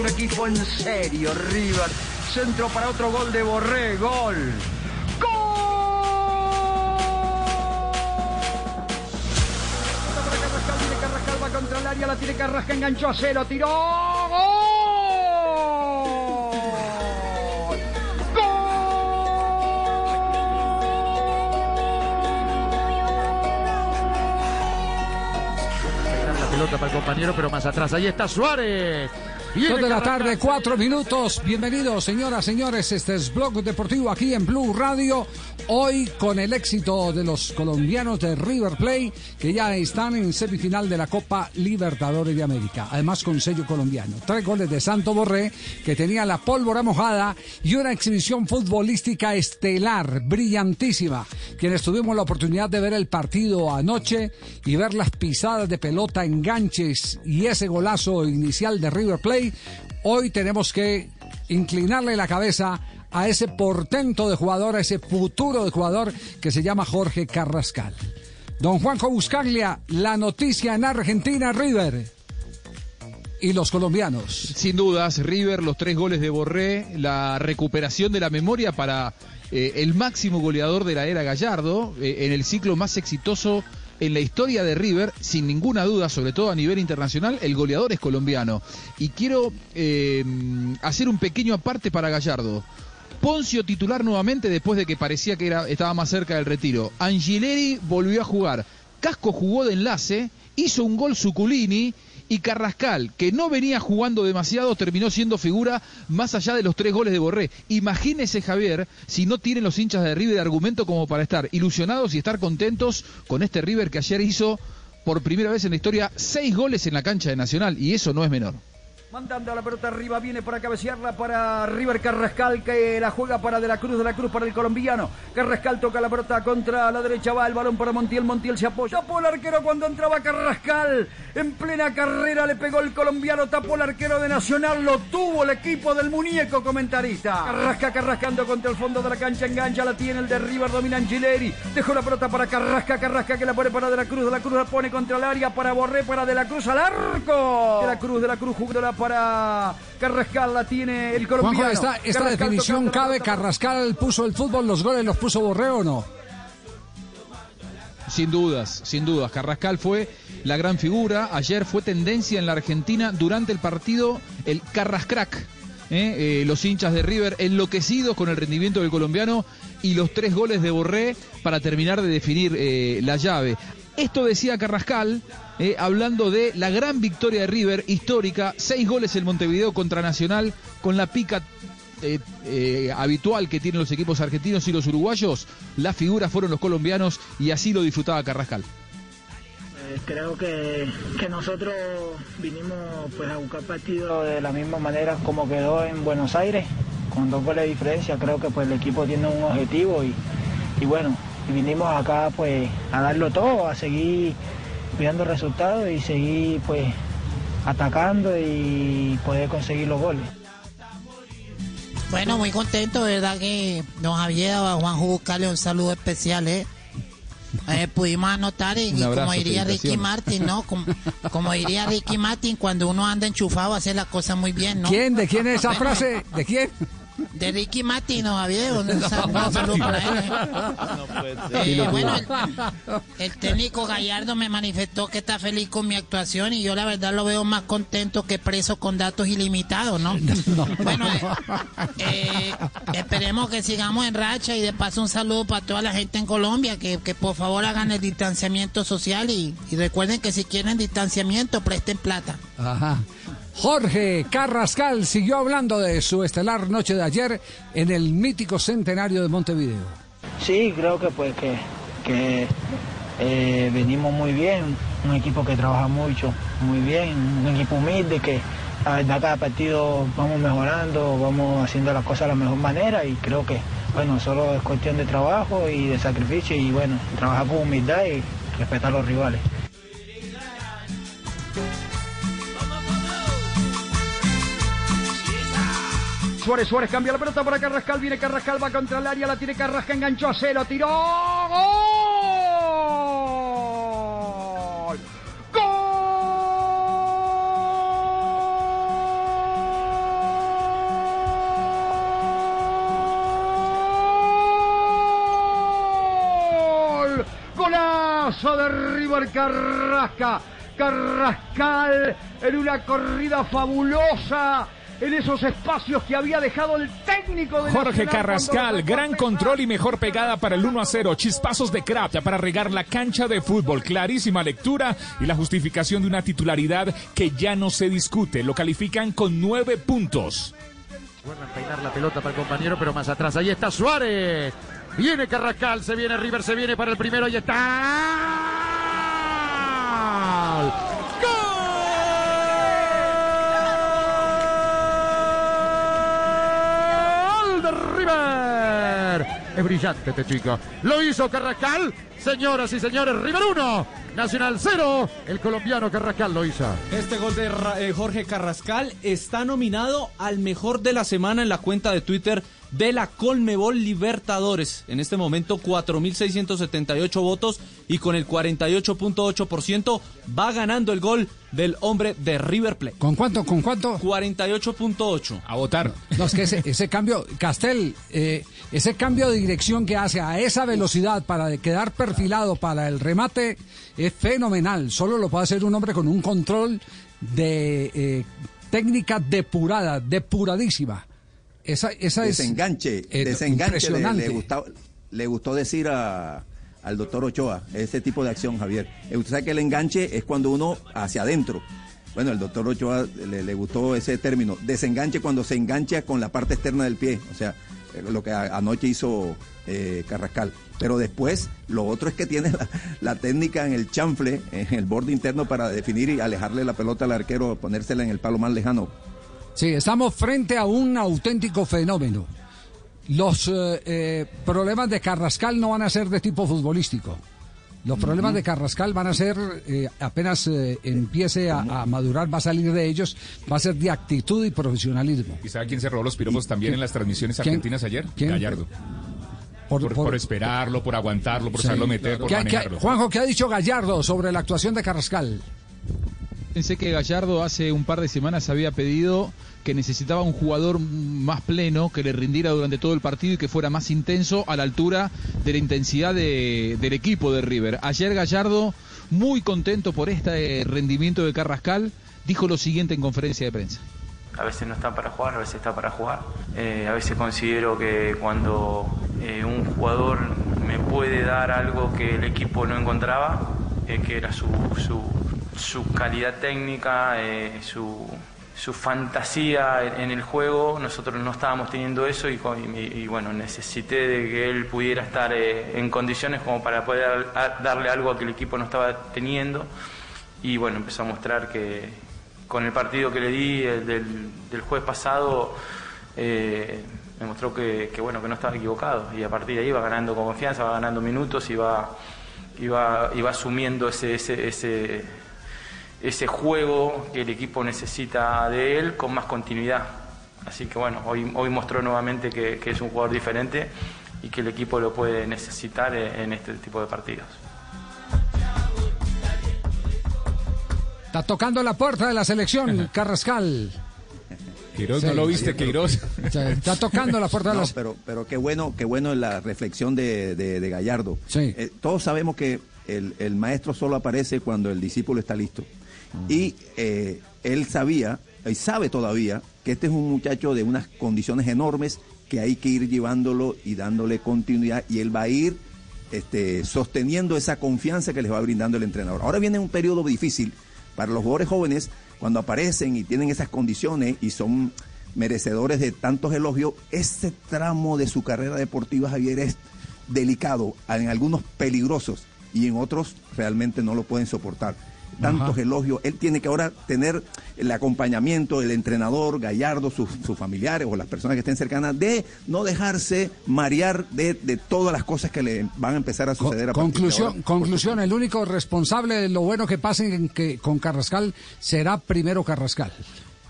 un equipo en serio, River. Centro para otro gol de Borré, gol. contra el área, la tiene Carrascal, enganchó a cero, tiró. ¡Gol! La pelota para el compañero, pero más atrás. Ahí está Suárez. Dos de la tarde, cuatro minutos. Bienvenidos, señoras, señores. Este es Blog Deportivo aquí en Blue Radio. Hoy con el éxito de los colombianos de River Plate, que ya están en semifinal de la Copa Libertadores de América. Además con sello colombiano. Tres goles de Santo Borré, que tenía la pólvora mojada y una exhibición futbolística estelar, brillantísima. Quienes tuvimos la oportunidad de ver el partido anoche y ver las pisadas de pelota, enganches y ese golazo inicial de River Plate, hoy tenemos que inclinarle la cabeza a ese portento de jugador, a ese futuro de jugador que se llama Jorge Carrascal. Don Juanjo Buscaglia, la noticia en Argentina, River y los colombianos. Sin dudas, River, los tres goles de Borré, la recuperación de la memoria para eh, el máximo goleador de la era Gallardo, eh, en el ciclo más exitoso en la historia de River, sin ninguna duda, sobre todo a nivel internacional, el goleador es colombiano. Y quiero eh, hacer un pequeño aparte para Gallardo. Poncio titular nuevamente después de que parecía que era, estaba más cerca del retiro. Angileri volvió a jugar. Casco jugó de enlace, hizo un gol Suculini y Carrascal, que no venía jugando demasiado, terminó siendo figura más allá de los tres goles de Borré. Imagínese, Javier, si no tienen los hinchas de River argumento como para estar ilusionados y estar contentos con este River que ayer hizo por primera vez en la historia seis goles en la cancha de Nacional, y eso no es menor. Mandando la pelota arriba, viene para cabecearla para River Carrascal, que la juega para De la Cruz, De la Cruz para el colombiano. Carrascal toca la pelota contra la derecha, va el balón para Montiel, Montiel se apoya. Tapó el arquero cuando entraba Carrascal. En plena carrera le pegó el colombiano, tapó el arquero de Nacional, lo tuvo el equipo del muñeco comentarista. Carrasca, Carrascando contra el fondo de la cancha, engancha, la tiene el de River, domina Angileri. Dejó la pelota para Carrasca, Carrasca que la pone para De la Cruz, De la Cruz la pone contra el área para Borré, para De la Cruz al arco. De la Cruz, De la Cruz jugándola para Carrascal, la tiene el colombiano. Juanjo, esta, esta Carrascal definición tocando cabe. Carrascal puso el fútbol, los goles los puso Borreo o no. Sin dudas, sin dudas. Carrascal fue la gran figura. Ayer fue tendencia en la Argentina durante el partido el Carrascrack. ¿eh? Eh, los hinchas de River enloquecidos con el rendimiento del colombiano y los tres goles de Borré para terminar de definir eh, la llave. Esto decía Carrascal, eh, hablando de la gran victoria de River, histórica, seis goles en Montevideo contra Nacional, con la pica eh, eh, habitual que tienen los equipos argentinos y los uruguayos, las figuras fueron los colombianos y así lo disfrutaba Carrascal. Creo que, que nosotros vinimos pues a buscar partido de la misma manera como quedó en Buenos Aires, con dos goles de diferencia. Creo que pues el equipo tiene un objetivo y, y bueno, vinimos acá pues a darlo todo, a seguir cuidando resultados y seguir pues atacando y poder conseguir los goles. Bueno, muy contento, verdad que don Javier, a Juanjo buscarle un saludo especial, ¿eh? Eh, pudimos anotar y, Un y abrazo, como diría Ricky. Martin, ¿no? Como, como diría Ricky Martin, cuando uno anda enchufado hace las cosas muy bien, ¿no? ¿Quién? ¿De quién es esa frase? ¿De quién? De Ricky Martin, ¿no? Un, saludo para él. ¿eh? Eh, bueno, el, el técnico Gallardo me manifestó que está feliz con mi actuación y yo la verdad lo veo más contento que preso con datos ilimitados, ¿no? Bueno, eh, eh, esperemos que sigamos en racha y de paso un saludo para toda la gente en Colombia, que, que por favor hagan el distanciamiento social y, y recuerden que si quieren distanciamiento presten plata. Ajá. Jorge Carrascal siguió hablando de su estelar noche de ayer en el mítico centenario de Montevideo. Sí, creo que pues que, eh, venimos muy bien, un equipo que trabaja mucho, muy bien, un equipo humilde que a cada partido vamos mejorando, vamos haciendo las cosas de la mejor manera y creo que bueno, solo es cuestión de trabajo y de sacrificio y bueno, trabajar con humildad y respetar a los rivales. Suárez, Suárez cambia la pelota para Carrascal, viene Carrascal, va contra el área, la tiene Carrascal, enganchó a cero, tiró, ¡Gol! ¡Gol! Golazo de River Carrasca, Carrascal en una corrida fabulosa en esos espacios que había dejado el técnico de Jorge Nacional Carrascal, gran control y mejor pegada para el 1 a 0. Chispazos de Kraft para regar la cancha de fútbol. Clarísima lectura y la justificación de una titularidad que ya no se discute. Lo califican con nueve puntos. Vuelven a peinar la pelota para el compañero, pero más atrás. Ahí está Suárez. Viene Carrascal, se viene River, se viene para el primero. Ahí está. Es brillante este chico. Lo hizo Carrascal. Señoras y señores, River 1, Nacional 0. El colombiano Carrascal lo hizo. Este gol de eh, Jorge Carrascal está nominado al mejor de la semana en la cuenta de Twitter de la Colmebol Libertadores. En este momento 4.678 votos y con el 48.8% va ganando el gol del hombre de River Plate. ¿Con cuánto? ¿Con cuánto? 48.8. A votar. No, es que ese, ese cambio, Castel, eh, ese cambio de dirección que hace a esa velocidad para quedar perfilado para el remate es fenomenal. Solo lo puede hacer un hombre con un control de eh, técnica depurada, depuradísima. Esa, esa es desenganche, eh, desenganche le, impresionante. le gustó decir a- al doctor Ochoa, ese tipo de acción, Javier. Eh, Usted sabe que el enganche es cuando uno hacia adentro. Bueno, el doctor Ochoa le, le gustó ese término, desenganche cuando se engancha con la parte externa del pie, o sea, eh, lo que anoche hizo eh, Carrascal. Pero después, lo otro es que tiene la, la técnica en el chanfle, en el borde interno para definir y alejarle la pelota al arquero, ponérsela en el palo más lejano. Sí, estamos frente a un auténtico fenómeno. Los eh, eh, problemas de Carrascal no van a ser de tipo futbolístico. Los problemas de Carrascal van a ser, eh, apenas eh, empiece a, a madurar, va a salir de ellos, va a ser de actitud y profesionalismo. ¿Y sabe quién se robó los piropos también en las transmisiones ¿Quién? argentinas ayer? ¿Quién? Gallardo. Por, Por, por esperarlo, por aguantarlo, por Sí, saberlo meter, por ¿Qué- qué- manejarlo. Juanjo, ¿qué ha dicho Gallardo sobre la actuación de Carrascal? Pensé que Gallardo hace un par de semanas había pedido que necesitaba un jugador más pleno, que le rindiera durante todo el partido y que fuera más intenso a la altura de la intensidad de- del equipo de River. Ayer Gallardo, muy contento por este rendimiento de Carrascal, dijo lo siguiente en conferencia de prensa. A veces no está para jugar, a veces está para jugar. Eh, a veces considero que cuando eh, un jugador me puede dar algo que el equipo no encontraba, eh, que era su, su, su calidad técnica, eh, su, su fantasía en, el juego, nosotros no estábamos teniendo eso y, y- bueno, necesité de que él pudiera estar eh, en condiciones como para poder a- darle algo que el equipo no estaba teniendo. Y bueno, empezó a mostrar que con el partido que le di el del, del jueves pasado eh, me mostró que, que, bueno que no estaba equivocado. Y a partir de ahí va ganando confianza, va ganando minutos y va, y va, y va asumiendo ese, ese, ese, ese juego que el equipo necesita de él con más continuidad. Así que bueno, hoy, hoy mostró nuevamente que, que es un jugador diferente y que el equipo lo puede necesitar en, en este tipo de partidos. Está tocando la puerta de la selección, Carrascal. Queiroz, Sí. ¿no lo viste, sea, está tocando la puerta de No, la pero, pero qué bueno, qué bueno la reflexión de, de- de Gallardo. Eh, todos sabemos que el, el maestro solo aparece cuando el discípulo está listo. Y eh, él sabía, y sabe todavía, que este es un muchacho de unas condiciones enormes que hay que ir llevándolo y dándole continuidad y él va a ir este, sosteniendo esa confianza que les va brindando el entrenador. Ahora viene un periodo difícil para los jugadores jóvenes cuando aparecen y tienen esas condiciones y son merecedores de tantos elogios, ese tramo de su carrera deportiva, Javier, es delicado, en algunos peligrosos y en otros realmente no lo pueden soportar. Tantos Ajá. elogios, él tiene que ahora tener el acompañamiento del entrenador, Gallardo, sus, sus familiares o las personas que estén cercanas, de no dejarse marear de, de todas las cosas que le van a empezar a suceder a partir de Conclusión, ahora. conclusión, el único responsable de lo bueno que pase en que con Carrascal será primero Carrascal.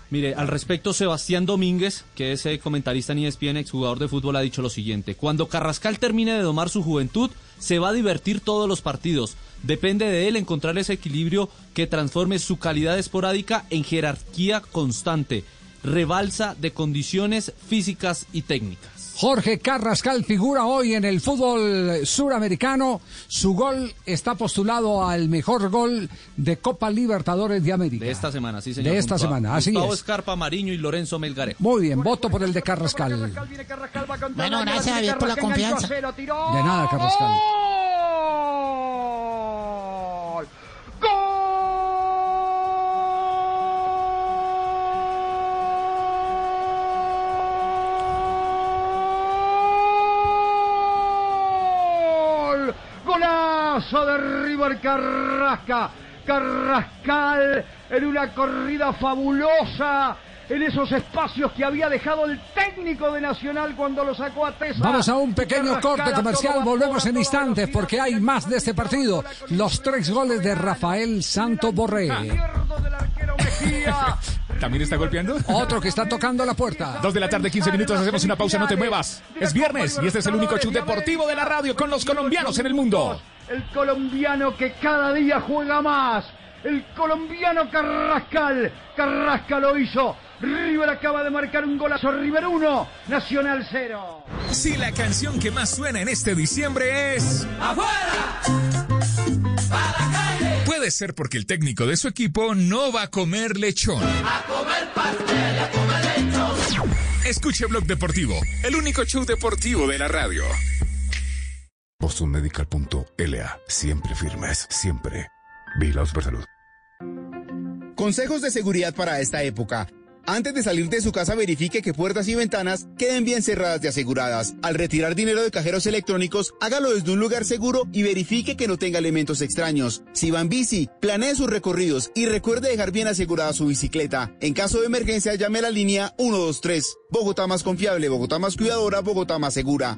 Mire, al respecto, Sebastián Domínguez, que es eh, comentarista en ESPN, exjugador de fútbol, ha dicho lo siguiente. Cuando Carrascal termine de domar su juventud, se va a divertir todos los partidos. Depende de él encontrar ese equilibrio que transforme su calidad esporádica en jerarquía constante, rebalsa de condiciones físicas y técnicas. Jorge Carrascal figura hoy en el fútbol suramericano. Su gol está postulado al mejor gol de Copa Libertadores de América. De esta semana, sí, señor. De esta semana, así Gustavo es. Escarpa, Mariño y Lorenzo Melgarejo. Muy bien, voto por el de Carrascal. Bueno, gracias Javier por la confianza. De nada, Carrascal. ¡Gol! ¡Golazo de River Carrasca! Carrascal en una corrida fabulosa en esos espacios que había dejado el técnico de Nacional cuando lo sacó a Tesa. Vamos a un pequeño corte comercial, volvemos en instantes porque hay más de este partido. Los tres goles de Rafael Santo Borré. ¿También está golpeando? Otro que está tocando la puerta. Dos de la tarde, 15 minutos, hacemos una pausa, no te muevas. Es viernes y este es el único chute deportivo de la radio con los colombianos en el mundo. El colombiano que cada día juega más. El colombiano Carrascal. Carrascal lo hizo. River acaba de marcar un golazo. River 1, Nacional 0. Si la canción que más suena en este diciembre es... Puede ser porque el técnico de su equipo no va a comer lechón. Escuche Blog Deportivo, el único show deportivo de la radio. BostonMedical.la. Siempre firmes, siempre. Vigilados por salud. Consejos de seguridad para esta época. Antes de salir de su casa verifique que puertas y ventanas queden bien cerradas y aseguradas. Al retirar dinero de cajeros electrónicos, hágalo desde un lugar seguro y verifique que no tenga elementos extraños. Si va en bici, planee sus recorridos y recuerde dejar bien asegurada su bicicleta. En caso de emergencia, llame a la línea 123. Bogotá más confiable, Bogotá más cuidadora, Bogotá más segura.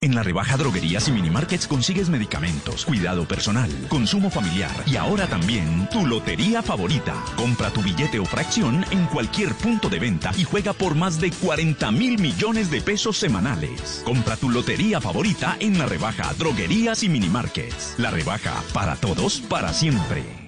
En la rebaja Droguerías y Minimarkets consigues medicamentos, cuidado personal, consumo familiar y ahora también tu lotería favorita. Compra tu billete o fracción en cualquier punto de venta y juega por más de 40 mil millones de pesos semanales. Compra tu lotería favorita en la rebaja Droguerías y Minimarkets. La rebaja para todos, para siempre.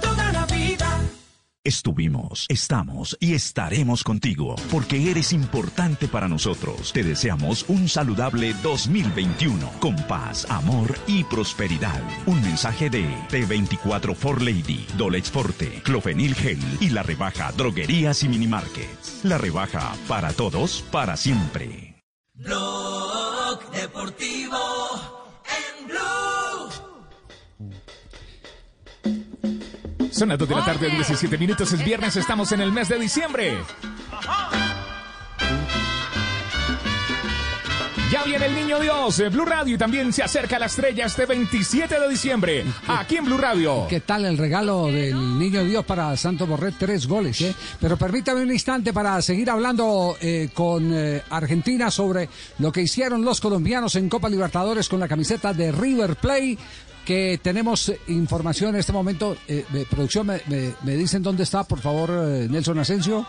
Estuvimos, estamos y estaremos contigo porque eres importante para nosotros. Te deseamos un saludable 2021 con paz, amor y prosperidad. Un mensaje de T24 for Lady, Dolex Forte, Clofenil Gel y la rebaja Droguerías y Minimarkets. La rebaja para todos, para siempre. Deportivo Son las 2 de la tarde, 17 minutos. Es viernes, estamos en el mes de diciembre. Ya viene el niño Dios, eh, Blue Radio y también se acerca la estrella este 27 de diciembre, aquí en Blue Radio. ¿Qué tal el regalo del niño Dios para Santo Borré? Tres goles, ¿eh? Pero permítame un instante para seguir hablando eh, con eh, Argentina sobre lo que hicieron los colombianos en Copa Libertadores con la camiseta de River Play. Que tenemos información en este momento. Eh, eh, producción, me, me- me dicen dónde está, por favor, eh, Nelson Asensio?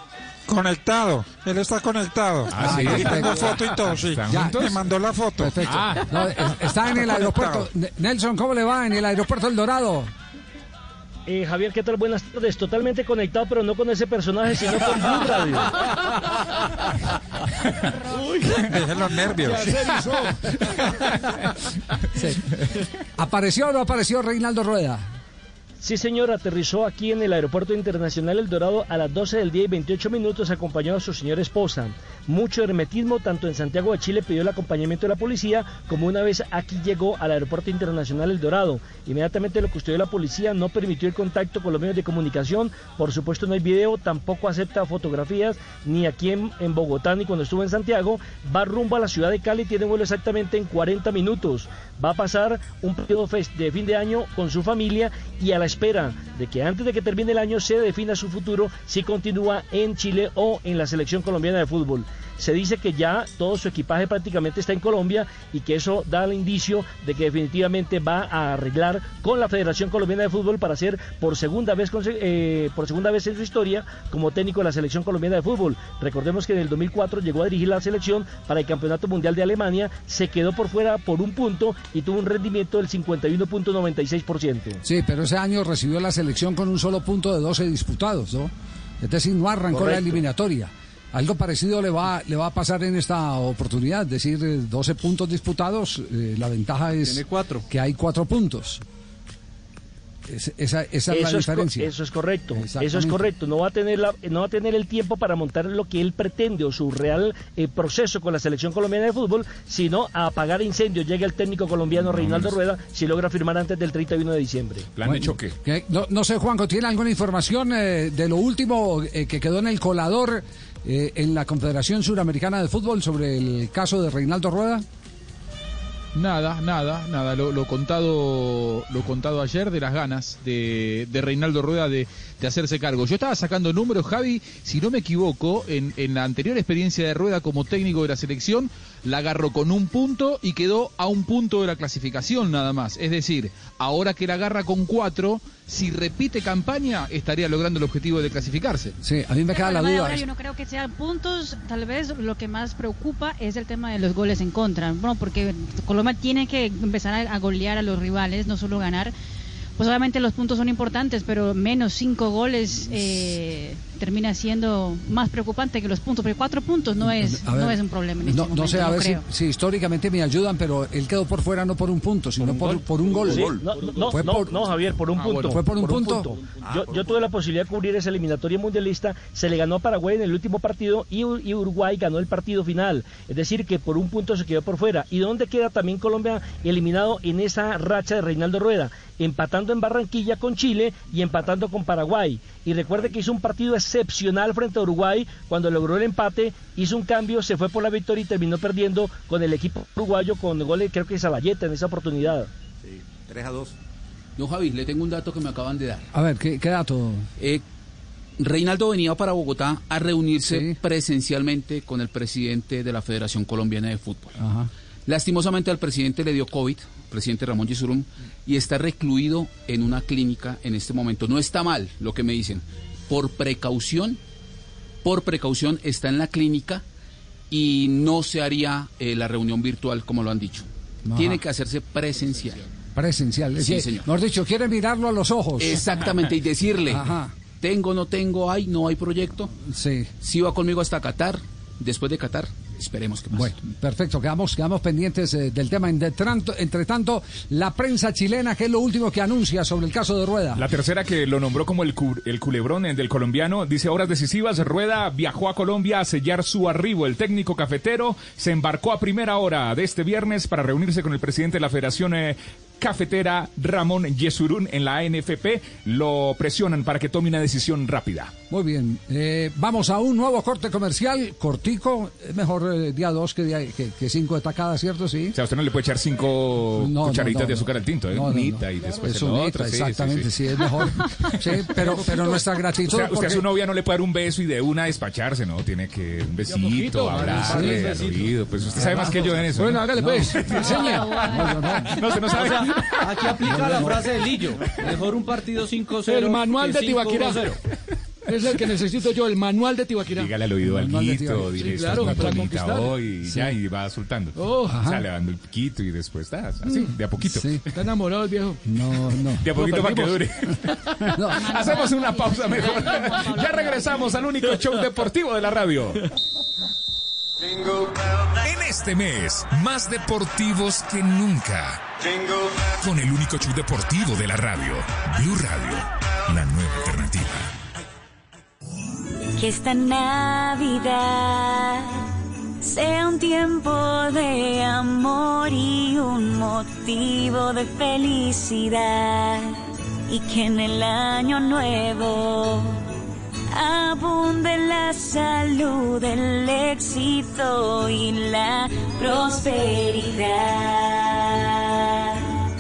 Conectado, él está conectado. Ah, sí. Aquí tengo foto y todo, sí. Me mandó la foto. Perfecto. No, es- está en el aeropuerto. Ne- Nelson, ¿cómo le va en el aeropuerto El Dorado? Eh, Javier, ¿qué tal? Buenas tardes. Totalmente conectado, pero no con ese personaje, sino con Blue Radio. Deje los nervios. Sí. ¿Apareció o no apareció Reinaldo Rueda? Sí, señor, aterrizó aquí en el Aeropuerto Internacional El Dorado a las 12 del día y 28 minutos acompañado a su señora esposa. Mucho hermetismo, tanto en Santiago de Chile pidió el acompañamiento de la policía, como una vez aquí llegó al Aeropuerto Internacional El Dorado. Inmediatamente lo custodió la policía, no permitió el contacto con los medios de comunicación, por supuesto no hay video, tampoco acepta fotografías, ni aquí en, Bogotá ni cuando estuvo en Santiago. Va rumbo a la ciudad de Cali, tiene vuelo exactamente en 40 minutos. Va a pasar un periodo de fin de año con su familia y a la espera de que antes de que termine el año se defina su futuro si continúa en Chile o en la selección colombiana de fútbol. Se dice que ya todo su equipaje prácticamente está en Colombia y que eso da el indicio de que definitivamente va a arreglar con la Federación Colombiana de Fútbol para ser por segunda vez eh, por segunda vez en su historia como técnico de la selección colombiana de fútbol. Recordemos que en el 2004 llegó a dirigir la selección para el Campeonato Mundial de Alemania, se quedó por fuera por un punto y tuvo un rendimiento del 51.96%. Sí, pero ese año recibió la selección con un solo punto de 12 disputados, ¿no? Es decir, no arrancó la eliminatoria. Algo parecido le va, le va a pasar en esta oportunidad, es decir, eh, 12 puntos disputados, eh, la ventaja es que hay cuatro puntos. Es- esa, esa es la es, diferencia. eso es correcto, eso es correcto. No va a tener la- no va a tener el tiempo para montar lo que él pretende o su real eh, proceso con la selección colombiana de fútbol, sino a apagar incendios. Llega el técnico colombiano Reinaldo Rueda si logra firmar antes del 31 de diciembre. Bueno, que- No, no sé, Juanco, ¿tiene alguna información eh, de lo último eh, que quedó en el colador eh, en la Confederación Suramericana de Fútbol sobre el caso de Reinaldo Rueda? Nada, nada, nada. Lo, contado, lo contado ayer de las ganas de, de Reinaldo Rueda de, de hacerse cargo. Yo estaba sacando números, Javi, si no me equivoco, en, en la anterior experiencia de Rueda como técnico de la selección, la agarró con un punto y quedó a un punto de la clasificación nada más. Es decir, ahora que la agarra con cuatro, si repite campaña, estaría logrando el objetivo de clasificarse. Sí, a mí me tema de ahora yo no creo que sean puntos, tal vez lo que más preocupa es el tema de los goles en contra, bueno, porque Colombia tiene que empezar a, a golear a los rivales, no solo ganar. Pues obviamente los puntos son importantes, pero menos cinco goles eh, termina siendo más preocupante que los puntos, porque cuatro puntos no es, ver, no es un problema en este no, no momento, sé, a no ver si, históricamente me ayudan, pero él quedó por fuera no por un punto, sino por, por un gol. Sí, no, no, Fue no, por- no, Javier, por un Ah, punto. bueno. ¿Fue por un punto? Yo, yo tuve la posibilidad de cubrir esa eliminatoria mundialista. Se le ganó a Paraguay en el último partido y, y Uruguay ganó el partido final. Es decir, que por un punto se quedó por fuera. ¿Y dónde queda también Colombia eliminado en esa racha de Reinaldo Rueda? Empatando en Barranquilla con Chile y empatando con Paraguay. Y recuerde que hizo un partido excepcional frente a Uruguay cuando logró el empate, hizo un cambio, se fue por la victoria y terminó perdiendo con el equipo uruguayo con goles, creo que Sabayeta en esa oportunidad. 3 a 2. No, Javi, le tengo un dato que me acaban de dar. A ver, ¿qué, qué dato? Eh, Reinaldo venía para Bogotá a reunirse presencialmente con el presidente de la Federación Colombiana de Fútbol. Ajá. Lastimosamente al presidente le dio COVID, presidente Ramón Yesurum, y está recluido en una clínica en este momento. No está mal lo que me dicen. Por precaución, por precaución está en la clínica y no se haría eh, la reunión virtual como lo han dicho. Ajá. Tiene que hacerse presencial. Presencial. Es Sí, que, señor. Mejor dicho, quiere mirarlo a los ojos. Exactamente, y decirle, Ajá. tengo, no tengo, hay, no hay proyecto. Sí. Si va conmigo hasta Qatar, después de Qatar, esperemos que pase. Bueno, perfecto, quedamos, quedamos pendientes eh, del tema. Entre tanto, la prensa chilena, que es lo último que anuncia sobre el caso de Rueda. La tercera que lo nombró como el, cu- el culebrón del colombiano, dice horas decisivas, Rueda viajó a Colombia a sellar su arribo. El técnico cafetero se embarcó a primera hora de este viernes para reunirse con el presidente de la Federación eh, cafetera Ramón Yesurún en la NFP. Lo presionan para que tome una decisión rápida. Muy bien, eh, vamos a un nuevo corte comercial, cortico, es mejor eh, día 2 que, día- que, que cinco de tacada, ¿cierto? Sí. O sea, usted no le puede echar cinco No, cucharitas no, no, de azúcar no. al tinto, ¿eh? No, no, Unita no. y después Es el unita, sí, sí, exactamente, sí, es mejor. Sí, pero, pero nuestra gratitud. O sea, usted a porque- su novia no le puede dar un beso y de una despacharse, ¿no? Tiene que un besito, besito. oído. Pues usted sabe más que yo en eso. Bueno, ¿no? hágale, No. pues, enseñe. No, yo no. No, usted no sabe. Aquí aplica la frase de Lillo. Mejor un partido 5-0. El manual que de Tibaquirá. 5-0. Es el que necesito yo, el manual de Tibaquirá. Dígale al oído alguito, Tibaquirá. dile Sí, claro, una tonita hoy y Sí. ya, y va soltando. Oh, o sea, le dando el piquito y después estás así, de a poquito. Está enamorado el viejo. No, no. De a poquito para que dure. Hacemos una pausa mejor. Ya regresamos al único show deportivo de la radio. En este mes, más deportivos que nunca. Con el único show deportivo de la radio, Blue Radio, la nueva alternativa. Que esta Navidad sea un tiempo de amor y un motivo de felicidad. Y que en el año nuevo abunde la salud, el éxito y la prosperidad.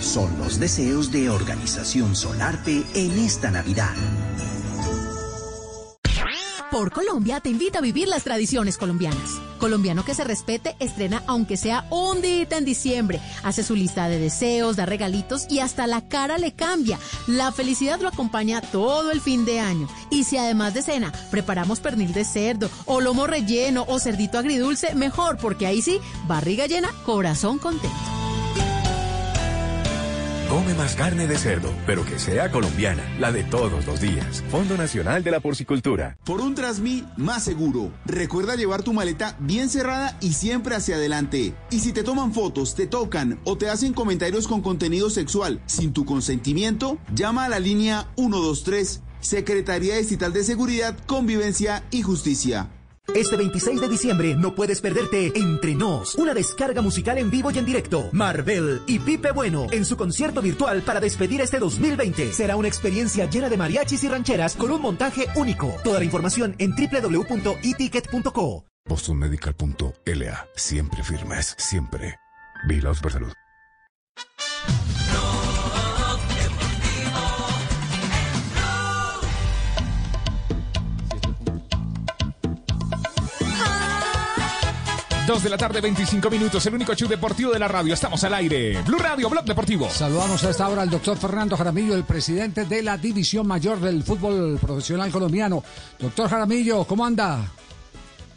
Son los deseos de Organización Solarte en esta Navidad. Por Colombia te invita a vivir las tradiciones colombianas. Colombiano que se respete estrena aunque sea un día en diciembre. Hace su lista de deseos, da regalitos y hasta la cara le cambia. La felicidad lo acompaña todo el fin de año. Y si además de cena preparamos pernil de cerdo o lomo relleno o cerdito agridulce, mejor porque ahí sí, barriga llena, corazón contento. Come más carne de cerdo, pero que sea colombiana, la de todos los días. Fondo Nacional de la Porcicultura. Por un Trasmi más seguro. Recuerda llevar tu maleta bien cerrada y siempre hacia adelante. Y si te toman fotos, te tocan o te hacen comentarios con contenido sexual sin tu consentimiento, llama a la línea 123, Secretaría Distrital de Seguridad, Convivencia y Justicia. Este 26 de diciembre no puedes perderte Entre Nos, una descarga musical en vivo y en directo. Marvel y Pipe Bueno en su concierto virtual para despedir este 2020. Será una experiencia llena de mariachis y rancheras con un montaje único. Toda la información en www.eticket.co. BostonMedical.la. Siempre firmes, siempre. Vigilados por salud. Dos de la tarde, 25 minutos, el único show deportivo de la radio. Estamos al aire. Blue Radio, Blog Deportivo. Saludamos a esta hora al doctor Fernando Jaramillo, el presidente de la División Mayor del Fútbol Profesional Colombiano. Doctor Jaramillo, ¿cómo anda?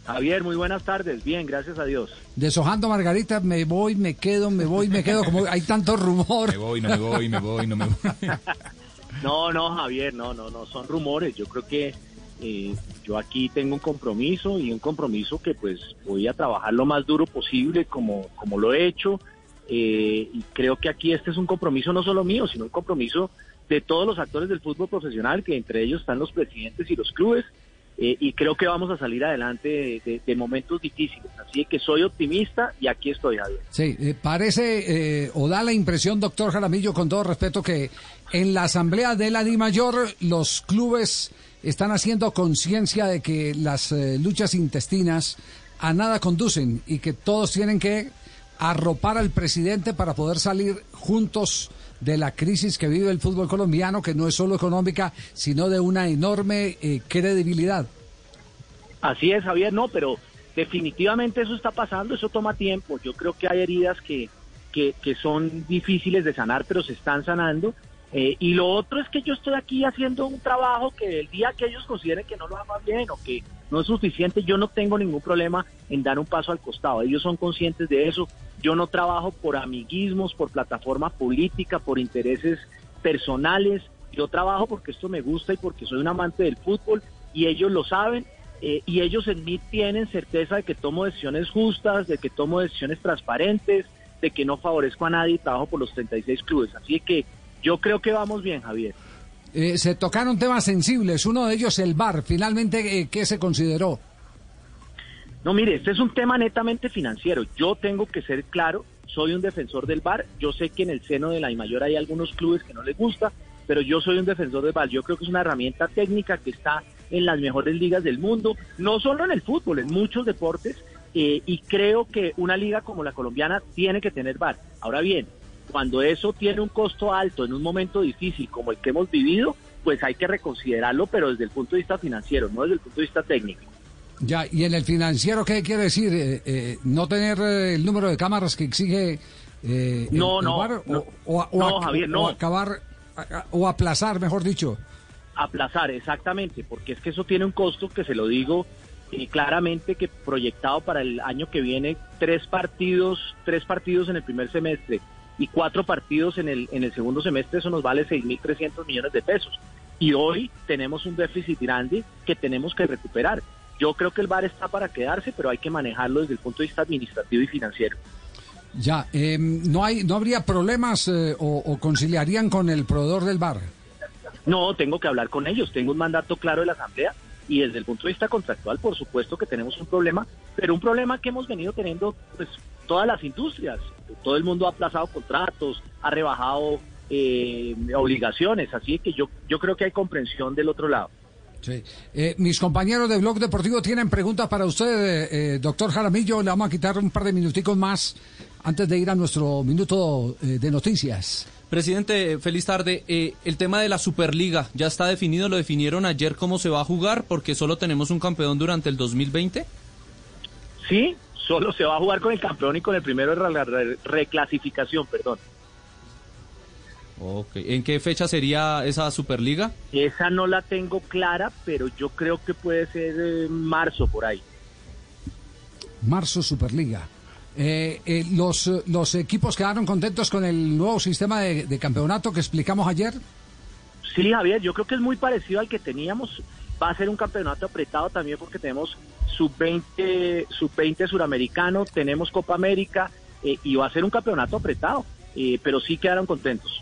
Javier, muy buenas tardes. Bien, gracias a Dios. Deshojando Margarita, me voy, me quedo, me voy, me quedo, como hay tanto rumor. Me voy, no me voy, me voy, no me voy. No, no, Javier, no, no, no, son rumores. Yo creo que eh, yo aquí tengo un compromiso y un compromiso que pues voy a trabajar lo más duro posible como, como lo he hecho. Eh, y creo que aquí este es un compromiso no solo mío, sino un compromiso de todos los actores del fútbol profesional, que entre ellos están los presidentes y los clubes. Eh, y creo que vamos a salir adelante de, momentos difíciles. Así que soy optimista y aquí estoy, Javier. Sí, parece o da la impresión, doctor Jaramillo, con todo respeto, que en la asamblea de la DIMAYOR los clubes están haciendo conciencia de que las eh, luchas intestinas a nada conducen y que todos tienen que arropar al presidente para poder salir juntos de la crisis que vive el fútbol colombiano, que no es solo económica, sino de una enorme eh, credibilidad. Así es, Javier, no, pero definitivamente eso está pasando, eso toma tiempo. Yo creo que hay heridas que, que, que son difíciles de sanar, pero se están sanando. Eh, y lo otro es que yo estoy aquí haciendo un trabajo que el día que ellos consideren que no lo haga bien o que no es suficiente, yo no tengo ningún problema en dar un paso al costado. Ellos son conscientes de eso. Yo no trabajo por amiguismos, por plataforma política, por intereses personales. Yo trabajo porque esto me gusta y porque soy un amante del fútbol y ellos lo saben eh, y ellos en mí tienen certeza de que tomo decisiones justas, de que tomo decisiones transparentes, de que no favorezco a nadie y trabajo por los 36 clubes. Así que yo creo que vamos bien, Javier. Eh, se tocaron temas sensibles, uno de ellos el VAR. Finalmente, eh, ¿qué se consideró? No, mire, este es un tema netamente financiero. Yo tengo que ser claro soy un defensor del VAR. Yo sé que en el seno de la mayor hay algunos clubes que no les gusta, pero yo soy un defensor del VAR. Yo creo que es una herramienta técnica que está en las mejores ligas del mundo, no solo en el fútbol, en muchos deportes, eh, y creo que una liga como la colombiana tiene que tener VAR. Ahora bien, cuando eso tiene un costo alto en un momento difícil como el que hemos vivido, pues hay que reconsiderarlo, pero desde el punto de vista financiero, no desde el punto de vista técnico. Ya, y en el financiero, ¿qué quiere decir? Eh, eh, ¿No tener eh, el número de cámaras que exige eh, el- No, el no, VAR? O- no. o, a- o No, a- Javier, o no. acabar, o aplazar, mejor dicho. Aplazar, exactamente, porque es que eso tiene un costo que se lo digo eh, claramente que proyectado para el año que viene tres partidos, tres partidos en el primer semestre y cuatro partidos en el en el segundo semestre, eso nos vale 6.300 millones de pesos. Y hoy tenemos un déficit grande que tenemos que recuperar. Yo creo que el VAR está para quedarse, pero hay que manejarlo desde el punto de vista administrativo y financiero. Ya, eh, ¿no, hay, ¿no habría problemas eh, o, o conciliarían con el proveedor del bar? No, tengo que hablar con ellos. Tengo un mandato claro de la Asamblea y desde el punto de vista contractual, por supuesto que tenemos un problema, pero un problema que hemos venido teniendo pues todas las industrias. Todo el mundo ha aplazado contratos, ha rebajado eh, obligaciones, así que yo yo creo que hay comprensión del otro lado. Sí. Eh, mis compañeros de Blog Deportivo tienen preguntas para usted, eh, eh, doctor Jaramillo. Le vamos a quitar un par de minuticos más antes de ir a nuestro minuto eh, de noticias. Presidente, feliz tarde. Eh, el tema de la Superliga ya está definido, lo definieron ayer cómo se va a jugar porque solo tenemos un campeón durante el 2020. Sí, solo se va a jugar con el campeón y con el primero de la re- reclasificación, perdón. Ok. ¿En qué fecha sería esa Superliga? Esa no la tengo clara, pero yo creo que puede ser eh, marzo por ahí. Marzo Superliga. Eh, eh, los, ¿Los equipos quedaron contentos con el nuevo sistema de, de campeonato que explicamos ayer? Sí, Javier, yo creo que es muy parecido al que teníamos. Va a ser un campeonato apretado también porque tenemos sub-20 sub-20 suramericano, tenemos Copa América eh, y va a ser un campeonato apretado, eh, pero sí quedaron contentos.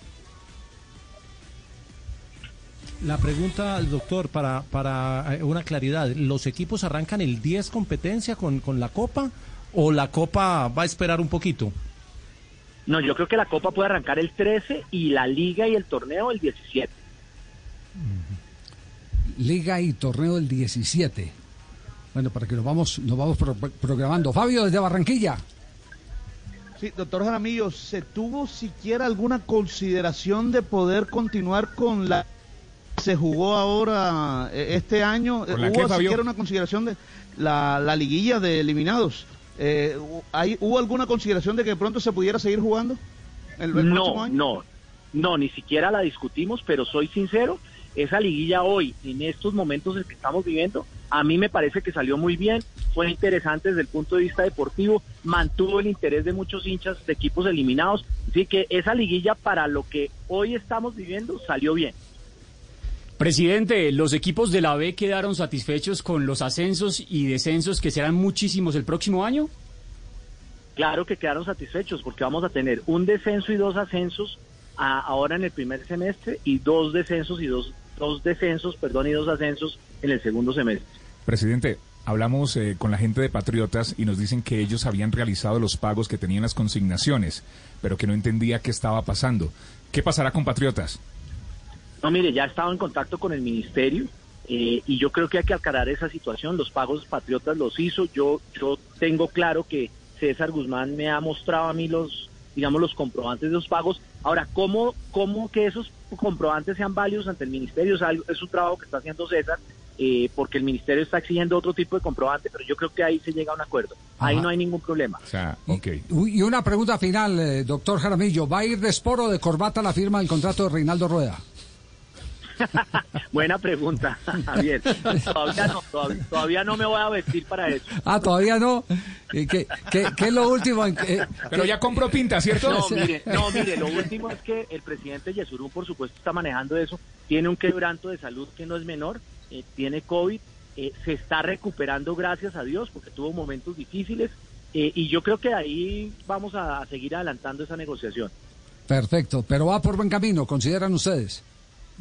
La pregunta al doctor para, para eh, una claridad, ¿los equipos arrancan el 10 competencia con, con la Copa o la Copa va a esperar un poquito? No, yo creo que la Copa puede arrancar el 13 y la Liga y el torneo el 17. Liga y torneo del 17. Bueno, para que nos vamos, nos vamos pro- programando. Fabio, desde Barranquilla. Sí, doctor Jaramillo, ¿se tuvo siquiera alguna consideración de poder continuar con la se jugó ahora eh, este año? ¿Con la ¿Hubo qué, siquiera una consideración de la, la liguilla de eliminados? Eh, ¿hay- ¿Hubo alguna consideración de que de pronto se pudiera seguir jugando? El, el próximo No, año? no, no, ni siquiera la discutimos, pero soy sincero, esa liguilla hoy, en estos momentos en que estamos viviendo, a mí me parece que salió muy bien, fue interesante desde el punto de vista deportivo, mantuvo el interés de muchos hinchas de equipos eliminados, así que esa liguilla para lo que hoy estamos viviendo salió bien. Presidente, los equipos de la B quedaron satisfechos con los ascensos y descensos que serán muchísimos el próximo año. Claro que quedaron satisfechos porque vamos a tener un descenso y dos ascensos a- ahora en el primer semestre y dos descensos y dos, dos descensos, perdón, y dos ascensos en el segundo semestre. Presidente, hablamos eh, con la gente de Patriotas y nos dicen que ellos habían realizado los pagos que tenían las consignaciones, pero que no entendía qué estaba pasando. ¿Qué pasará con Patriotas? No, mire, ya he estado en contacto con el ministerio eh, y yo creo que hay que aclarar esa situación. Los pagos patriotas los hizo. Yo, yo tengo claro que César Guzmán me ha mostrado a mí los, digamos, los comprobantes de los pagos. Ahora, ¿cómo, cómo que esos comprobantes sean válidos ante el ministerio? Es, un trabajo que está haciendo César. eh, porque el ministerio está exigiendo otro tipo de comprobante, pero yo creo que ahí se llega a un acuerdo. Ahí no hay ningún problema. O sea, Y una pregunta final, eh, doctor Jaramillo. ¿Va a ir de esporo o de corbata la firma del contrato de Reinaldo Rueda? Buena pregunta, Javier. Todavía no, todavía, todavía no me voy a vestir para eso. Ah, todavía no. ¿Qué, qué- qué es lo último? en- eh, Pero ya compró pinta, ¿cierto? No, mire, no, mire, lo último es que el presidente Yesurún, por supuesto, está manejando eso. Tiene un quebranto de salud que no es menor, eh, tiene COVID, eh, se está recuperando, gracias a Dios, porque tuvo momentos difíciles. eh, y yo creo que ahí vamos a, a seguir adelantando esa negociación. Perfecto, pero va por buen camino, consideran ustedes.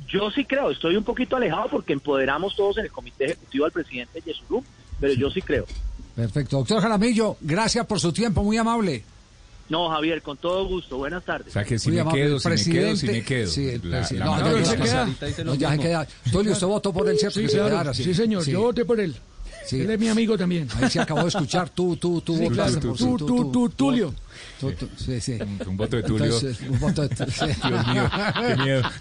Yo sí creo, estoy un poquito alejado porque empoderamos todos en el comité ejecutivo al presidente Yesurún, pero yo sí creo. Perfecto. Doctor Jaramillo, gracias por su tiempo, muy amable. No, Javier, con todo gusto. Buenas tardes. O sea que si Muy me amable, quedo, si me quedo, si me presidente- quedo. Sí, el La- presidente- la no, no, la se queda. No, ya se queda. Tulio, usted votó por él, ¿cierto? Sí, Que se claro. quedara, Sí, señor, yo voté por él. Él es mi amigo también. Ahí se acabó de escuchar. Tú, tú, tú Sí, votaste claro. por Tú, tú, tú, Tulio. Sí, sí. Un voto de Tulio. Entonces, un voto de Tulio. sí. Dios mío, qué miedo.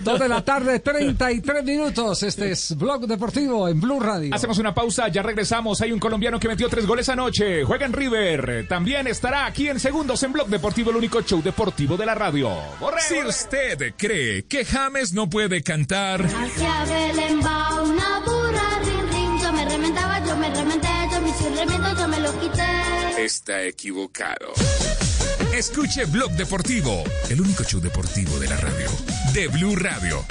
Dos de la tarde, 33 minutos. Este es Blog Deportivo en Blue Radio. Hacemos una pausa, ya regresamos. Hay un colombiano que metió tres goles anoche. Juega en River. También estará aquí en segundos en Blog Deportivo, el único show deportivo de la radio. Borre, Si usted cree que James no puede cantar, Hacia Belén va una burra, rin, rin. Yo me rementaba, yo me rementé, yo me hice un yo me lo quité. Está equivocado. Escuche Blog Deportivo, el único show deportivo de la radio. De Blue Radio.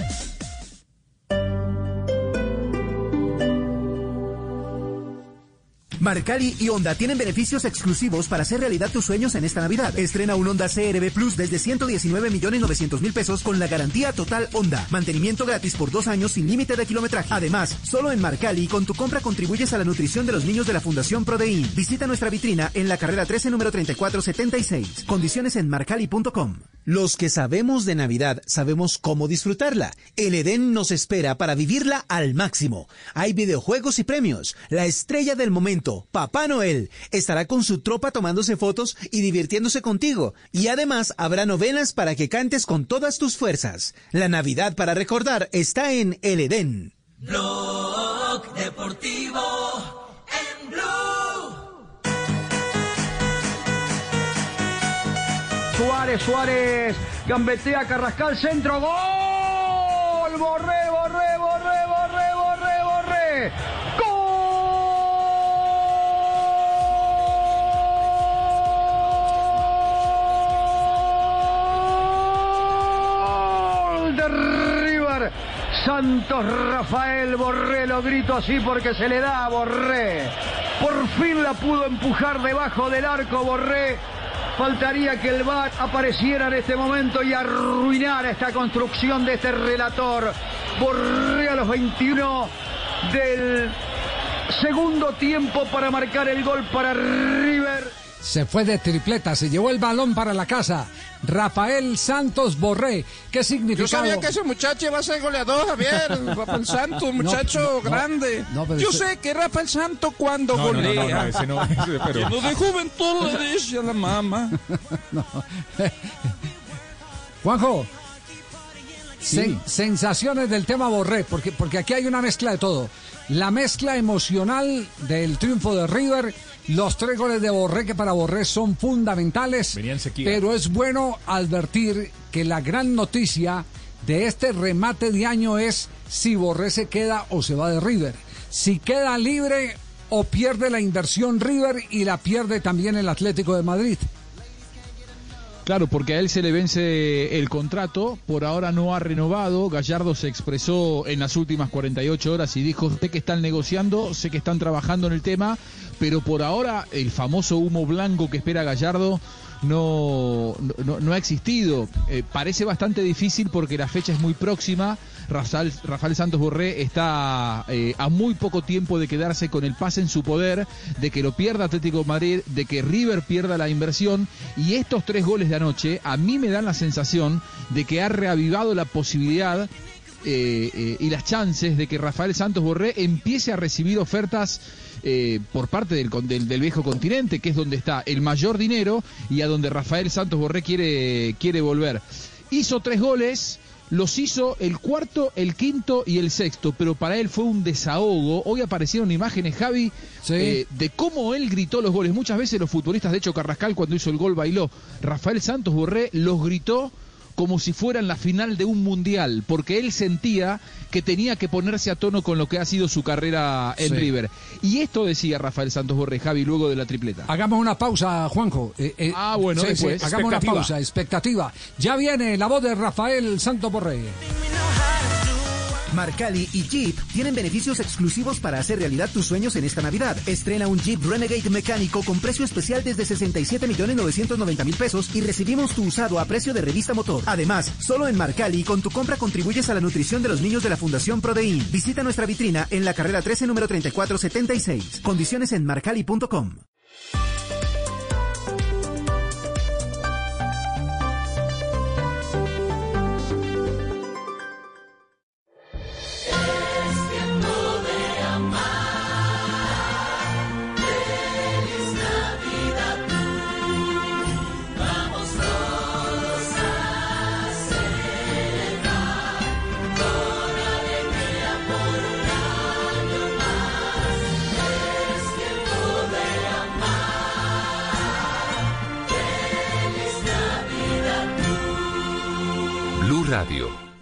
Marcali y Honda tienen beneficios exclusivos para hacer realidad tus sueños en esta Navidad. Estrena un Honda CRB Plus desde 119 millones 900 mil pesos con la garantía total Honda. Mantenimiento gratis por dos años sin límite de kilometraje. Además, solo en Marcali con tu compra contribuyes a la nutrición de los niños de la Fundación Prodein. Visita nuestra vitrina en la carrera 13 número 3476. Condiciones en marcali.com. Los que sabemos de Navidad sabemos cómo disfrutarla. El Edén nos espera para vivirla al máximo. Hay videojuegos y premios. La estrella del momento, Papá Noel, estará con su tropa tomándose fotos y divirtiéndose contigo. Y además habrá novenas para que cantes con todas tus fuerzas. La Navidad para recordar está en El Edén. Blog Deportivo en Blue. Suárez, Suárez, gambetea Carrascal, centro, gol, borré, borré, borré, borré, borré, borré, Santos Rafael Borré, lo grito así porque se le da a Borré, por fin la pudo empujar debajo del arco Borré, Faltaría que el VAR apareciera en este momento y arruinara esta construcción de este relator. Borré a los 21 del segundo tiempo para marcar el gol para. Se fue de tripleta, se llevó el balón para la casa. Rafael Santos Borré. ¿Qué Yo significado? sabía que ese muchacho iba a ser goleador, Javier. Rafael Santos, muchacho no, no, grande. no, Yo ese- sé que Rafael Santos cuando No, no, no, golea. no, no, ese no, ese, pero- Lleno de juventud le dice a la mamá. Juanjo. sen- sensaciones del tema Borré, porque, porque aquí hay una mezcla de todo. La mezcla emocional del triunfo de River, los tres goles de Borré que para Borré son fundamentales. Pero es bueno advertir que la gran noticia de este remate de año es si Borré se queda o se va de River. Si queda libre o pierde la inversión River y la pierde también el Atlético de Madrid. Claro, porque a él se le vence el contrato, por ahora no ha renovado, Gallardo se expresó en las últimas 48 horas y dijo, sé que están negociando, sé que están trabajando en el tema, pero por ahora el famoso humo blanco que espera Gallardo no, no, ha existido. Eh, parece bastante difícil porque la fecha es muy próxima. Rafael, Santos Borré está eh, a muy poco tiempo de quedarse con el pase en su poder, de que lo pierda Atlético Madrid, de que River pierda la inversión. Y estos tres goles de anoche a mí me dan la sensación de que ha reavivado la posibilidad eh, y las chances de que Rafael Santos Borré empiece a recibir ofertas eh, por parte del, del viejo continente, que es donde está el mayor dinero y a donde Rafael Santos Borré quiere, quiere volver. Hizo tres goles. Los hizo el cuarto, el quinto y el sexto, pero para él fue un desahogo. Hoy aparecieron imágenes, Javi, eh, de cómo él gritó los goles. Muchas veces los futbolistas, de hecho Carrascal cuando hizo el gol bailó. Rafael Santos Borré los gritó como si fueran la final de un mundial, porque él sentía que tenía que ponerse a tono con lo que ha sido su carrera en Sí. River. Y esto decía Rafael Santos Borré, Javi, luego de la tripleta. Hagamos una pausa, Juanjo. Eh, eh, Ah, bueno, sí, después. sí, hagamos una pausa, expectativa. Ya viene la voz de Rafael Santos Borré. Marcali y Jeep tienen beneficios exclusivos para hacer realidad tus sueños en esta Navidad. Estrena un Jeep Renegade mecánico con precio especial desde 67 millones 990 mil pesos y recibimos tu usado a precio de revista motor. Además, solo en Marcali con tu compra contribuyes a la nutrición de los niños de la Fundación Prodein. Visita nuestra vitrina en la carrera 13 número 3476. Condiciones en marcali.com.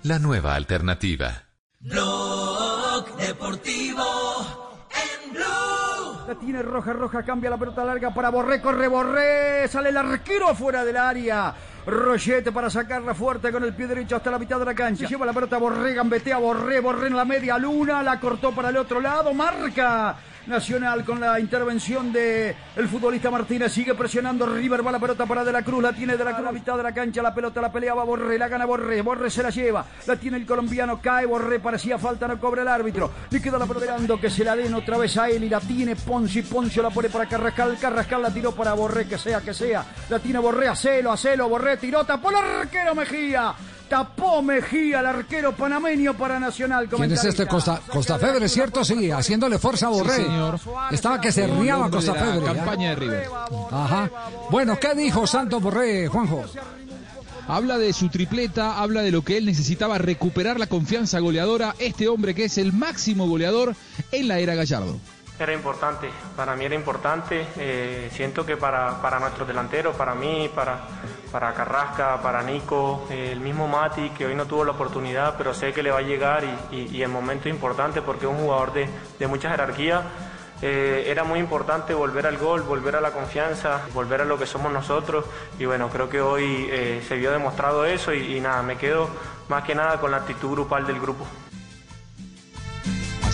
la nueva alternativa. Blog Deportivo en Blue. La tiene roja, roja, cambia la pelota larga para Borré, corre Borré, sale el arquero fuera del área. Rochete para sacarla fuerte con el pie derecho hasta la mitad de la cancha. Lleva la pelota Borré, gambetea Borré, Borré en la media luna, la cortó para el otro lado, marca. Nacional con la intervención de el futbolista Martínez. Sigue presionando. River va la pelota para De la Cruz. La tiene De la Cruz a mitad de la cancha. La pelota la peleaba Borré. La gana Borré. Borré se la lleva. La tiene el colombiano. Cae Borré. Parecía falta. No cobra el árbitro. Le queda la pelota que se la den otra vez a él y la tiene Ponzi Poncio la pone para Carrascal. Carrascal la tiró para Borré. Que sea que sea. La tiene Borré. A celo a celo Borré tiró. Tapó el arquero Mejía Tapó Mejía, el arquero panameño para Nacional. ¿Quién es este Costa, Costa Febre, cierto? Sí, haciéndole fuerza a Borré. señor. Estaba que se riaba Costa de Febre. ¿eh? campaña de River. Ajá. Bueno, ¿qué dijo Santos Borré, Juanjo? Habla de su tripleta, habla de lo que él necesitaba recuperar la confianza goleadora. Este hombre que es el máximo goleador en la era Gallardo. Era importante, para mí era importante. eh, siento que para, para nuestros delanteros, para mí, para, para Carrasca, para Nico, eh, el mismo Mati, que hoy no tuvo la oportunidad, pero sé que le va a llegar y, y, el momento es importante porque es un jugador de, de mucha jerarquía. Eh, era muy importante volver al gol, volver a la confianza, volver a lo que somos nosotros y bueno, creo que hoy se vio demostrado eso y nada, me quedo más que nada con la actitud grupal del grupo.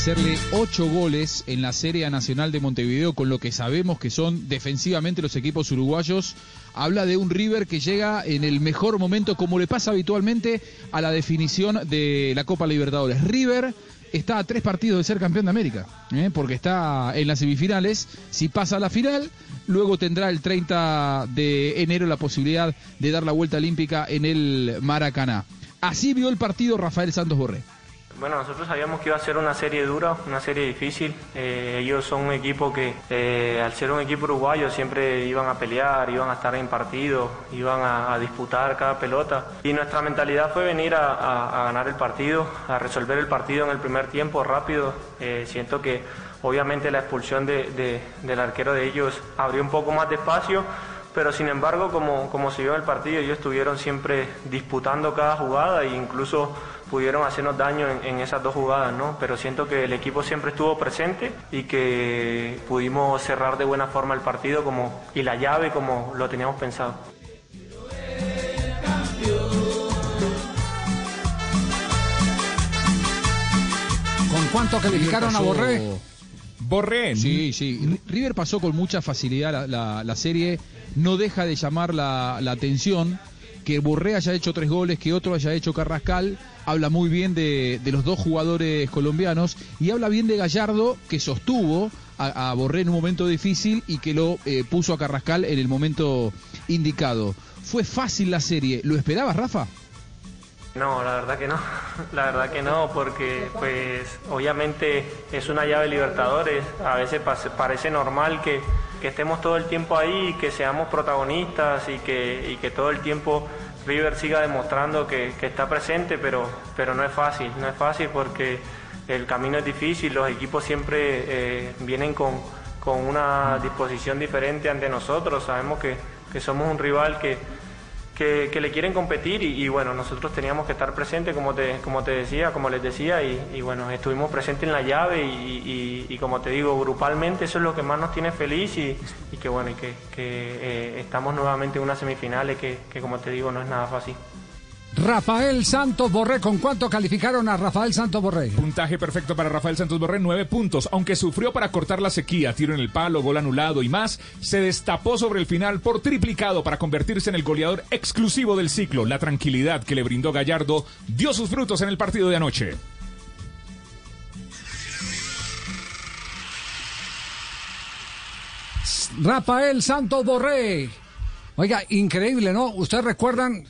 Hacerle ocho goles en la Serie Nacional de Montevideo con lo que sabemos que son defensivamente los equipos uruguayos. Habla de un River que llega en el mejor momento, como le pasa habitualmente a la definición de la Copa Libertadores. River está a tres partidos de ser campeón de América, ¿eh? porque está en las semifinales. Si pasa a la final, luego tendrá el 30 de enero la posibilidad de dar la vuelta olímpica en el Maracaná. Así vio el partido Rafael Santos Borré. Bueno, nosotros sabíamos que iba a ser una serie dura, una serie difícil. Eh, ellos son un equipo que, eh, al ser un equipo uruguayo, siempre iban a pelear, iban a estar en partido, iban a, a disputar cada pelota. Y nuestra mentalidad fue venir a, a- a ganar el partido, a resolver el partido en el primer tiempo rápido. Eh, siento que obviamente la expulsión de- de- del arquero de ellos abrió un poco más de espacio. Pero sin embargo, como, como se el partido, ellos estuvieron siempre disputando cada jugada e incluso pudieron hacernos daño en, en esas dos jugadas, ¿no? Pero siento que el equipo siempre estuvo presente y que pudimos cerrar de buena forma el partido como, y la llave como lo teníamos pensado. ¿Con cuánto calificaron a Borré? Borré. Sí, sí. River pasó con mucha facilidad la, la- la serie. No deja de llamar la, la atención que Borré haya hecho tres goles, que otro haya hecho Carrascal. Habla muy bien de, los dos jugadores colombianos y habla bien de Gallardo, que sostuvo a, a Borré en un momento difícil y que lo eh, puso a Carrascal en el momento indicado. Fue fácil la serie. ¿Lo esperabas, Rafa? No, la verdad que no, la verdad que no, porque pues obviamente es una llave Libertadores, a veces parece normal que, estemos todo el tiempo ahí, que seamos protagonistas y que, todo el tiempo River siga demostrando que, está presente, pero, no es fácil, no es fácil porque el camino es difícil, los equipos siempre eh, vienen con, una disposición diferente ante nosotros, sabemos que somos un rival que que, le quieren competir y, bueno, nosotros teníamos que estar presentes, como te, como te decía, como les decía, y, bueno, estuvimos presentes en la llave y, y- como te digo, grupalmente eso es lo que más nos tiene feliz y, que bueno, y que, que, eh, estamos nuevamente en unas semifinales que, que como te digo no es nada fácil. Rafael Santos Borré, ¿con cuánto calificaron a Rafael Santos Borré? Puntaje perfecto para Rafael Santos Borré, nueve puntos. Aunque sufrió para cortar la sequía, tiro en el palo, gol anulado y más, se destapó sobre el final por triplicado para convertirse en el goleador exclusivo del ciclo. La tranquilidad que le brindó Gallardo dio sus frutos en el partido de anoche. Rafael Santos Borré. Oiga, increíble, ¿no? ¿Ustedes recuerdan,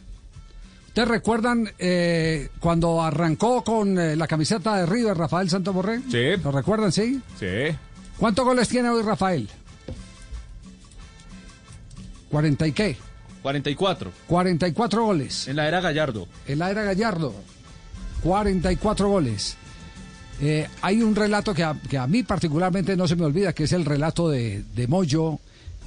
ustedes recuerdan eh, cuando arrancó con eh, la camiseta de River Rafael Santos Borré? Sí. ¿Lo recuerdan, sí? Sí. ¿Cuántos goles tiene hoy Rafael? ¿40 y qué? 44. 44 goles. En la era Gallardo. En la era Gallardo. 44 goles. Eh, hay un relato que a, que a mí particularmente no se me olvida, que es el relato de, de Moyo,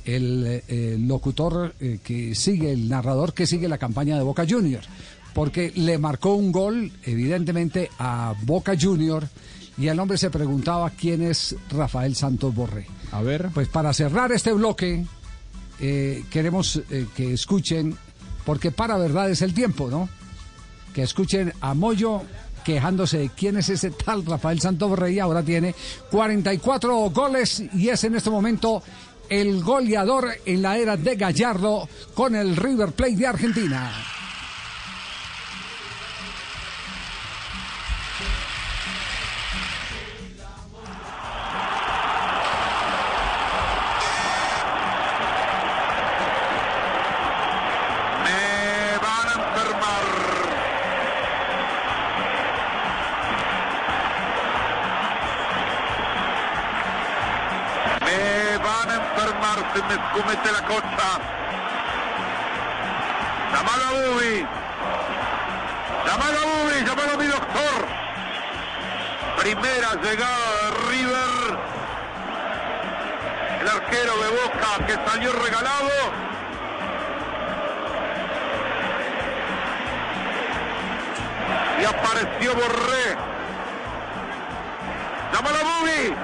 el, eh, el locutor eh, que sigue, el narrador que sigue la campaña de Boca Juniors. porque le marcó un gol, evidentemente, a Boca Junior y el hombre se preguntaba quién es Rafael Santos Borré. A ver. Pues para cerrar este bloque, eh, queremos eh, que escuchen, porque para verdad es el tiempo, ¿no? Que escuchen a Moyo quejándose de quién es ese tal Rafael Santos Borré y ahora tiene 44 goles y es en este momento el goleador en la era de Gallardo con el River Plate de Argentina. Cocha. Llamalo a Bubi. Llamalo a Bubi, llamalo a mi doctor. Primera llegada de River. El arquero de Boca que salió regalado. Y apareció Borré. Llámalo a. ¡Bubi!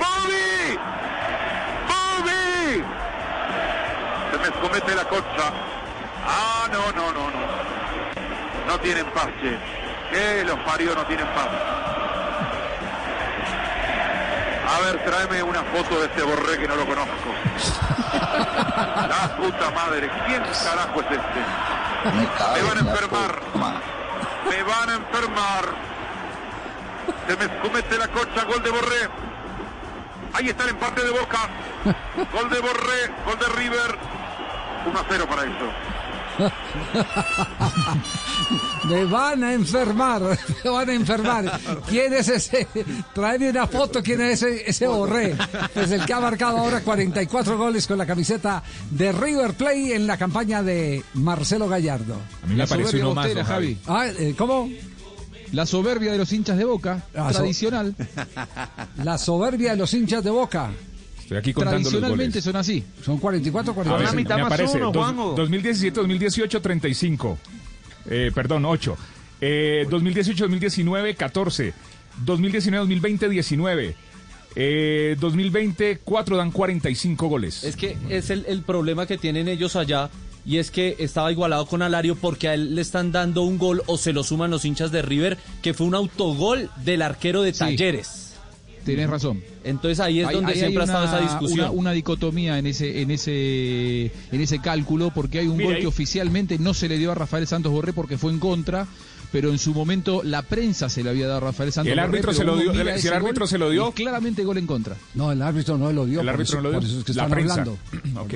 ¡Bubi! Se me escomete la cocha. Ah, no, no, no, no. No tienen paz, che. Que los parió no tienen paz. A ver, tráeme una foto de este Borré que no lo conozco. La puta madre. ¿Quién carajo es este? Me van a enfermar. Me van a enfermar. Se me escumete la cocha, gol de Borré. Ahí está el empate de Boca. Gol de Borré, gol de River. 1 a 0 para eso. Me van a enfermar, me van a enfermar. ¿Quién es ese? Tráeme una foto, ¿quién es ese, ese Borré? Pues el que ha marcado ahora 44 goles con la camiseta de River Play en la campaña de Marcelo Gallardo. A mí me pareció uno más, bostera, don Javi. Ah, eh, ¿Cómo? La soberbia de los hinchas de Boca, Ah, so- tradicional. La soberbia de los hinchas de Boca. Estoy aquí contando los Tradicionalmente goles. son así. Son 44, A ver, 45. me aparece. dos- 2017, 2018, 35. Eh, perdón, 8. Eh, 2018, 2019, 14. 2019, 2020, 19. Eh, 2020, 4 dan 45 goles. Es que es el, el problema que tienen ellos allá y es que estaba igualado con Alario porque a él le están dando un gol o se lo suman los hinchas de River que fue un autogol del arquero de Sí. Talleres. Tenés razón. Entonces ahí es Ahí- donde ahí siempre ha hay estado una- esa discusión. Una, una dicotomía en ese, en ese, en ese cálculo, porque hay un Mira, gol ahí- que oficialmente no se le dio a Rafael Santos Borré porque fue en contra, pero en su momento la prensa se le había dado a Rafael Santos ¿Y el Borré, árbitro se lo dio- el árbitro gol se lo dio? claramente gol en contra. No, el árbitro no lo dio. El árbitro eso- no lo dio. Por eso es que están hablando.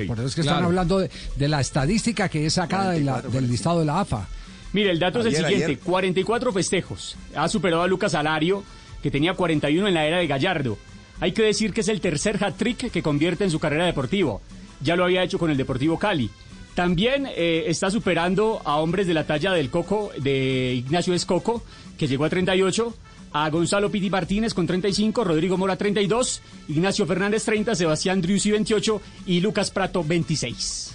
Por eso es que Claro. están hablando de, de la estadística que es sacada de la- del listado de la AFA. Mire, el dato es el siguiente, ayer. 44 festejos. Ha superado a Lucas Alario, que tenía 41 en la era de Gallardo. Hay que decir que es el tercer hat-trick que convierte en su carrera deportiva. Ya lo había hecho con el Deportivo Cali. También eh, está superando a hombres de la talla del Coco, de Ignacio Escoco, que llegó a 38, a Gonzalo Piti Martínez con 35, Rodrigo Mora 32, Ignacio Fernández 30, Sebastián Driussi 28 y Lucas Prato 26.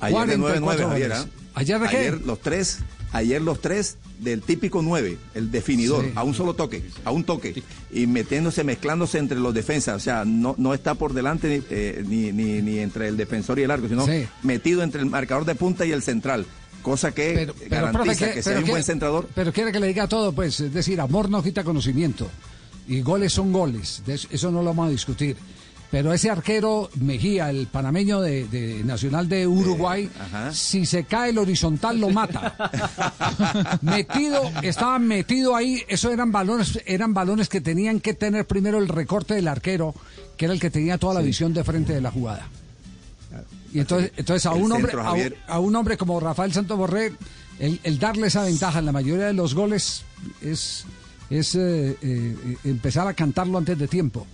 Ayer de 9-9, Javier. ¿ah? ¿Ayer de qué? los tres, ayer los tres del típico 9, el definidor, Sí. a un solo toque, a un toque, y metiéndose, mezclándose entre los defensas, o sea, no, no está por delante ni, eh, ni, ni, ni entre el defensor y el arco, sino Sí. metido entre el marcador de punta y el central, cosa que Pero, garantiza profe, que, ¿qué- sea un buen centrador. Pero quiere que le diga todo, pues, es decir, amor no quita conocimiento. Y goles son goles, eso no lo vamos a discutir. Pero ese arquero Mejía, el panameño de, de Nacional de Uruguay, si se cae el horizontal lo mata. metido, estaba metido ahí, eso eran balones, eran balones que tenían que tener primero el recorte del arquero, que era el que tenía toda la visión de frente de la jugada. Y entonces, entonces a un hombre, a un, Javier. a un hombre como Rafael Santos Borré, el, el darle esa ventaja en la mayoría de los goles es, es eh, eh, empezar a cantarlo antes de tiempo.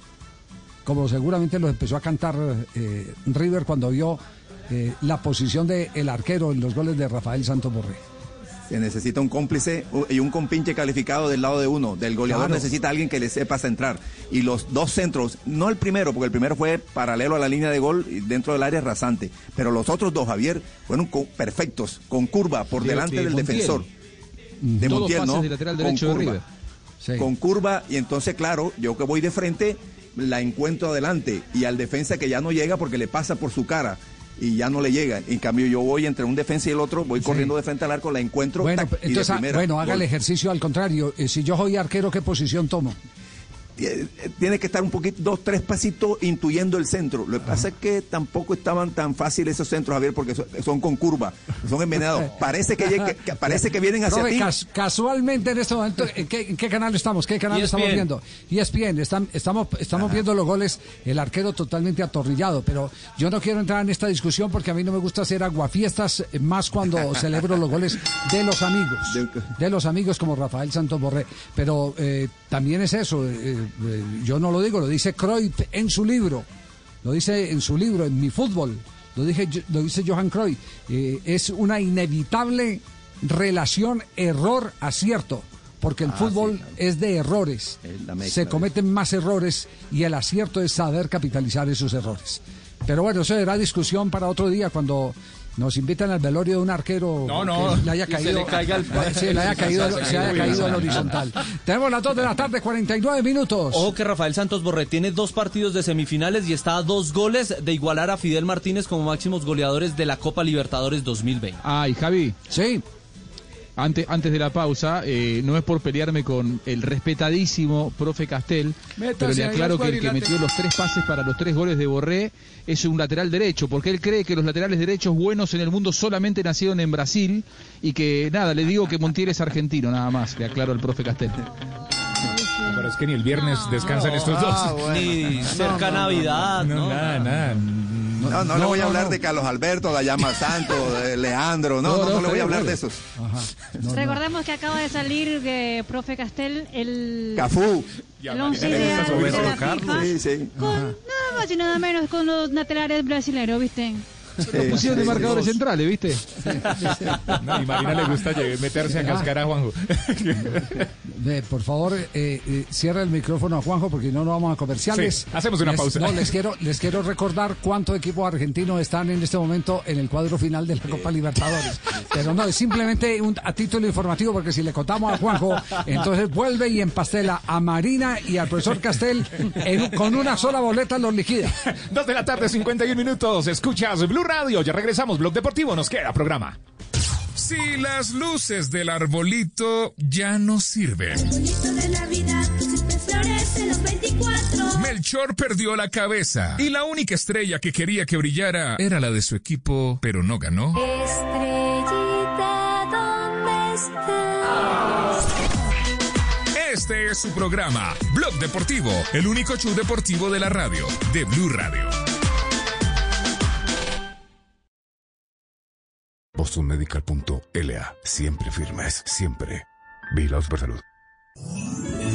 Como seguramente lo empezó a cantar eh, River cuando vio eh, la posición del el arquero en los goles de Rafael Santos Borré. Se necesita un cómplice u- y un compinche calificado del lado de uno. Del goleador Claro. necesita alguien que le sepa centrar. Y los dos centros, no el primero, porque el primero fue paralelo a la línea de gol y dentro del área rasante. Pero los otros dos, Javier, fueron co- perfectos, con curva por De- delante de del Montiel. defensor. de Todos Montiel, ¿no? de lateral de. Con curva, y entonces, claro, yo que voy de frente, la encuentro adelante. Y al defensa que ya no llega porque le pasa por su cara. Y ya no le llega. En cambio, yo voy entre un defensa y el otro, voy corriendo de frente al arco, la encuentro. Bueno, tac, y de ah, primera, bueno, haga el ejercicio al contrario. Eh, Si yo soy arquero, ¿qué posición tomo? Tie- tiene que estar un poquito, dos, tres pasitos intuyendo el centro. Lo que pasa es que tampoco estaban tan fáciles esos centros, Javier, porque son, son con curva, son envenenados. Parece que, lleg- que- parece que vienen hacia ti. cas- casualmente en este momento, ¿en qué, en qué canal estamos? ¿Qué canal estamos ESPN. viendo? ESPN, están, estamos, estamos viendo los goles, el arquero totalmente atornillado, pero yo no quiero entrar en esta discusión porque a mí no me gusta hacer aguafiestas, eh, más cuando celebro los goles de los amigos, de los amigos como Rafael Santos Borré, pero eh, también es eso, eh, yo no lo digo, lo dice Cruyff en su libro, lo dice en su libro, en mi fútbol, lo, dije, lo dice Johan Cruyff, eh, es una inevitable relación error-acierto, porque el Ah, fútbol sí, es de errores, se cometen más errores y el acierto es saber capitalizar esos errores. Pero bueno, eso será discusión para otro día cuando nos invitan al velorio de un arquero No, no. que le haya se caído, le caiga el- sí, le haya caído, se haya caído el horizontal. Tenemos las 2 de la tarde, 49 minutos. Ojo que Rafael Santos Borré tiene dos partidos de semifinales y está a dos goles de igualar a Fidel Martínez como máximos goleadores de la Copa Libertadores 2020. Ay, Javi. Sí. Antes, antes de la pausa, eh, no es por pelearme con el respetadísimo profe Castel, Métase pero le aclaro que el que metió los tres pases para los tres goles de Borré es un lateral derecho, porque él cree que los laterales derechos buenos en el mundo solamente nacieron en Brasil y que nada, le digo que Montiel es argentino, nada más, le aclaro al profe Castel. Pero es que ni el viernes descansan estos dos. Ah, bueno. Ni cerca Navidad, No, ¿no? nada, nada. No, no, le voy a hablar de Carlos Alberto, de Ayama Santos, de Leandro, no, no, no, le voy a hablar de esos. Recordemos que acaba de salir, eh, profe Castel, el, Cafú. el once ideal de Roberto la. FIFA, Sí, sí. con nada más y nada menos con los laterales brasileños, ¿viste? Lo pusieron de marcadores centrales, ¿viste? No, y Marina le gusta meterse a cascar a Juanjo. Por favor, eh, eh, cierra el micrófono a Juanjo porque no nos vamos a comerciales. Sí, hacemos una Les- pausa. No, les quiero, les quiero recordar cuántos equipos argentinos están en este momento en el cuadro final de la Copa Libertadores. Pero no, es simplemente un, a título informativo porque si le contamos a Juanjo, entonces vuelve y empastela a Marina y al profesor Castel en con una sola boleta los liquida. Dos de la tarde, 51 minutos. Escuchas Blue Radio. Ya regresamos. Blog Deportivo. Nos queda programa. Si las luces del arbolito ya no sirven. Bonito de Navidad, siempre florece los 24. Melchor perdió la cabeza y la única estrella que quería que brillara era la de su equipo, pero no ganó. Estrellita, ¿dónde estás? Este es su programa, Blog Deportivo, el único show deportivo de la radio, de Blue Radio. BostonMedical.la. Siempre firmes, siempre. Vigilados por salud.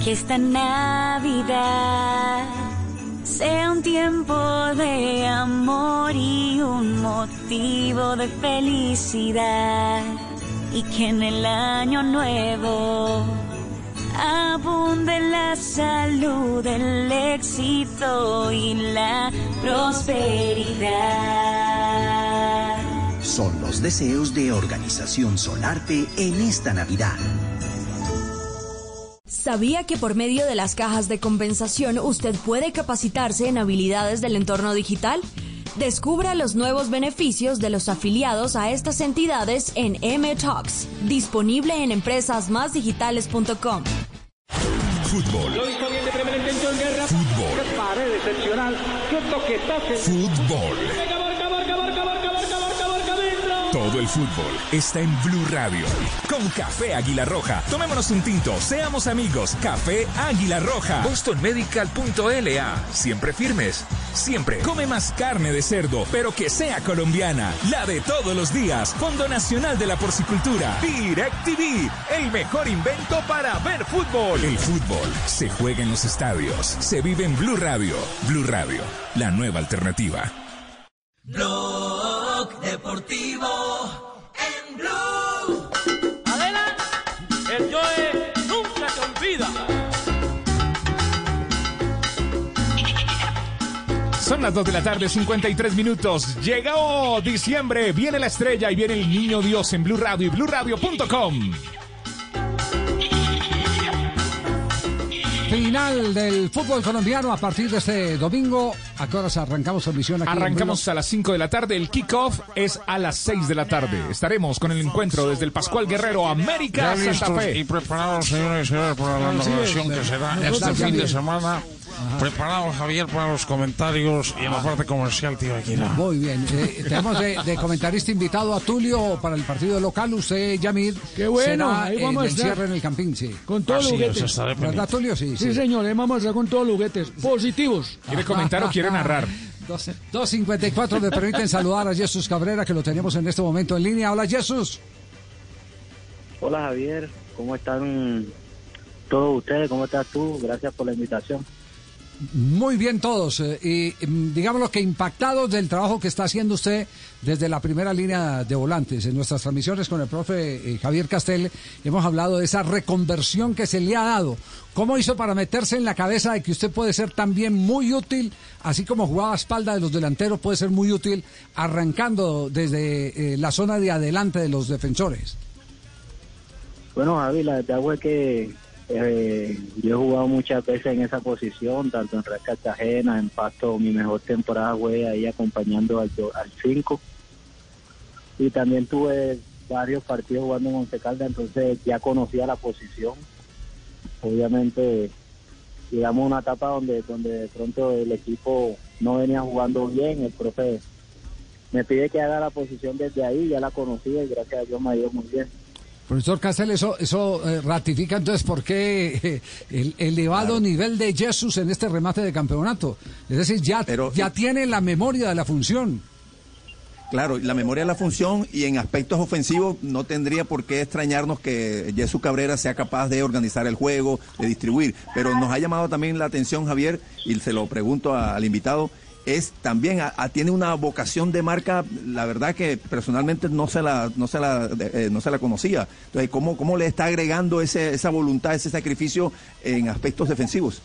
Que esta Navidad sea un tiempo de amor y un motivo de felicidad. Y que en el año nuevo abunde la salud, el éxito y la prosperidad. Son los deseos de Organización Solarte en esta Navidad. ¿Sabía que por medio de las cajas de compensación usted puede capacitarse en habilidades del entorno digital? Descubra los nuevos beneficios de los afiliados a estas entidades en M-Talks, disponible en empresasmásdigitales.com. Fútbol, Lo hizo bien de primera intención, Guerra. Fútbol. Qué pared excepcional. Qué toque, toque. fútbol. Todo el fútbol está en Blue Radio. Con Café Águila Roja. Tomémonos un tinto, seamos amigos. Café Águila Roja. BostonMedical.la. Siempre firmes. Siempre. Come más carne de cerdo, pero que sea colombiana. La de todos los días. Fondo Nacional de la Porcicultura. DirecTV. El mejor invento para ver fútbol. El fútbol se juega en los estadios. Se vive en Blue Radio. Blue Radio. La nueva alternativa. Blog Deportivo en Blue. Adela, el Joe nunca te olvida. Son las 2 de la tarde, 53 minutos. Llegó diciembre, viene la estrella y viene el niño Dios en Blue Radio y BlueRadio.com. Final del fútbol colombiano a partir de este domingo. ¿A qué horas arrancamos transmisión aquí? en Arrancamos a las 5 de la tarde, el kickoff es a las 6 de la tarde. Estaremos con el encuentro desde el Pascual Guerrero, América Ya Santa listos Fe. y preparados, señores y señores, para la Así narración es. que será Nosotros este fin de semana. Preparados, Javier, para los comentarios y en la parte comercial, tío Akira. Muy bien. eh, tenemos de, de comentarista invitado a Tulio para el partido local. Usted, Yamir. Qué bueno, será ahí en vamos a el estar. cierre en el Campín, sí. Con todos los juguetes. ¿Verdad, Tulio? Sí, Sí, señor, eh, vamos a estar con todos los juguetes positivos. ¿Quiere comentar o quiere narrar? 2.54 me permiten saludar a Jesús Cabrera, que lo tenemos en este momento en línea. Hola, Jesús. Hola Javier, ¿cómo están todos ustedes? ¿Cómo estás tú? Gracias por la invitación. Muy bien todos. eh, y mm, digámoslo que impactados del trabajo que está haciendo usted desde la primera línea de volantes. En nuestras transmisiones con el profe eh, Javier Castel hemos hablado de esa reconversión que se le ha dado. ¿Cómo hizo para meterse en la cabeza de que usted puede ser también muy útil, así como jugaba a espalda de los delanteros, puede ser muy útil arrancando desde eh, la zona de adelante de los defensores? Bueno Javi, la fue que eh, yo he jugado muchas veces en esa posición, tanto en Real Cartagena, en Pasto, mi mejor temporada fue ahí acompañando al 5. Y también tuve varios partidos jugando en Once entonces ya conocía la posición. Obviamente, llegamos a una etapa donde, donde de pronto el equipo no venía jugando bien, el profe me pide que haga la posición desde ahí, ya la conocía y gracias a Dios me ha ido muy bien. Profesor Castel, eso, eso eh, ratifica entonces por qué eh, el elevado nivel de Jesús en este remate de campeonato. Es decir, ya, ya tiene la memoria de la función. Claro, la memoria de la función y en aspectos ofensivos no tendría por qué extrañarnos que Jesús Cabrera sea capaz de organizar el juego, de distribuir. Pero nos ha llamado también la atención, Javier, y se lo pregunto a- al invitado, es también a- tiene una vocación de marca, la verdad que personalmente no se la no se la eh, no se la conocía. Entonces, ¿cómo, cómo le está agregando ese, esa voluntad, ese sacrificio en aspectos defensivos?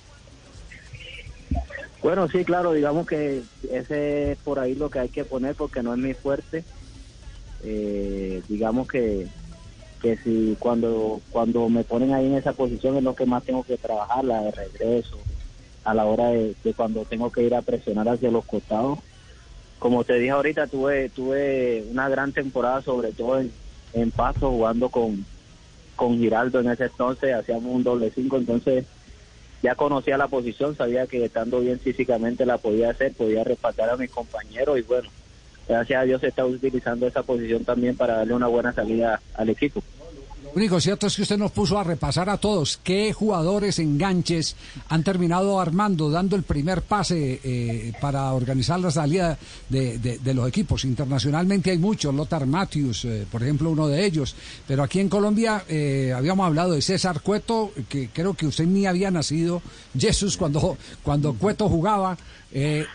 Bueno, sí, claro, digamos que ese es por ahí lo que hay que poner porque no es mi fuerte. Eh, digamos que, que si cuando, cuando me ponen ahí en esa posición es lo que más tengo que trabajar, la de regreso, a la hora de, cuando tengo que ir a presionar hacia los costados. Como te dije ahorita, tuve, tuve una gran temporada, sobre todo en, en Paso, jugando con, con Giraldo en ese entonces, hacíamos un doble cinco, entonces ya conocía la posición, sabía que estando bien físicamente la podía hacer, podía respaldar a mis compañeros y bueno, gracias a Dios se está utilizando esa posición también para darle una buena salida al equipo. Lo único cierto es que usted nos puso a repasar a todos qué jugadores enganches han terminado armando, dando el primer pase eh, para organizar la salida de, de- los equipos. Internacionalmente hay muchos, Lothar Matthews, eh, por ejemplo, uno de ellos. Pero aquí en Colombia eh, habíamos hablado de César Cueto, que creo que usted ni había nacido, Jesús, cuando, cuando Cueto jugaba.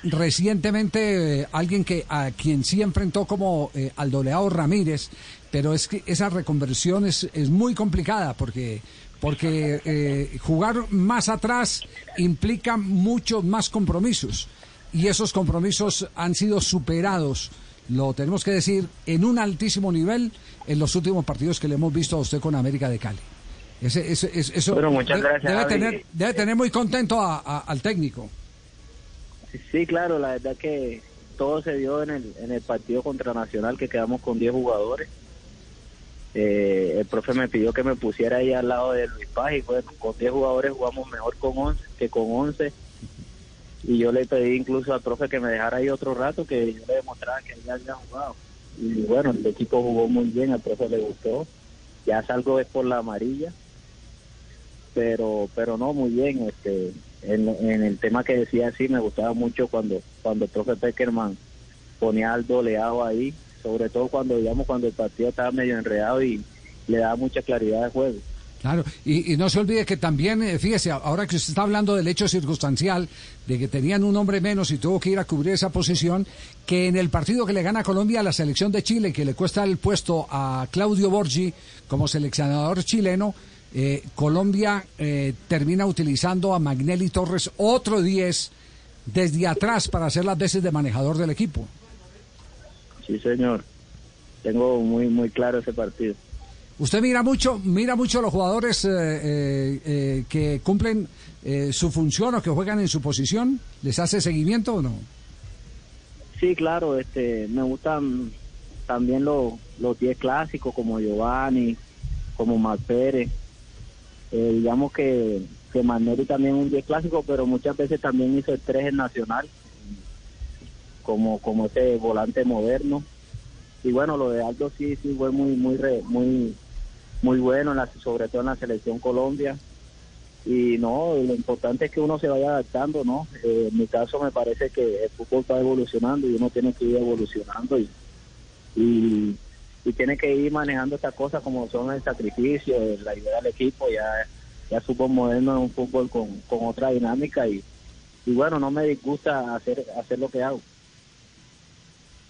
Recientemente alguien que a quien sí enfrentó como al doleado Ramírez, pero es que esa reconversión es, es muy complicada porque porque eh, jugar más atrás implica muchos más compromisos y esos compromisos han sido superados, lo tenemos que decir, en un altísimo nivel en los últimos partidos que le hemos visto a usted con América de Cali. Ese, ese- ese- eso Bueno, muchas debe, gracias, debe Javi. tener, debe tener muy contento a- a- al técnico. Sí, claro, la verdad que todo se dio en el, en el partido contra Nacional que quedamos con 10 jugadores. Eh, el profe me pidió que me pusiera ahí al lado de Luis Paz y bueno, con 10 jugadores jugamos mejor con 11 que con 11 y yo le pedí incluso al profe que me dejara ahí otro rato que yo le demostrara que ya había jugado. Y bueno, el equipo jugó muy bien, al profe le gustó. Ya salgo es por la amarilla. Pero pero no muy bien este en, en el tema que decía sí me gustaba mucho cuando cuando el profe Peckerman ponía al doleado ahí sobre todo cuando digamos cuando el partido estaba medio enredado y le daba mucha claridad de juego Claro, y, no se olvide que también, eh, fíjese, ahora que usted está hablando del hecho circunstancial, de que tenían un hombre menos y tuvo que ir a cubrir esa posición, que en el partido que le gana Colombia a la selección de Chile, que le cuesta el puesto a Claudio Borgi como seleccionador chileno, eh, Colombia eh, termina utilizando a Magnelli Torres, otro 10, desde atrás para hacer las veces de manejador del equipo. Sí señor tengo muy muy claro ese partido Usted mira mucho, mira mucho a los jugadores eh, eh, eh, que cumplen eh, su función o que juegan en su posición. ¿Les hace seguimiento o no? Sí, claro, este, me gustan también los los 10 clásicos como Giovanni, como Mar Pérez. Eh, digamos que, que Maneri también es un 10 clásico, pero muchas veces también hizo el 3 en Nacional, como, como ese volante moderno. Y bueno, lo de Aldo sí, sí fue muy, muy, re- muy, muy bueno, en la, sobre todo en la selección Colombia. Y no, lo importante es que uno se vaya adaptando, ¿no? Eh, en mi caso me parece que el fútbol está evolucionando y uno tiene que ir evolucionando y, y, tiene que ir manejando estas cosas como son el sacrificio, la ayuda al equipo, ya, ya fútbol moderno es un fútbol con, con otra dinámica y, y bueno, no me disgusta hacer, hacer lo que hago.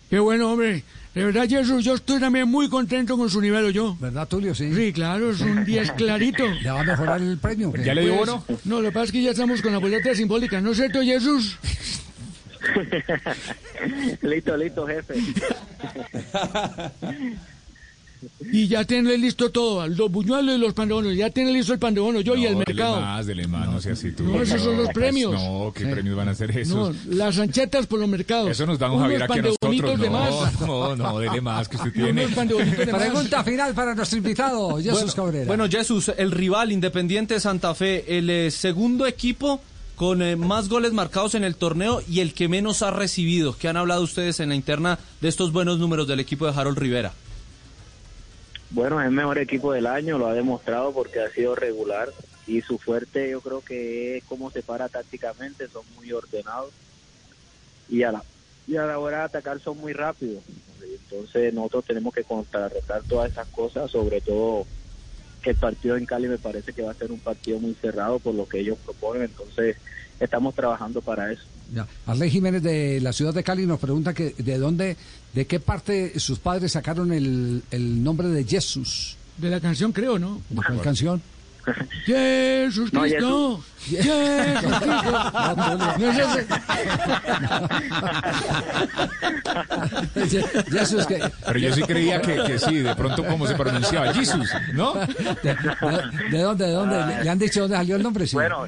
Qué bueno, hombre. De verdad, Jesús, yo estoy también muy contento con su nivel, yo. ¿Verdad, Tulio? Sí. Sí, claro, es un 10 clarito. ¿Le va a mejorar el premio? Pues, No, lo que pasa es que ya estamos con la boleta simbólica, ¿no es cierto, Jesús? listo, listo, jefe. Y ya tiene listo todo, los buñuelos y los pan de bono. Ya tiene listo el pan de bono, yo y el Dele mercado. más, dele más, no, sea así tú. No, esos son los premios. No, ¿qué premios van a ser No, esos? las anchetas por los mercados. Eso nos da un Javier aquí a de nosotros. de No, más. no, no, dele más que usted tiene. De de más. Pregunta final para nuestro invitado, Jesús bueno, Cabrera. Bueno, Jesús, el rival Independiente Santa Fe, el eh, segundo equipo con eh, más goles marcados en el torneo y el que menos ha recibido. ¿Qué han hablado ustedes en la interna de estos buenos números del equipo de Harold Rivera? Bueno, es el mejor equipo del año, lo ha demostrado porque ha sido regular y su fuerte yo creo que es cómo se para tácticamente, son muy ordenados y a la, y a la hora de atacar son muy rápidos. Entonces nosotros tenemos que contrarrestar todas esas cosas, sobre todo el partido en Cali me parece que va a ser un partido muy cerrado por lo que ellos proponen, entonces estamos trabajando para eso. Ya. Arley Jiménez de la ciudad de Cali nos pregunta que de dónde, de qué parte sus padres sacaron el, el nombre de Jesús. De la canción, creo, ¿no? ¿De cuál canción? Jesús Cristo. Jesús que... Pero yo sí creía que, que sí, de pronto cómo se pronunciaba. Jesús, ¿no? ¿De, de dónde? ¿De dónde? ¿Le, le han dicho dónde salió el nombre? Sí. Bueno,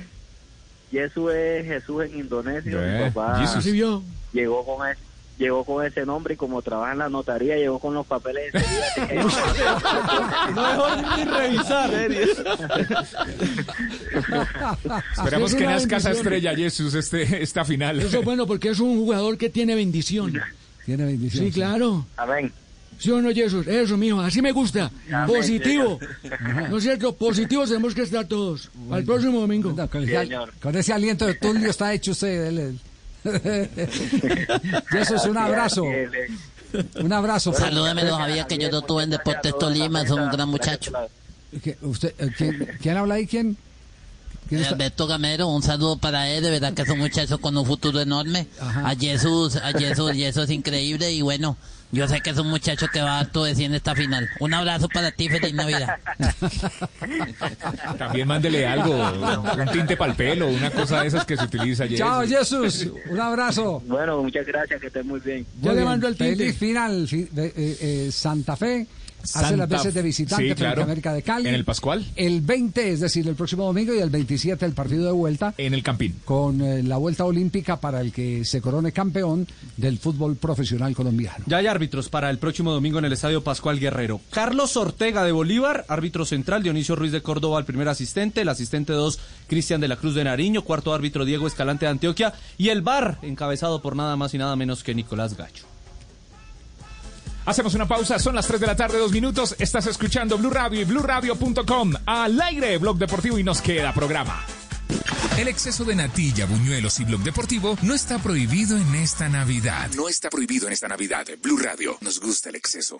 Jesús es Jesús en Indonesio. Eh, Mi papá Jesús. Sí vio. llegó con ese, llegó con ese nombre y como trabaja en la notaría, llegó con los papeles No dejó ni revisar, Esperamos Es que nazca esa estrella, Jesús, este, esta final. Eso es bueno porque es un jugador que tiene bendición. Tiene bendición. Sí, claro. Amén. ¿Sí o no, Jesús? Eso, mijo, así me gusta. Positivo. ¿No es cierto? Positivos tenemos que estar todos. Al próximo domingo. con, ese, con ese aliento de Tulio está hecho usted. él- él. Jesús, un abrazo. Un abrazo. Salúdamelo, Javier, que yo lo tuve en Deportes Tolima, es un gran muchacho. ¿Qué- usted, eh, ¿quién, quién habla ahí? ¿Quién? Alberto Gamero, un saludo para él, de verdad que es un muchacho con un futuro enorme. A Jesús, a Jesús, y eso es increíble y bueno, yo sé que es un muchacho que va a todo decir en esta final. Un abrazo para ti, feliz Navidad. También mándele algo, un tinte para el pelo, una cosa de esas que se utiliza, Jesús. Chao, Jesús. Un abrazo. Bueno, muchas gracias, que estén muy bien. Muy bien. Feliz final. fi- de- eh, eh, Santa Fe hace Santa las veces de visitante Sí, frente claro. a América de Cali. En el Pascual. El 20, es decir, el próximo domingo y el 27 el partido de vuelta. En el Campín. Con eh, la vuelta olímpica para el que se corone campeón del fútbol profesional colombiano. Ya hay árbitros para el próximo domingo en el Estadio Pascual Guerrero. Carlos Ortega de Bolívar, árbitro central, Dionisio Ruiz de Córdoba, el primer asistente, el asistente 2, Cristian de la Cruz de Nariño, cuarto árbitro Diego Escalante de Antioquia y el VAR, encabezado por nada más y nada menos que Nicolás Gacho. Hacemos una pausa, son las 3 de la tarde, dos minutos. Estás escuchando Blue Radio y BlueRadio.com. Al aire, Blog Deportivo y nos queda programa. El exceso de natilla, buñuelos y blog deportivo no está prohibido en esta Navidad. No está prohibido en esta Navidad. Blue Radio, nos gusta el exceso.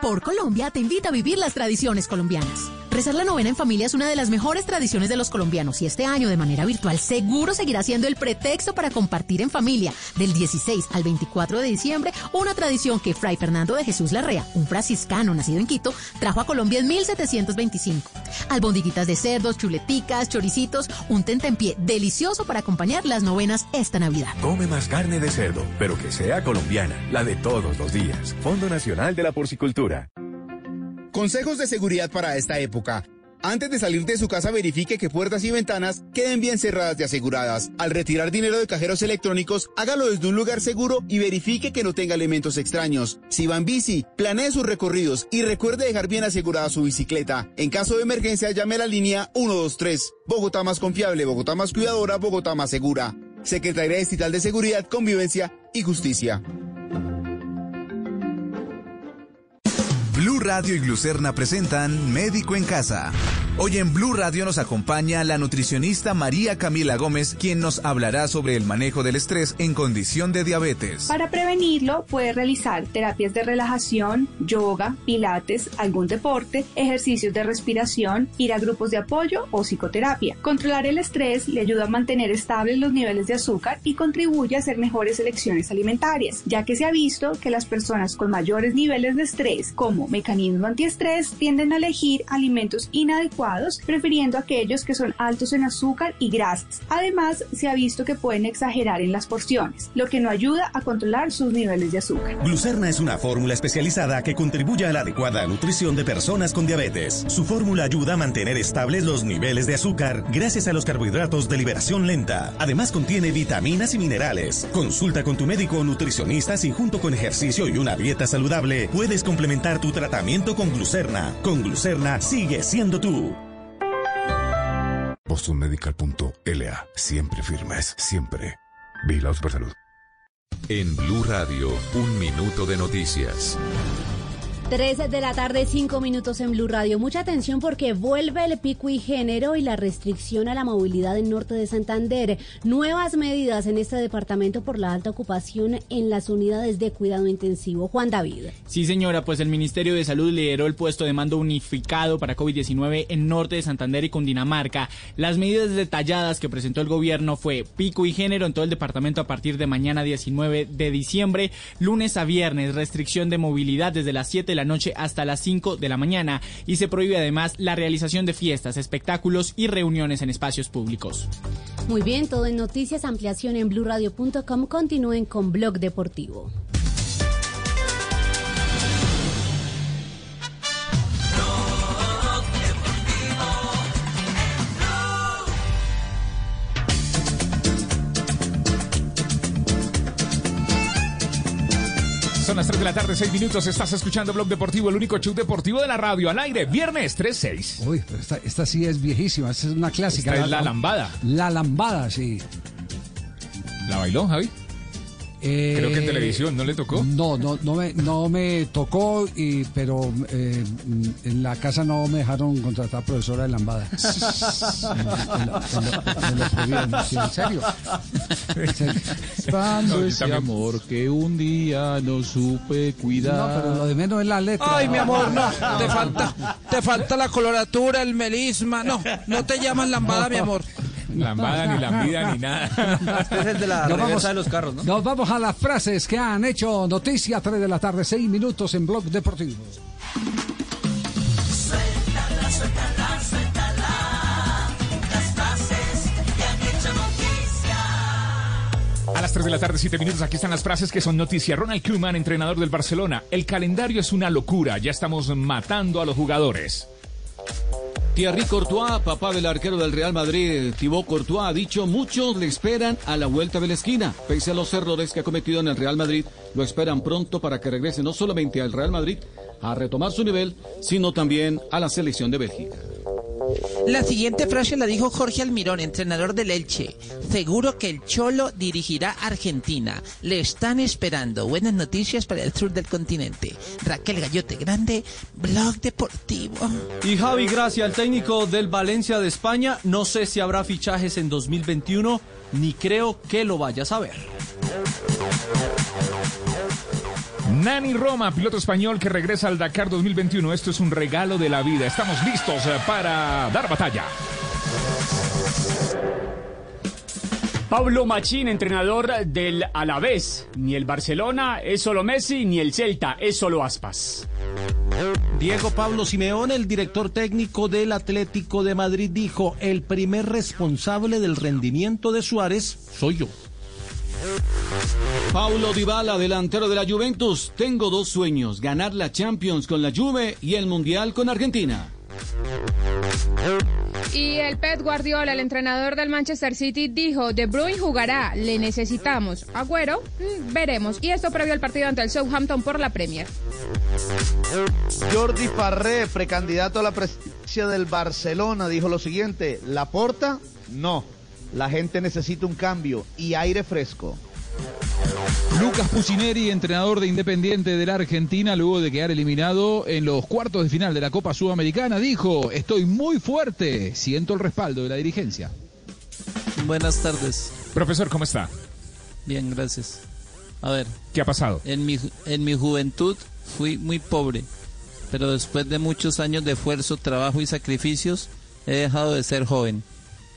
Por Colombia te invita a vivir las tradiciones colombianas. Rezar la novena en familia es una de las mejores tradiciones de los colombianos y este año de manera virtual seguro seguirá siendo el pretexto para compartir en familia. Del 16 al 24 de diciembre, una tradición que Fray Fernando de Jesús Larrea, un franciscano nacido en Quito, trajo a Colombia en 1725. Albondiguitas de cerdos, chuleticas, choricitos, un tentempié delicioso para acompañar las novenas esta Navidad. Come más carne de cerdo, pero que sea colombiana, la de todos los días. Fondo Nacional de la Porcicultura. Consejos de seguridad para esta época. Antes de salir de su casa verifique que puertas y ventanas queden bien cerradas y aseguradas. Al retirar dinero de cajeros electrónicos, hágalo desde un lugar seguro y verifique que no tenga elementos extraños. Si va en bici, planee sus recorridos y recuerde dejar bien asegurada su bicicleta. En caso de emergencia, llame a la línea 123. Bogotá más confiable, Bogotá más cuidadora, Bogotá más segura. Secretaría Estatal de Seguridad, Convivencia y Justicia. Radio y Glucerna presentan Médico en Casa. Hoy en Blue Radio nos acompaña la nutricionista María Camila Gómez, quien nos hablará sobre el manejo del estrés en condición de diabetes. Para prevenirlo, puede realizar terapias de relajación, yoga, pilates, algún deporte, ejercicios de respiración, ir a grupos de apoyo o psicoterapia. Controlar el estrés le ayuda a mantener estables los niveles de azúcar y contribuye a hacer mejores elecciones alimentarias, ya que se ha visto que las personas con mayores niveles de estrés, como mecanismo antiestrés, tienden a elegir alimentos inadecuados prefiriendo aquellos que son altos en azúcar y grasas. Además, se ha visto que pueden exagerar en las porciones, lo que no ayuda a controlar sus niveles de azúcar. Glucerna es una fórmula especializada que contribuye a la adecuada nutrición de personas con diabetes. Su fórmula ayuda a mantener estables los niveles de azúcar gracias a los carbohidratos de liberación lenta. Además contiene vitaminas y minerales. Consulta con tu médico o nutricionista si junto con ejercicio y una dieta saludable puedes complementar tu tratamiento con glucerna. Con glucerna sigue siendo tú bostonmedical.la. Siempre firmes, siempre. Vigilados por salud. En Blue Radio, un minuto de noticias. 3 de la tarde, 5 minutos en Blue Radio. Mucha atención porque vuelve el pico y género y la restricción a la movilidad en norte de Santander. Nuevas medidas en este departamento por la alta ocupación en las unidades de cuidado intensivo. Juan David. Sí, señora, pues el Ministerio de Salud lideró el puesto de mando unificado para COVID-19 en norte de Santander y Cundinamarca. Las medidas detalladas que presentó el gobierno fue pico y género en todo el departamento a partir de mañana 19 de diciembre, lunes a viernes, restricción de movilidad desde las 7 de la noche hasta las 5 de la mañana y se prohíbe además la realización de fiestas, espectáculos y reuniones en espacios públicos. Muy bien, todo en noticias, ampliación en blurradio.com. Continúen con Blog Deportivo. Son las 3 de la tarde, 6 minutos. Estás escuchando Blog Deportivo, el único show deportivo de la radio. Al aire, viernes 3-6. Uy, pero esta, esta sí es viejísima. Esta es una clásica. Esta es la lambada. La lambada, sí. ¿La bailó, Javi? Eh, Creo que en televisión, ¿no le tocó? No, no, no me, no me tocó, y, pero eh, en la casa no me dejaron contratar profesora de lambada. Me lo- me lo- me lo prohibieron, sí, en serio. En serio. Cuando ese amor que un día no supe cuidar. No, pero lo de menos es la letra. Ay, mi amor, no. Te falta, te falta la coloratura, el melisma. No, no te llaman lambada, mi amor. Lambada, ni lambida, ni nada. Este es el de la Nos vamos- de los carros, ¿no? Nos vamos a las frases que han hecho noticia 3 de la tarde, 6 minutos en Blog Deportivo. Suéltala, suéltala, suéltala. Las frases que han hecho noticia. A las 3 de la tarde, 7 minutos, aquí están las frases que son noticia. Ronald Koeman, entrenador del Barcelona. El calendario es una locura, ya estamos matando a los jugadores. Thierry Courtois, papá del arquero del Real Madrid, Thibaut Courtois, ha dicho muchos le esperan a la vuelta de la esquina. Pese a los errores que ha cometido en el Real Madrid, lo esperan pronto para que regrese no solamente al Real Madrid a retomar su nivel, sino también a la selección de Bélgica. La siguiente frase la dijo Jorge Almirón, entrenador del Elche. Seguro que el Cholo dirigirá Argentina. Le están esperando. Buenas noticias para el sur del continente. Raquel Gallote Grande, Blog Deportivo. Y Javi Gracia, el técnico del Valencia de España, no sé si habrá fichajes en 2021, ni creo que lo vayas a ver. Nani Roma, piloto español que regresa al Dakar 2021. Esto es un regalo de la vida. Estamos listos eh, para dar batalla. Pablo Machín, entrenador del Alavés. Ni el Barcelona es solo Messi, ni el Celta es solo Aspas. Diego Pablo Simeón, el director técnico del Atlético de Madrid, dijo, el primer responsable del rendimiento de Suárez soy yo. Paulo Dybala, delantero de la Juventus. Tengo dos sueños, ganar la Champions con la Juve y el Mundial con Argentina. Y el Pep Guardiola, el entrenador del Manchester City, dijo, De Bruyne jugará, le necesitamos. Agüero, mm, veremos. Y esto previo al partido ante el Southampton por la Premier. Jordi Farré, precandidato a la presidencia del Barcelona, dijo lo siguiente, ¿la porta? No, la gente necesita un cambio y aire fresco. Lucas Pucineri, entrenador de Independiente de la Argentina, luego de quedar eliminado en los cuartos de final de la Copa Sudamericana, dijo, estoy muy fuerte, siento el respaldo de la dirigencia. Buenas tardes. Profesor, ¿cómo está? Bien, gracias. A ver. ¿Qué ha pasado? En mi, en mi juventud fui muy pobre, pero después de muchos años de esfuerzo, trabajo y sacrificios, he dejado de ser joven.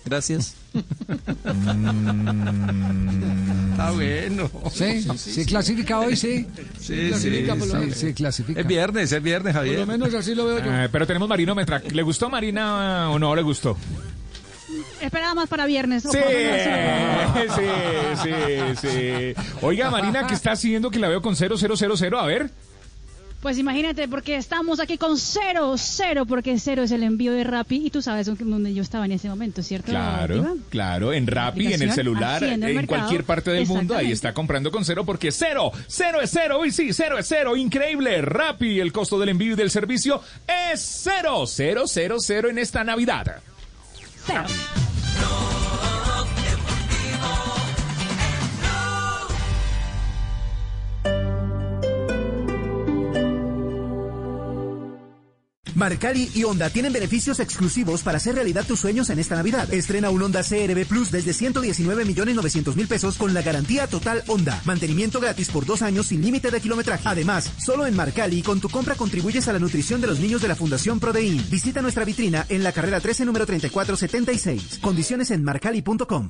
Gracias. Está bueno. Sí, sí, clasifica hoy, sí. Sí, clasifica, sí, por lo- sí. sí, clasifica. Es viernes, es viernes, Por Javier. lo menos así lo veo yo. Eh, pero tenemos marinómetra. ¿Le gustó Marina o no le gustó? Esperaba más para viernes. Sí, sí, sí, sí. Oiga, Marina, ¿qué está haciendo que la veo con 0000? A ver. Pues imagínate, porque estamos aquí con cero, cero, porque cero es el envío de Rappi y tú sabes dónde yo estaba en ese momento, ¿cierto? Claro, claro, en Rappi, en el celular, en mercado. cualquier parte del mundo, ahí está comprando con cero porque cero, cero es cero, uy sí, cero es cero, increíble, Rappi, el costo del envío y del servicio es cero, cero, cero, cero en esta Navidad. Marcari y Honda tienen beneficios exclusivos para hacer realidad tus sueños en esta Navidad. Estrena un Honda CRB Plus desde 119 millones 900 mil pesos con la garantía total Honda. Mantenimiento gratis por dos años sin límite de kilometraje. Además, solo en Marcali con tu compra contribuyes a la nutrición de los niños de la Fundación Prodein. Visita nuestra vitrina en la carrera 13 número 3476. Condiciones en marcali.com.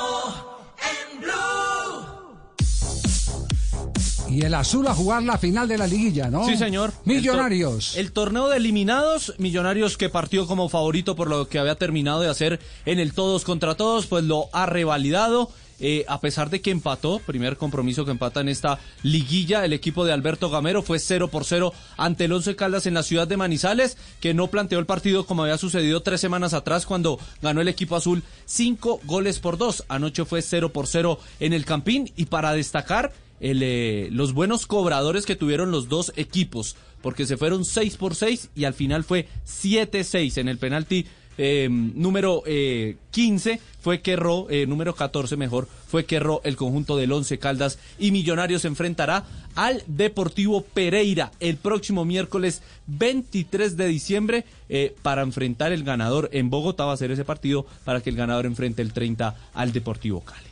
Y el azul a jugar la final de la liguilla, ¿no? Sí, señor. Millonarios. El, tor- el torneo de eliminados, Millonarios que partió como favorito por lo que había terminado de hacer en el todos contra todos, pues lo ha revalidado. eh, a pesar de que empató, primer compromiso que empata en esta liguilla, el equipo de Alberto Gamero fue 0 por 0 ante el Once Caldas en la ciudad de Manizales, que no planteó el partido como había sucedido tres semanas atrás cuando ganó el equipo azul cinco goles por dos. Anoche fue 0 por 0 en el Campín y para destacar el, eh, los buenos cobradores que tuvieron los dos equipos, porque se fueron 6 por 6 y al final fue 7-6 en el penalti. eh, número eh, 15 fue que erró, eh, número 14 mejor, fue que erró el conjunto del Once Caldas y Millonarios se enfrentará al Deportivo Pereira el próximo miércoles 23 de diciembre eh, para enfrentar el ganador en Bogotá va a ser ese partido para que el ganador enfrente el 30 al Deportivo Cali.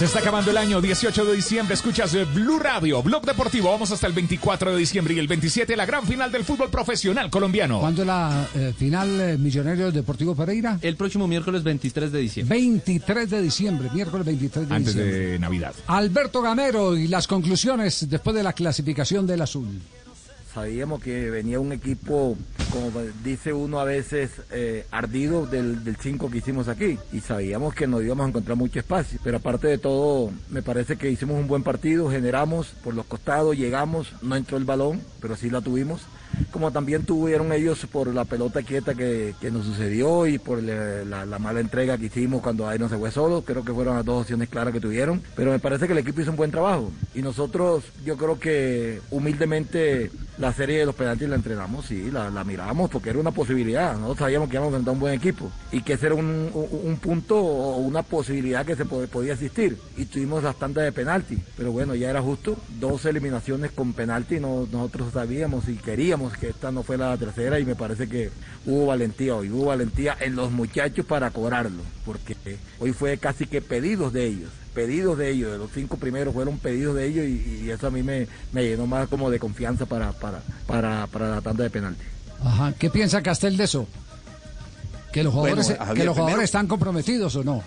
Se está acabando el año, 18 de diciembre, escuchas eh, Blue Radio, Blog Deportivo, vamos hasta el 24 de diciembre y el 27 la gran final del fútbol profesional colombiano. ¿Cuándo es la eh, final eh, Millonarios Deportivo Pereira? El próximo miércoles 23 de diciembre. 23 de diciembre, miércoles 23 de Antes diciembre. de Navidad. Alberto Gamero y las conclusiones después de la clasificación del azul. Sabíamos que venía un equipo, como dice uno a veces, eh, ardido del, del 5 que hicimos aquí. Y sabíamos que nos íbamos a encontrar mucho espacio. Pero aparte de todo, me parece que hicimos un buen partido, generamos por los costados, llegamos, no entró el balón, pero sí la tuvimos. Como también tuvieron ellos por la pelota quieta que, que nos sucedió y por la, la mala entrega que hicimos cuando no se fue solo. Creo que fueron las dos opciones claras que tuvieron. Pero me parece que el equipo hizo un buen trabajo. Y nosotros, yo creo que humildemente la serie de los penaltis la entrenamos, sí, la, la miramos porque era una posibilidad. Nosotros sabíamos que íbamos a enfrentar un buen equipo y que ese era un, un- un punto o una posibilidad que se pod- podía existir. Y tuvimos las tandas de penalti. Pero bueno, ya era justo. Dos eliminaciones con penalti. No, nosotros sabíamos y queríamos que esta no fuera la tercera y me parece que hubo valentía hoy. Hubo valentía en los muchachos para cobrarlo. Porque hoy fue casi que pedidos de ellos. Pedidos de ellos, de los cinco primeros fueron pedidos de ellos y, y eso a mí me, me llenó más como de confianza para, para, para, para la tanda de penalti. Ajá. ¿Qué piensa Castel de eso? ¿Que los Bueno, jugadores, Javier, que los jugadores primero- están comprometidos o no?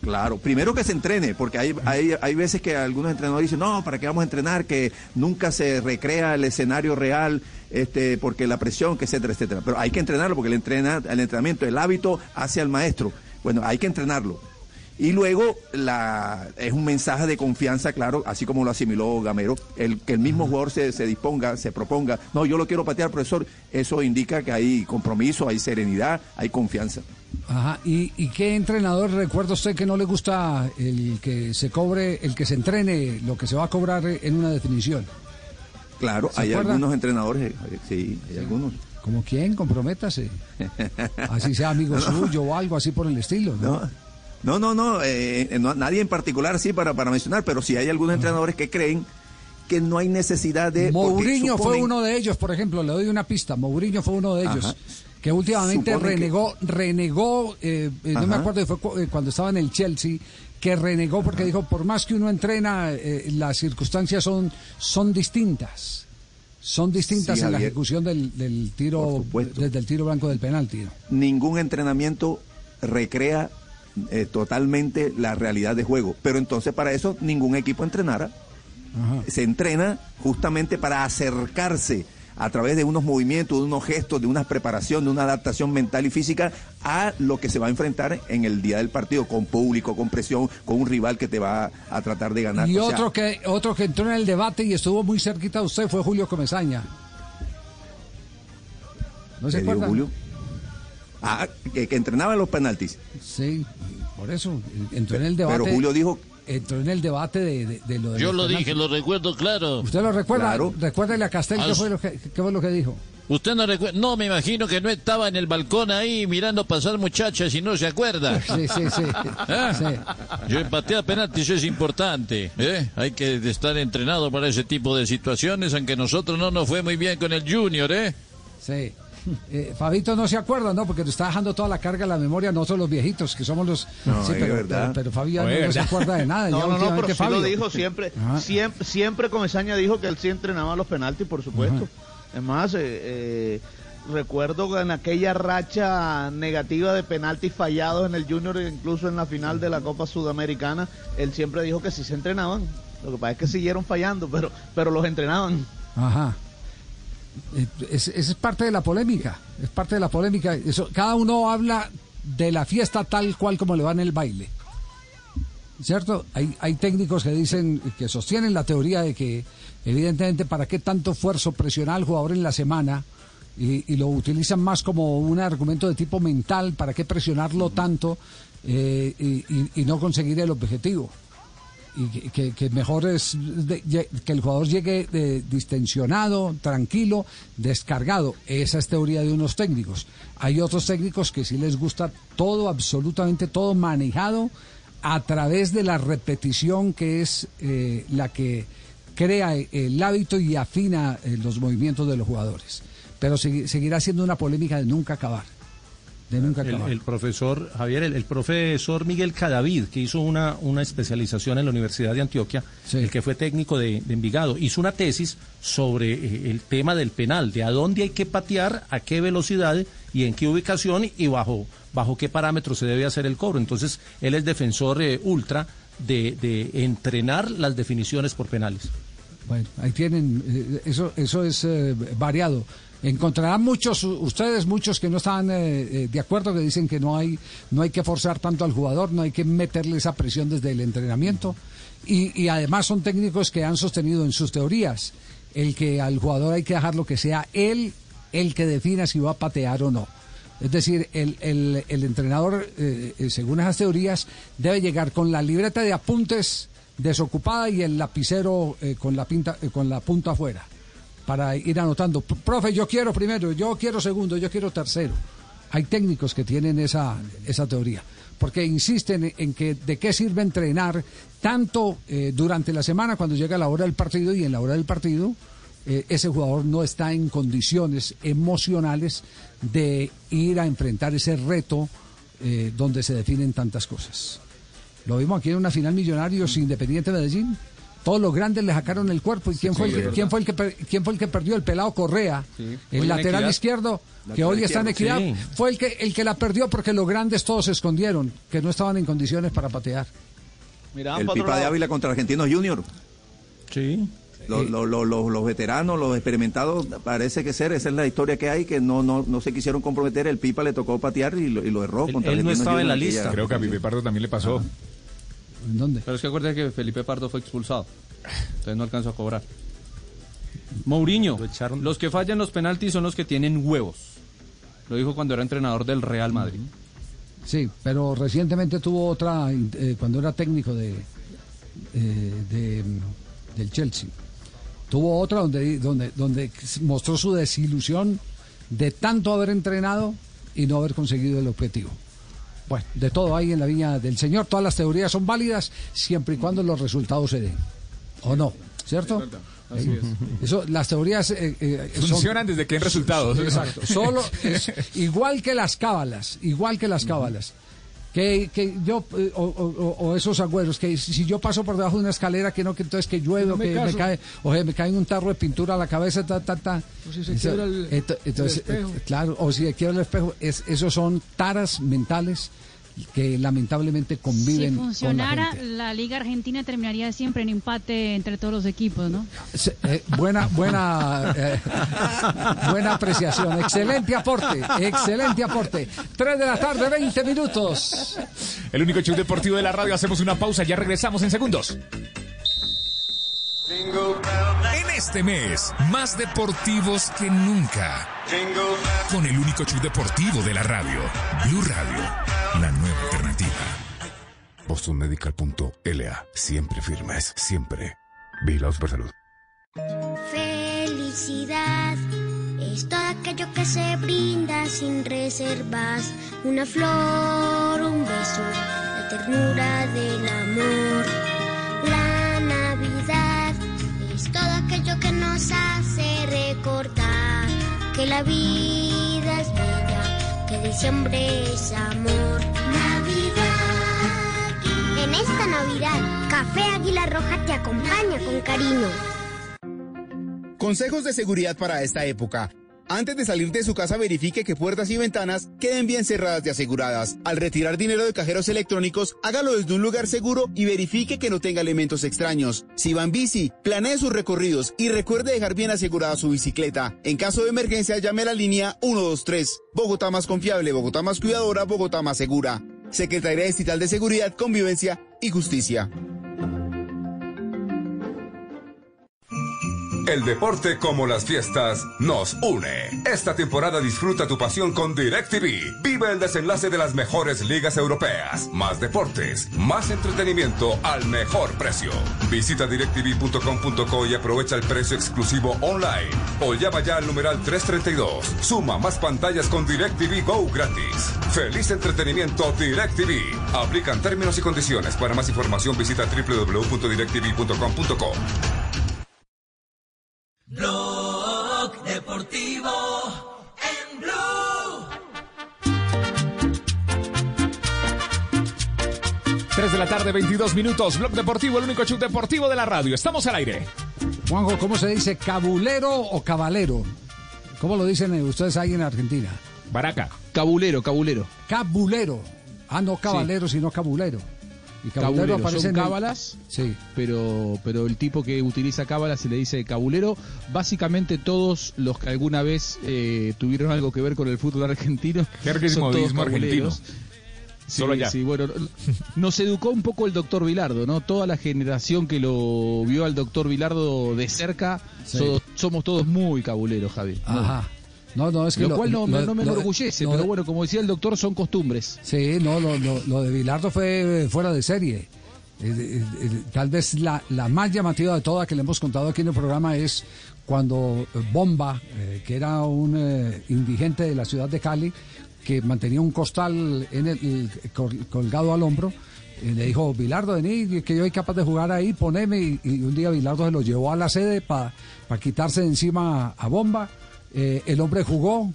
Claro, primero que se entrene, porque hay, hay, hay veces que algunos entrenadores dicen, no, ¿para qué vamos a entrenar? Que nunca se recrea el escenario real, este, porque la presión, que etcétera, etcétera. Pero hay que entrenarlo, porque el, entrena, el entrenamiento, el hábito hacia el maestro. Bueno, hay que entrenarlo. Y luego la, es un mensaje de confianza, claro, así como lo asimiló Gamero, el que el mismo jugador se, se disponga, se proponga, no, yo lo quiero patear, profesor, eso indica que hay compromiso, hay serenidad, hay confianza. Ajá. ¿Y, y qué entrenador recuerda usted que no le gusta el que se cobre, el que se entrene lo que se va a cobrar en una definición? Claro, ¿Se hay algunos entrenadores, eh, sí, hay algunos. ¿Como quién? Comprométase. Así sea amigo no. suyo o algo así por el estilo. ¿no? No, no, no, no, eh, no, nadie en particular sí para, para mencionar, pero sí hay algunos entrenadores que creen que no hay necesidad de... Mourinho fue uno de ellos, por ejemplo, le doy una pista. Mourinho fue uno de ellos. Ajá. Que últimamente Suponen que- renegó, renegó, eh, eh, no me acuerdo si fue cu- eh, cuando estaba en el Chelsea, que renegó porque dijo, por más que uno entrena, eh, las circunstancias son, son distintas. Son distintas Sí, en la ejecución del, del tiro, desde el tiro blanco del penalti. Ningún entrenamiento recrea eh, totalmente la realidad de juego, pero entonces para eso ningún equipo entrenara. Se entrena justamente para acercarse a través de unos movimientos, de unos gestos, de una preparación, de una adaptación mental y física a lo que se va a enfrentar en el día del partido, con público, con presión, con un rival que te va a tratar de ganar. Y O sea, otro que otro que entró en el debate y estuvo muy cerquita de usted fue Julio Comesaña. ¿No se ¿te digo, acuerda? Julio? Ah, que, que entrenaba en los penaltis. Sí, por eso entró en el debate. Pero Julio dijo entró en el debate de, de- de lo de Yo lo penaltis. dije, lo recuerdo claro. ¿Usted lo recuerda? Recuérdele a Castel qué Ah, fue, lo que, qué fue lo que dijo. Usted no recuerda. No, me imagino que no estaba en el balcón ahí mirando pasar muchachas y no se acuerda. Sí, sí, sí. ¿Eh? Sí. Yo empaté a penaltis, eso es importante. ¿eh? Hay que estar entrenado para ese tipo de situaciones, aunque nosotros no nos fue muy bien con el Junior, ¿eh? Sí. Eh, Fabito no se acuerda, ¿no? Porque te está dejando toda la carga en la memoria, nosotros los viejitos, que somos los... No, sí, es pero, verdad. pero, pero Fabio No, se acuerda de nada. No, no, no, pero sí lo Fabio. dijo siempre. Ajá. Siempre, siempre Comesaña dijo que él sí entrenaba los penaltis, por supuesto. Es más, eh, eh, recuerdo que en aquella racha negativa de penaltis fallados en el Junior, incluso en la final de la Copa Sudamericana, él siempre dijo que sí se entrenaban. Lo que pasa es que siguieron fallando, pero, pero los entrenaban. Ajá. Eh, es- es parte de la polémica, es parte de la polémica. Eso, cada uno habla de la fiesta tal cual como le va en el baile. ¿Cierto? Hay, hay técnicos que dicen, que sostienen la teoría de que, evidentemente, ¿para qué tanto esfuerzo presionar al jugador en la semana? Y, lo utilizan más como un argumento de tipo mental, ¿para qué presionarlo tanto eh, y no conseguir el objetivo? Y que, que- mejor es de- que el jugador llegue eh, distensionado, tranquilo, descargado. Esa es teoría de unos técnicos. Hay otros técnicos que sí les gusta todo, absolutamente todo manejado a través de la repetición que es eh, la que crea el hábito y afina eh, los movimientos de los jugadores. Pero segui- seguirá siendo una polémica de nunca acabar. De nunca El, profesor, Javier, el, el profesor Miguel Cadavid, que hizo una, una especialización en la Universidad de Antioquia, el que fue técnico de, de Envigado, hizo una tesis sobre eh, el tema del penal, de a dónde hay que patear, a qué velocidad y en qué ubicación y bajo, bajo qué parámetros se debe hacer el cobro. Entonces, él es defensor eh, ultra de, de entrenar las definiciones por penales. Bueno, ahí tienen, eh, eso, eso es eh, variado. Encontrarán muchos, ustedes muchos que no están eh, eh, de acuerdo, que dicen que no hay, no hay que forzar tanto al jugador, no hay que meterle esa presión desde el entrenamiento. Y, además son técnicos que han sostenido en sus teorías el que al jugador hay que dejarlo que sea él el que defina si va a patear o no. Es decir, el, el- el entrenador, eh, eh, según esas teorías, debe llegar con la libreta de apuntes desocupada y el lapicero con, la pinta, con la punta afuera para ir anotando. "P- Profe, yo quiero primero, yo quiero segundo, yo quiero tercero. Hay técnicos que tienen esa, esa teoría, porque insisten en que de qué sirve entrenar tanto eh, durante la semana cuando llega la hora del partido y en la hora del partido eh, ese jugador no está en condiciones emocionales de ir a enfrentar ese reto eh, donde se definen tantas cosas. Lo vimos aquí en una final Millonarios Independiente Medellín. Todos los grandes le sacaron el cuerpo. ¿Y quién, Sí, fue, el quién, fue el que, per- quién fue el que perdió? El pelado Correa, Sí. El lateral Equidad. izquierdo, que hoy está en equidad. sí. Fue el que, el que la perdió porque los grandes todos se escondieron, que no estaban en condiciones para patear. Miraban El Pipa de. Ávila contra Argentinos Junior. Sí. Los, los- los- los- los veteranos, los experimentados, parece que ser, esa es la historia que hay, que no, no, no se quisieron comprometer, el Pipa le tocó patear y lo, y lo erró. contra él no estaba en la lista. Creo que a Pipe Pardo también le pasó. ¿En dónde? Pero es que acuérdate que Felipe Pardo fue expulsado. Entonces no alcanzó a cobrar. Mourinho, los que fallan los penaltis son los que tienen huevos. Lo dijo cuando era entrenador del Real Madrid. Sí, pero recientemente tuvo otra, eh, cuando era técnico de, eh, de, del Chelsea. Tuvo otra donde, donde, donde mostró su desilusión de tanto haber entrenado y no haber conseguido el objetivo. Bueno, de todo hay en la viña del Señor. Todas las teorías son válidas siempre y cuando los resultados se den. ¿O no? ¿Cierto? Así Eh, Eso, las teorías eh, eh, son- Funcionan desde que hay resultados. Exacto. Solo es igual que las cábalas, igual que las cábalas. Que, que yo, eh, o, o- o esos agüeros, que si yo paso por debajo de una escalera, que no, que entonces que llueve, No me que me cae, o que me cae un tarro de pintura a la cabeza, ta, ta, ta. O si se Eso- quiebra el- ento- el entonces, espejo. eh, claro, o si se quiebra el espejo, es, esos son taras mentales que lamentablemente Si conviven con la funcionara, gente. la Liga Argentina terminaría siempre en empate entre todos los equipos, ¿no? Se- eh, buena, buena, eh, buena apreciación. Excelente aporte, excelente aporte. 3 de la tarde, 20 minutos. El único show deportivo de la radio. Hacemos una pausa, ya regresamos en segundos. En este mes, más deportivos que nunca. Con el único show deportivo de la radio, Blue Radio, la nueva alternativa. BostonMedical.la. Siempre firmes, siempre. Vigilados por salud. Felicidad es todo aquello que se brinda sin reservas. Una flor, un beso, la ternura del amor. La Navidad es todo aquello que nos hace recordar que la vida es bella, diciembre es amor. Navidad. En esta Navidad, Café Águila Roja te acompaña con cariño. Consejos de seguridad para esta época. Antes de salir de su casa verifique que puertas y ventanas queden bien cerradas y aseguradas. Al retirar dinero de cajeros electrónicos, hágalo desde un lugar seguro y verifique que no tenga elementos extraños. Si va en bici, planee sus recorridos y recuerde dejar bien asegurada su bicicleta. En caso de emergencia, llame a la línea 123. Bogotá más confiable, Bogotá más cuidadora, Bogotá más segura. Secretaría Distrital de Seguridad, Convivencia y Justicia. El deporte como las fiestas nos une. Esta temporada disfruta tu pasión con DirecTV. Vive el desenlace de las mejores ligas europeas. Más deportes, más entretenimiento al mejor precio. Visita directv.com.co y aprovecha el precio exclusivo online. O llama ya al numeral 332. Suma más pantallas con DirecTV Go gratis. Feliz entretenimiento DirecTV. Aplican términos y condiciones. Para más información visita www.directv.com.co. Blog Deportivo en Blue. 3 de la tarde, 22 minutos. Blog Deportivo, el único show deportivo de la radio. Estamos al aire. Juanjo, ¿cómo se dice? ¿Cabulero o cabalero? ¿Cómo lo dicen ustedes ahí en Argentina? Baraca. Cabulero, cabulero. Cabulero. Ah, no cabalero, sino cabulero. Y cabulero, Cabulero, aparece son el- cábalas, Sí. pero, pero el tipo que utiliza cábalas se le dice cabulero. Básicamente todos los que alguna vez eh, tuvieron algo que ver con el fútbol argentino son todos argentino. Sí, Solo allá. sí, bueno, nos educó un poco el doctor Vilardo, ¿no? Toda la generación que lo vio al doctor Vilardo de cerca, Sí. so- somos todos muy cabuleros, Javi. muy. No, no, es que lo, cual no, lo- no me enorgullece, pero bueno, como decía el doctor, son costumbres. Sí, no, lo, lo- de Bilardo fue eh, fuera de serie. Eh, eh, tal vez la, la más llamativa de todas que le hemos contado aquí en el programa es cuando Bomba, eh, que era un indigente de la ciudad de Cali, que mantenía un costal en el, el- col- colgado al hombro, le dijo, Bilardo, vení, que yo soy capaz de jugar ahí, poneme. Y, y un día Bilardo se lo llevó a la sede para quitarse de encima a Bomba. Eh, el hombre jugó,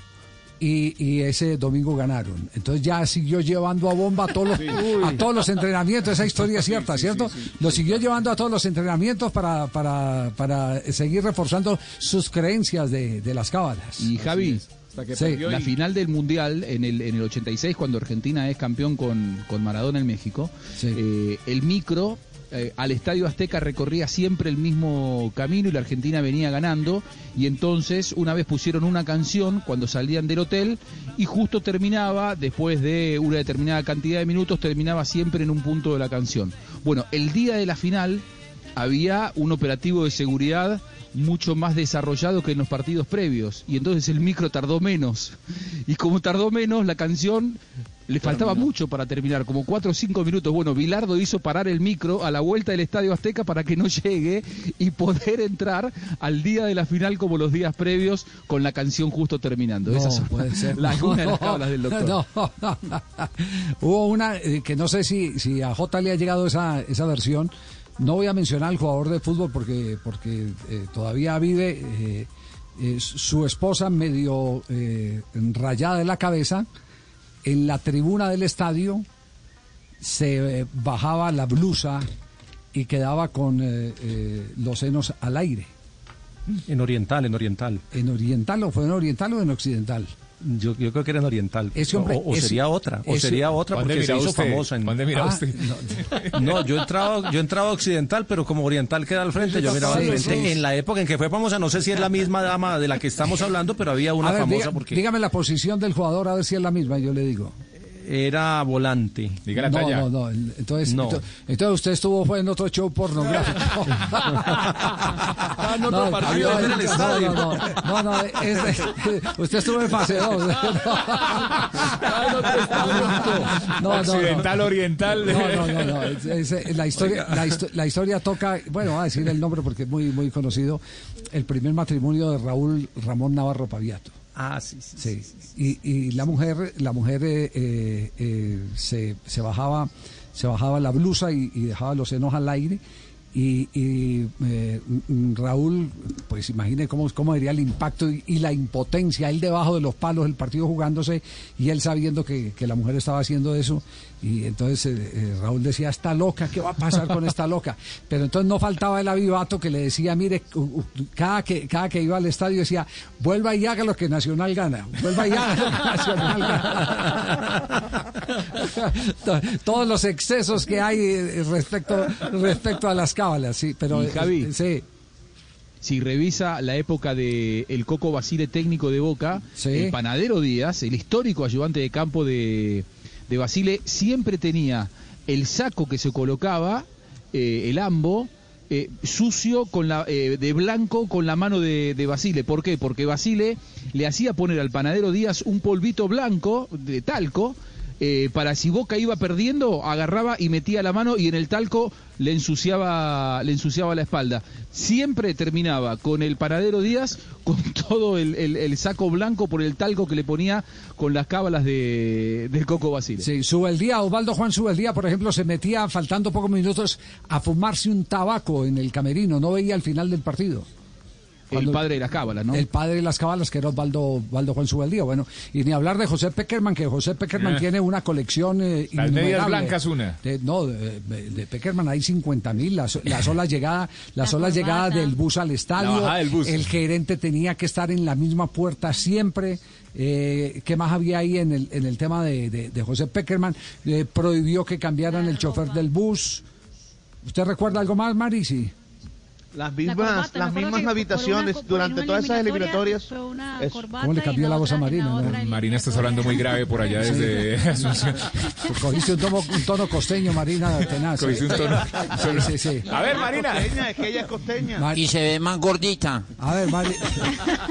y, y ese domingo ganaron. Entonces ya siguió llevando a bomba a todos los, a todos los entrenamientos. Esa historia es cierta, ¿cierto? Lo siguió llevando a todos los entrenamientos para, para, para seguir reforzando sus creencias de, de las cábalas. Y Javi, Sí. la final del Mundial en el, en el 86, cuando Argentina es campeón con, con Maradona en México, eh, el micro eh, al Estadio Azteca recorría siempre el mismo camino y la Argentina venía ganando. Y entonces una vez pusieron una canción cuando salían del hotel y justo terminaba, después de una determinada cantidad de minutos, terminaba siempre en un punto de la canción. Bueno, el día de la final había un operativo de seguridad mucho más desarrollado que en los partidos previos y entonces el micro tardó menos y como tardó menos la canción le faltaba mucho para terminar, como cuatro o cinco minutos. Bueno, Bilardo hizo parar el micro a la vuelta del Estadio Azteca para que no llegue y poder entrar al día de la final como los días previos con la canción justo terminando. No, Esas son puede ser. las- algunas de las No, tablas del doctor. no. Hubo una eh, que no sé si, si a J le ha llegado esa, esa versión. No voy a mencionar al jugador de fútbol porque, porque eh, todavía vive eh, su esposa medio rayada de la cabeza. En la tribuna del estadio se eh, bajaba la blusa y quedaba con eh, eh, los senos al aire. En oriental, en oriental. ¿En oriental o fue en oriental o en occidental? Yo, yo creo que era en oriental. Ese hombre- o, o ese- sería otra, o ese- sería otra ¿Dónde porque se hizo usted? famosa. En... ¿Dónde mira Ah, usted? No, yo entraba, yo entraba a occidental, pero como oriental queda al frente, yo miraba al Sí, frente. sí. En la época en que fue famosa, no sé si es la misma dama de la que estamos hablando, pero había una A ver, famosa diga- porque Dígame la posición del jugador, a ver si es la misma, yo le digo. Era volante. Diga no, no, no. Entonces, No. ento- entonces usted estuvo fue en otro show pornográfico. partido no, en el no, estadio. No, no, no, no, es- usted estuvo en fase 2. No, no, no. Occidental, oriental. No, no, no, no. Es- es- la, historia, la, histo- la historia toca, bueno, voy a decir el nombre porque es muy, muy conocido, el primer matrimonio de Raúl Ramón Navarro Paviato. Ah, sí, sí. Sí, y, y la mujer, la mujer eh, eh, eh, se, se bajaba, se bajaba la blusa y, y dejaba los senos al aire. Y, y, eh, mm, Raúl, pues imagine cómo, cómo diría el impacto y, y la impotencia, él debajo de los palos del partido jugándose y él sabiendo que, que la mujer estaba haciendo eso. Y entonces eh, eh, Raúl decía, está loca, ¿qué va a pasar con esta loca? Pero entonces no faltaba el avivato que le decía, mire, cada que, cada que iba al estadio decía, vuelva y haga lo que Nacional gana, vuelva y haga lo que Nacional gana. To- Todos los excesos que hay eh, respecto, respecto a las cábalas, sí, pero... Y, Javi, eh, sí. si revisa la época de el Coco Basile técnico de Boca, el panadero Díaz, el histórico ayudante de campo de, de Basile, siempre tenía el saco que se colocaba, eh, el ambo, eh, sucio con la, eh, de blanco con la mano de, de Basile. ¿Por qué? Porque Basile le hacía poner al panadero Díaz un polvito blanco de talco. Eh, para si Boca iba perdiendo, agarraba y metía la mano y en el talco le ensuciaba, le ensuciaba la espalda. Siempre terminaba con el panadero Díaz con todo el, saco blanco por el talco que le ponía con las cábalas de, Coco Basile. Sí, Subeldía, Osvaldo Juan Subeldía, por ejemplo, se metía faltando pocos minutos a fumarse un tabaco en el camerino, no veía el final del partido. El padre de las cábalas, ¿no? El padre de las cábalas, que era Osvaldo, Osvaldo Juan Subeldía. Bueno, y ni hablar de José Peckerman, que José Peckerman Eh. tiene una colección eh, Las medias blancas, una. De- no, de, de Peckerman hay 50 mil. La, so- la sola llegada, la, sola llegada del bus al estadio. La bajada del bus. El gerente tenía que estar en la misma puerta siempre. Eh, ¿Qué más había ahí en el, en el tema de, de- de José Peckerman? Eh, prohibió que cambiaran el chofer del bus. ¿Usted recuerda algo más, Mari? Las La mismas, las mismas habitaciones una- durante todas esas eliminatorias. una ¿Cómo le cambió en la voz a Marina? otra no? Marina, estás hablando muy grave por allá desde Asunción. Pues Cogiste un tono, un tono costeño, Marina, tenaz. Cogiste un tono- Sí, sí, sí. A ver, Marina. Costeña, es que ella es costeña. Y se ve más gordita. A ver, Mari-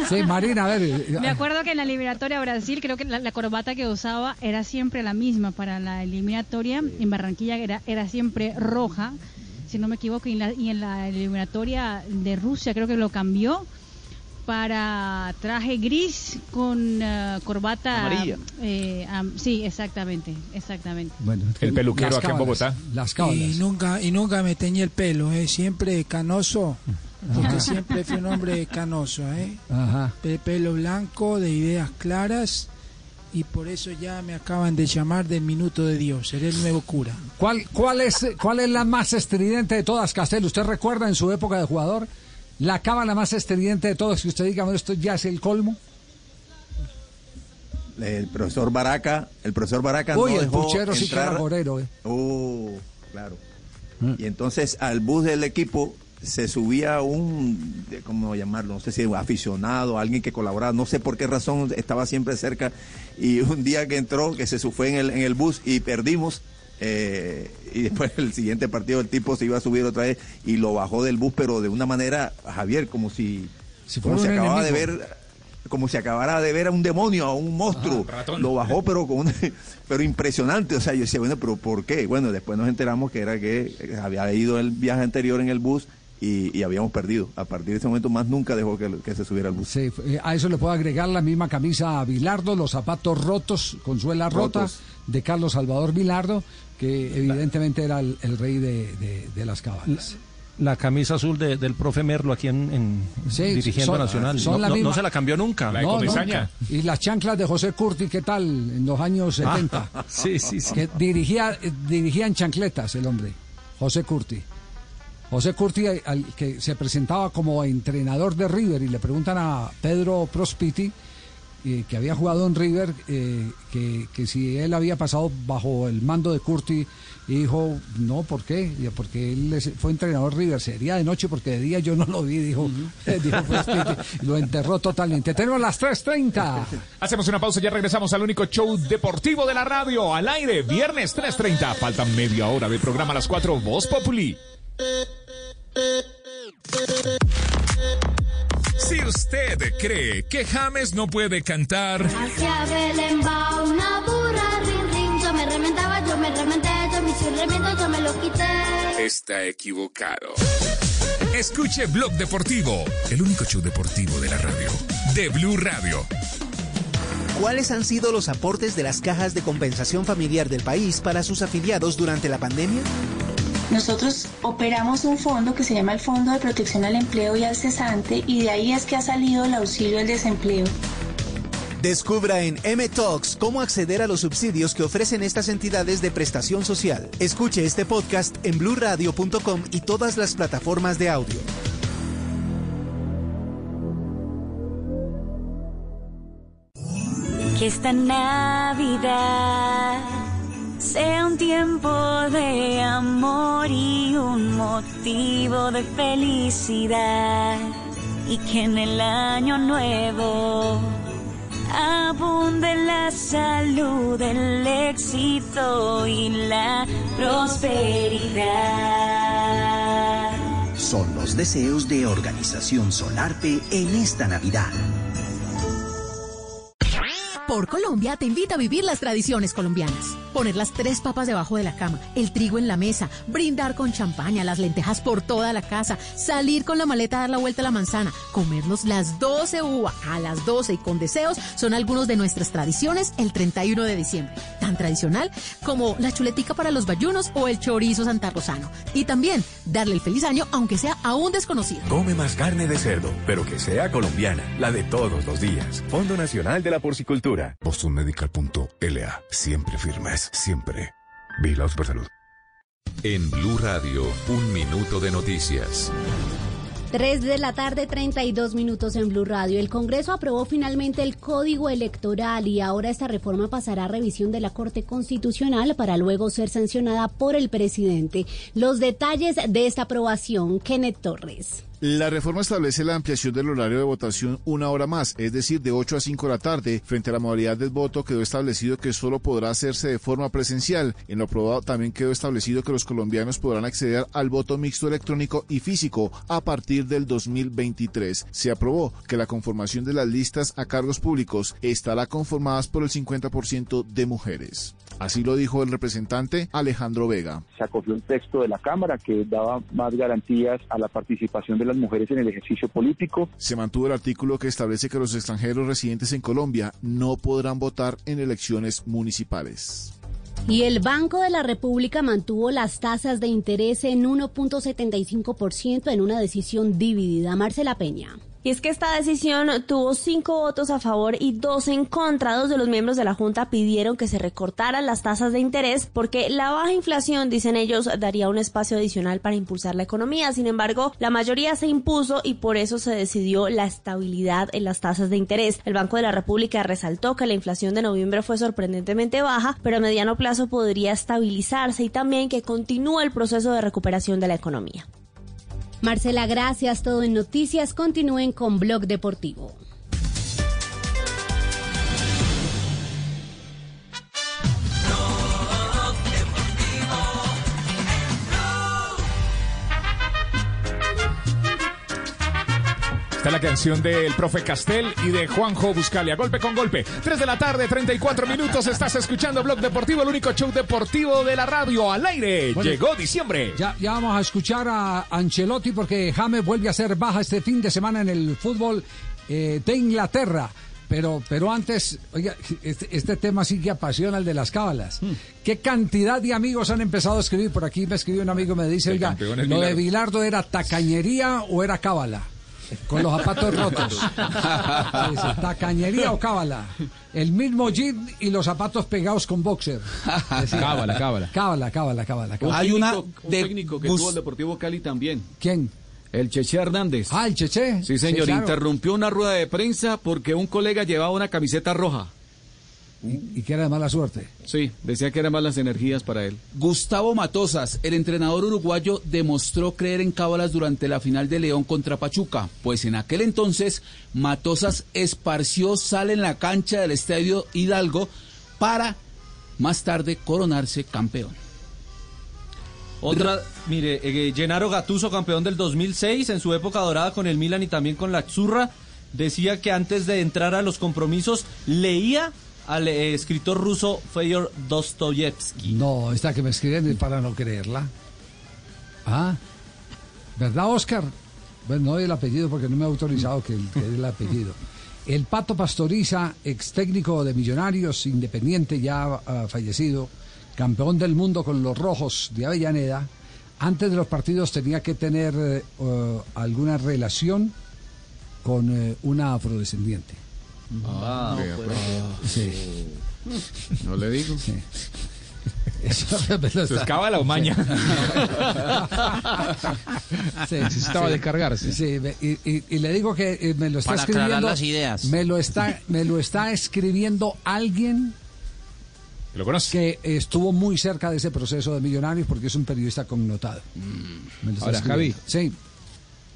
Sí, Marina, a ver. Me acuerdo que en la eliminatoria a Brasil, creo que la, la corbata que usaba era siempre la misma para la eliminatoria. En Barranquilla era, era siempre roja, si no me equivoco. Y en, la, y en la eliminatoria de Rusia creo que lo cambió para traje gris con eh, corbata Amarilla. eh, sí, exactamente, exactamente. Bueno, El peluquero las acá en Bogotá. Las Y cábalas. nunca, y nunca me teñí el pelo, ¿eh? siempre canoso, porque siempre fui un hombre canoso, ¿eh? Ajá. de pelo blanco, de ideas claras, y por eso ya me acaban de llamar del minuto de Dios, seré el nuevo cura. ¿Cuál, cuál, es, ¿Cuál es la más estridente de todas, Castel? ¿Usted recuerda en su época de jugador la cábala más estridente de todas? Que usted diga, bueno, esto ya es el colmo. El profesor Baraca, el profesor Baraca Uy, no el dejó puchero sí que era entrar- gorero, eh. Uh, claro. Y entonces al bus del equipo se subía un, ¿cómo llamarlo? No sé si aficionado, alguien que colaboraba, no sé por qué razón estaba siempre cerca. Y un día que entró, que se fue en el, en el bus y perdimos. eh, y después el siguiente partido el tipo se iba a subir otra vez y lo bajó del bus, pero de una manera, Javier, como si, como un acababa de ver como si acabara de ver a un demonio, a un monstruo. lo bajó, pero con un- pero impresionante. O sea, yo decía, bueno, pero ¿por qué? Bueno, después nos enteramos que era que había ido el viaje anterior en el bus y, y habíamos perdido. A partir de ese momento más nunca dejó que, que se subiera al bus. Sí, eh, a eso le puedo agregar la misma camisa a Bilardo, los zapatos rotos, con suela rota, Rotos. de Carlos Salvador Bilardo, que evidentemente era el, el rey de, de- de las cábalas. La camisa azul de- del profe Merlo aquí en, en- Sí, dirigiendo son- Nacional. son no, la no- no se la cambió nunca. No, nunca. Y las chanclas de José Curti, ¿qué tal? En los años 70. Ah, sí, sí, sí. Que dirigía, eh, dirigía en chancletas el hombre, José Curti. José Curti, al que se presentaba como entrenador de River, y le preguntan a Pedro Prospiti, eh, que había jugado en River, eh, que, que si él había pasado bajo el mando de Curti, y dijo, no, ¿por qué? Y Porque él fue entrenador de River, sería de noche porque de día yo no lo vi, dijo, dijo Prospiti, y lo enterró totalmente. Tenemos las 3.30. Hacemos una pausa, ya regresamos al único show deportivo de la radio, al aire, viernes 3.30. Faltan media hora del programa a las 4, Voz Populi. Si usted cree que James no puede cantar, Hacia Belén va una burra, rin, rin. Yo me remendaba, yo me remendé, yo me hice un remiendo, yo me lo quité. está equivocado. Escuche Blog Deportivo, el único show deportivo de la radio, de Blue Radio. ¿Cuáles han sido los aportes de las cajas de compensación familiar del país para sus afiliados durante la pandemia? Nosotros operamos un fondo que se llama el Fondo de Protección al Empleo y al Cesante y de ahí es que ha salido el auxilio al desempleo. Descubra en M-Talks cómo acceder a los subsidios que ofrecen estas entidades de prestación social. Escuche este podcast en bluradio.com y todas las plataformas de audio. Que esta Navidad sea un tiempo de amor y un motivo de felicidad. Y que en el año nuevo abunde la salud, el éxito y la prosperidad. Son los deseos de Organización Solarte en esta Navidad. Por Colombia te invita a vivir las tradiciones colombianas. Poner las tres papas debajo de la cama, el trigo en la mesa, brindar con champaña, las lentejas por toda la casa, salir con la maleta a dar la vuelta a la manzana, comernos las 12 uvas a las 12 y con deseos son algunos de nuestras tradiciones el 31 de diciembre. Tan tradicional como la chuletica para los bayunos o el chorizo santarrosano. Y también darle el feliz año aunque sea a un desconocido. Come más carne de cerdo, pero que sea colombiana, la de todos los días. Fondo Nacional de la Porcicultura. BostonMedical.la. Siempre firmes, siempre. Vigila Super Salud. En Blue Radio, un minuto de noticias. 3 de la tarde, 32 minutos en Blue Radio. El Congreso aprobó finalmente el Código Electoral y ahora esta reforma pasará a revisión de la Corte Constitucional para luego ser sancionada por el presidente. Los detalles de esta aprobación, Kenneth Torres. La reforma establece la ampliación del horario de votación una hora más, es decir, de 8 a 5 de la tarde. Frente a la modalidad del voto quedó establecido que solo podrá hacerse de forma presencial. En lo aprobado también quedó establecido que los colombianos podrán acceder al voto mixto electrónico y físico a partir del 2023. Se aprobó que la conformación de las listas a cargos públicos estará conformadas por el 50% de mujeres. Así lo dijo el representante Alejandro Vega. Se acogió un texto de la Cámara que daba más garantías a la participación de las mujeres en el ejercicio político. Se mantuvo el artículo que establece que los extranjeros residentes en Colombia no podrán votar en elecciones municipales. Y el Banco de la República mantuvo las tasas de interés en 1.75% en una decisión dividida. Marcela Peña. Y es que esta decisión tuvo cinco votos a favor y dos en contra. Dos de los miembros de la Junta pidieron que se recortaran las tasas de interés porque la baja inflación, dicen ellos, daría un espacio adicional para impulsar la economía. Sin embargo, la mayoría se impuso y por eso se decidió la estabilidad en las tasas de interés. El Banco de la República resaltó que la inflación de noviembre fue sorprendentemente baja, pero a mediano plazo podría estabilizarse y también que continúa el proceso de recuperación de la economía. Marcela, gracias. Todo en noticias. Continúen con Blog Deportivo. Esta es la canción del profe Castel y de Juanjo Buscalia. Golpe con golpe. 3 de la tarde, 34 minutos. Estás escuchando Blog Deportivo, el único show deportivo de la radio al aire. Bueno, Llegó diciembre. Ya, ya vamos a escuchar a Ancelotti porque James vuelve a ser baja este fin de semana en el fútbol eh, de Inglaterra. Pero, pero antes, oiga, este, este tema sí que apasiona el de las cábalas. ¿Qué cantidad de amigos han empezado a escribir? Por aquí me escribió un amigo y me dice, El oiga, ¿lo de. Bilardo era tacañería o era cábala? Con los zapatos rotos. Sí, sí, ¿Tacañería o cábala? El mismo jean y los zapatos pegados con boxer. Decía. Cábala, cábala. Cábala, cábala, cábala. cábala. Hay una un técnico que tuvo el Deportivo Cali también. ¿Quién? El Cheche Hernández. Ah, el Cheche. Sí, señor. claro. Interrumpió una rueda de prensa porque un colega llevaba una camiseta roja. Y, y que era de mala suerte. Sí, decía que eran malas energías para él. Gustavo Matosas, el entrenador uruguayo, demostró creer en cábalas durante la final de León contra Pachuca, pues en aquel entonces Matosas esparció sal en la cancha del estadio Hidalgo para más tarde coronarse campeón. Otra, mire, eh, Gennaro Gattuso, campeón del 2006, en su época dorada con el Milan y también con la Azzurra, decía que antes de entrar a los compromisos leía al eh, escritor ruso Fyodor Dostoyevsky. No, esta que me escriben para no creerla. Ah, ¿verdad, Oscar? Bueno, no doy el apellido porque no me ha autorizado que, dé el apellido. El Pato Pastoriza, ex técnico de Millonarios, independiente ya ah, fallecido, campeón del mundo con los rojos de Avellaneda, antes de los partidos tenía que tener eh, alguna relación con eh, una afrodescendiente. Ah, Vea, pues. pues. Sí. No le digo. Eso, me lo ¿Eso es está- cábala o maña? Sí. Necesitaba Sí. descargarse. Sí, me- y, y- y le digo que eh, me lo está Para escribiendo. las ideas. Me lo está, me lo está escribiendo alguien ¿Lo conoce? que estuvo muy cerca de ese proceso de Millonarios porque es un periodista connotado. Me lo está Ahora, Javi. Sí.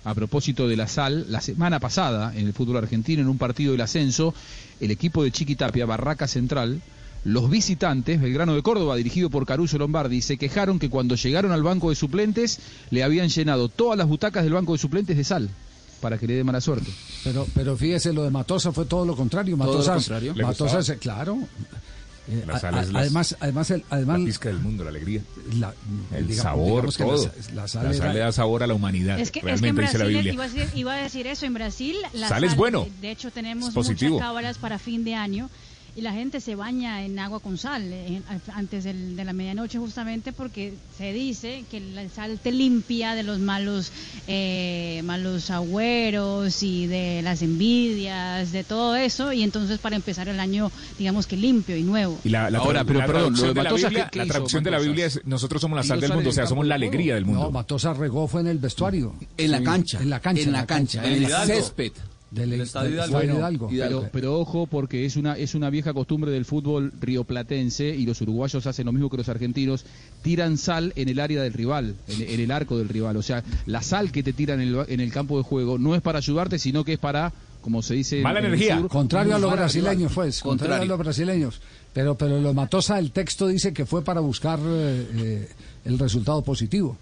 A propósito de la sal, la semana pasada en el fútbol argentino, en un partido del ascenso, el equipo de Chiquitapia, Barraca Central, los visitantes, Belgrano de Córdoba, dirigido por Caruso Lombardi, se quejaron que cuando llegaron al banco de suplentes le habían llenado todas las butacas del banco de suplentes de sal para que le dé mala suerte. Pero, pero fíjese, lo de Matosa fue todo lo contrario. Todo lo Matosa, contrario. Claro. Eh, La sal a- es las- además, además, el, además La pizca del mundo, la alegría. la- El digamos- sabor, digamos la todo. sa- la sal la sal era- le da sabor a la humanidad. Es que, es que en realmente dice la Brasil, Biblia. iba a, decir, iba a decir eso, en Brasil la Sal es bueno. De hecho, tenemos muchas cábalas para fin de año y la gente se baña en agua con sal eh, antes del- de la medianoche justamente porque se dice que la sal te limpia de los malos eh, malos agüeros y de las envidias, de todo eso y entonces para empezar el año digamos que limpio y nuevo. Y la, la Ahora, pero la perdón, traducción lo de de la Matosas, Biblia, ¿qué- qué la traducción de la Matosas? Biblia es nosotros somos la sal del mundo, o sea, somos la alegría del mundo. No, Matosa regó fue en el vestuario. En la cancha. En la cancha. En la cancha. En el césped. Del, del Estadio Hidalgo. Bueno, Hidalgo. Pero, pero ojo porque es una es una vieja costumbre del fútbol rioplatense y los uruguayos hacen lo mismo que los argentinos, tiran sal en el área del rival, en, en el arco del rival. O sea, la sal que te tiran en el, en el campo de juego no es para ayudarte, sino que es para, como se dice... Mala en el energía. sur, Contrario a los brasileños, pues. Contrario. a los brasileños. Pero, pero lo Matosa, el texto dice que fue para buscar eh, eh, el resultado positivo.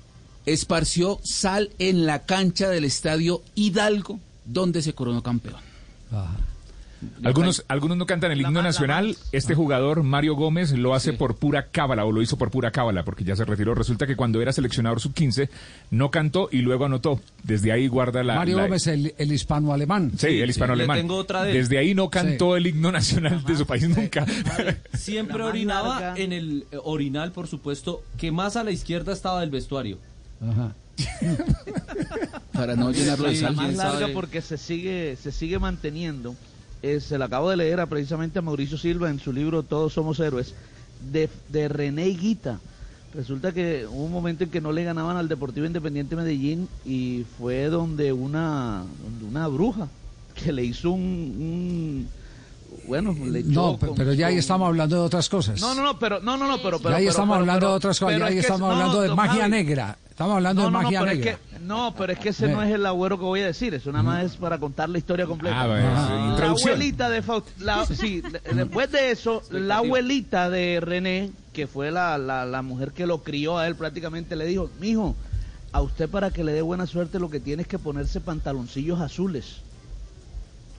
Esparció sal en la cancha del estadio Hidalgo, donde se coronó campeón. Algunos, algunos no cantan el himno nacional. Este jugador, Mario Gómez, lo hace por pura cábala o lo hizo por pura cábala porque ya se retiró. Resulta que cuando era seleccionador sub-15 no cantó y luego anotó. Desde ahí guarda la. Mario la- Gómez, el, el hispano-alemán. Sí, el hispano-alemán. Le tengo otra de. Desde ahí no cantó el himno nacional de su país nunca. Siempre orinaba larga. en el orinal, por supuesto, que más a la izquierda estaba del vestuario. Ajá. Para no llenarlo de la más larga sabe. porque se sigue, se sigue manteniendo. Eh, se la acabo de leer a, precisamente a Mauricio Silva en su libro Todos somos héroes, de, de René Guita. Resulta que hubo un momento en que no le ganaban al Deportivo Independiente Medellín y fue donde una, donde una bruja que le hizo un... un- bueno, le echó No, pero ya ahí estamos hablando de otras cosas. No, no, no, pero no, no, no, pero, pero ya ahí pero- estamos pero- hablando pero- de otras cosas. Ya es ahí que- estamos no, hablando de magia Javi, negra. Estamos hablando no, de no, no, magia pero negra. Es que, no, pero es que ese no es el agüero que voy a decir, eso nada más es para contar la historia completa. Ah, bueno, la abuelita de Faust, la- sí, de- después de eso, la abuelita de René, que fue la, la, la mujer que lo crió a él prácticamente, le dijo, mijo, a usted para que le dé buena suerte lo que tiene es que ponerse pantaloncillos azules.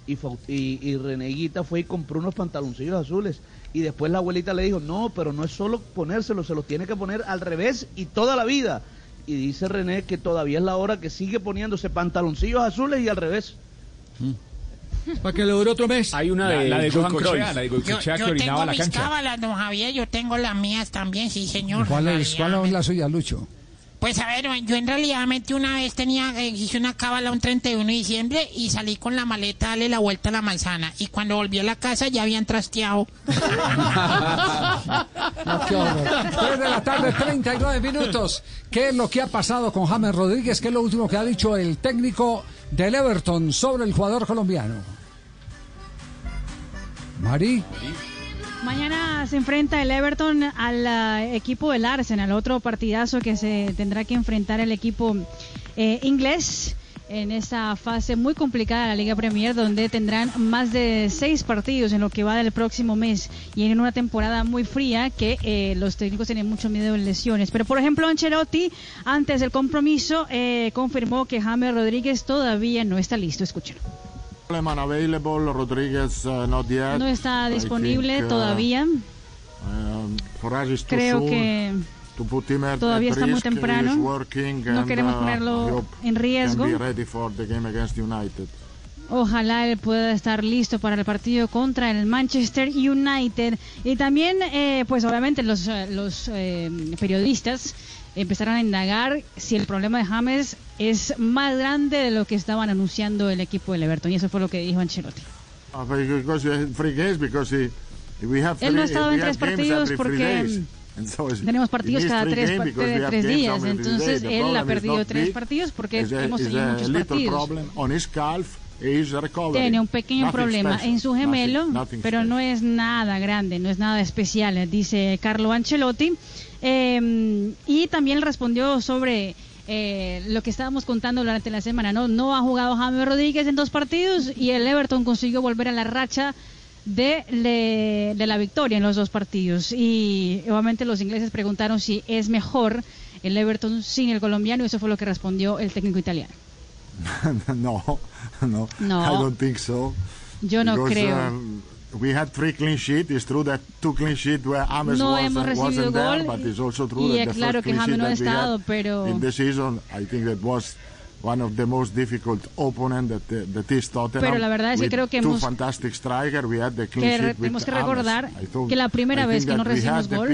Y, Faust- y, y Reneguita fue y compró unos pantaloncillos azules. Y después la abuelita le dijo, no, pero no es solo ponérselos, se los tiene que poner al revés y toda la vida. Y dice René que todavía es la hora que sigue poniéndose pantaloncillos azules y al revés. Para que le dure otro mes. Hay una de, la de Johan Goicoechea, Cruyff. la de Yo, Goicoechea que yo orinaba tengo la mis cancha. cábalas, don Javier, yo tengo las mías también, sí, señor. ¿Cuál es, ¿Cuál es la suya, Lucho? Pues a ver, yo en realidad metí una vez, tenía, eh, hice una cábala un 31 de diciembre y salí con la maleta a darle la vuelta a la manzana. Y cuando volví a la casa ya habían trasteado. No, qué horror. Tres de la tarde, 39 minutos. ¿Qué es lo que ha pasado con James Rodríguez? ¿Qué es lo último que ha dicho el técnico del Everton sobre el jugador colombiano? Mari. Mañana se enfrenta el Everton al eh, equipo del Arsenal, otro partidazo que se tendrá que enfrentar el equipo eh, inglés en esta fase muy complicada de la Liga Premier, donde tendrán más de seis partidos en lo que va del próximo mes y en una temporada muy fría que eh, los técnicos tienen mucho miedo de lesiones. Pero por ejemplo, Ancelotti, antes del compromiso, eh, confirmó que James Rodríguez todavía no está listo. Escúchalo. Not yet. No está disponible think, todavía. Creo que todavía está muy temprano. working No queremos uh, ponerlo en riesgo. Can be ready for the game against United. Ojalá él pueda estar listo para el partido contra el Manchester United. Y también, eh, pues obviamente los, eh, los eh, periodistas empezaron a indagar si el problema de James es más grande de lo que estaban anunciando el equipo del Everton. Y eso fue lo que dijo Ancelotti. Games he, have Él no ha three- estado en tres partidos porque, mm, so Tenemos partidos cada tres, de tres días. Entonces él ha perdido tres partidos porque hemos tenido muchos partidos. Tiene un pequeño Nothing problema special. en su gemelo, Nothing- nothing pero no es nada grande, no es nada especial, dice Carlo Ancelotti. Eh, y también respondió sobre eh, lo que estábamos contando durante la semana. No, no ha jugado James Rodríguez en dos partidos y el Everton consiguió volver a la racha de, le- de la victoria en los dos partidos. Y obviamente los ingleses preguntaron si es mejor el Everton sin el colombiano y eso fue lo que respondió el técnico italiano. no, no, No. I don't think so. Yo no Because, creo. um, we had three clean sheets. It's true that two clean sheets where Ames No wasn't, hemos recibido wasn't there, gol but it's also true y that the claro first que clean James sheet no ha that we had estado, pero in the season, I think that was one of the most difficult opponent that, uh, that is Tottenham. Pero la verdad es que creo que two hemos- fantastic. We had the clean que sheet with tenemos que recordar thought- que la primera vez que no that recibimos the gol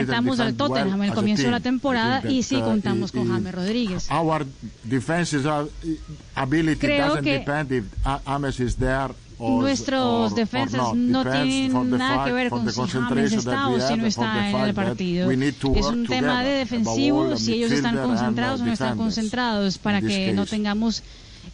enfrentamos al Tottenham well el as a comienzo de la temporada think y that, sí uh, contamos con James Rodríguez. Our defenses are, ability Creo doesn't que depend if A- Ames is there Nuestros defensas no tienen nada que ver con the si James está o si no está en el partido. Es un tema de defensivo, si ellos están concentrados o no están concentrados para que no tengamos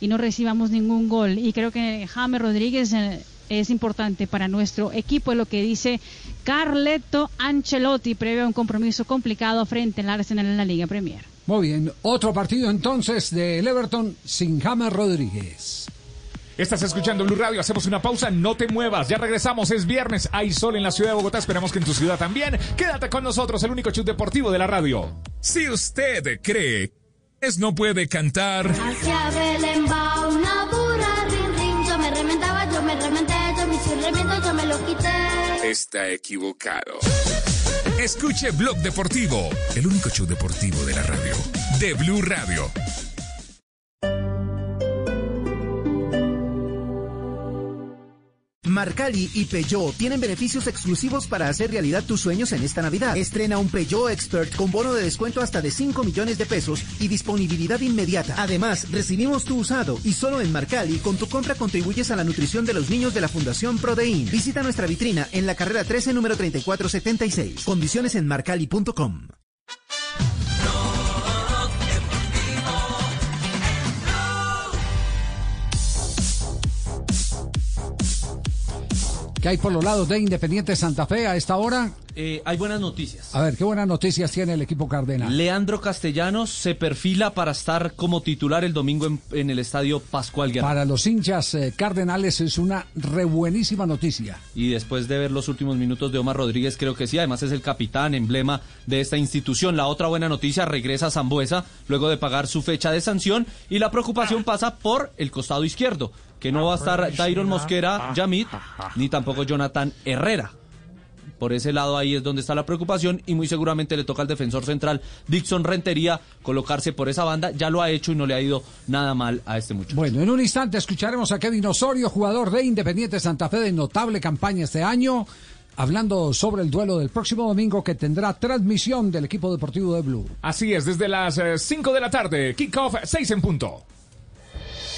y no recibamos ningún gol. Y creo que James Rodríguez eh, es importante para nuestro equipo, es lo que dice Carleto Ancelotti, previo a un compromiso complicado frente al Arsenal en la Liga Premier. Muy bien, otro partido entonces del Everton sin James Rodríguez. Estás escuchando Blue Radio, hacemos una pausa, no te muevas, ya regresamos, es viernes, hay sol en la ciudad de Bogotá, esperamos que en tu ciudad también. Quédate con nosotros, el único chute deportivo de la radio. Si usted cree es no puede cantar, Hacia Belén va una burra, rin, rin. Yo me remendaba, yo me rementé, yo me hice un remiendo, yo me lo quité. está equivocado. Escuche Blog Deportivo, el único show deportivo de la radio, de Blue Radio. Marcali y Peugeot tienen beneficios exclusivos para hacer realidad tus sueños en esta Navidad. Estrena un Peugeot Expert con bono de descuento hasta de 5 millones de pesos y disponibilidad inmediata. Además, recibimos tu usado y solo en Marcali con tu compra contribuyes a la nutrición de los niños de la Fundación Prodein. Visita nuestra vitrina en la carrera 13 número 3476. Condiciones en marcali.com. ¿Qué hay por los lados de Independiente Santa Fe a esta hora? Eh, hay buenas noticias. A ver, ¿qué buenas noticias tiene el equipo Cardenal? Leandro Castellanos se perfila para estar como titular el domingo en, en el estadio Pascual Guerrero. Para los hinchas eh, cardenales es una re buenísima noticia. Y después de ver los últimos minutos de Omar Rodríguez, creo que sí, además es el capitán, emblema de esta institución. La otra buena noticia, regresa a Zambuesa luego de pagar su fecha de sanción y la preocupación pasa por el costado izquierdo, que no va a estar Tyron Mosquera, Yamit, ni tampoco Jonathan Herrera. Por ese lado ahí es donde está la preocupación y muy seguramente le toca al defensor central Dixon Rentería colocarse por esa banda. Ya lo ha hecho y no le ha ido nada mal a este muchacho. Bueno, en un instante escucharemos a Kevin Osorio, jugador de Independiente Santa Fe de notable campaña este año, hablando sobre el duelo del próximo domingo que tendrá transmisión del equipo deportivo de Blue. Así es, desde las 5 de la tarde, kickoff 6 en punto.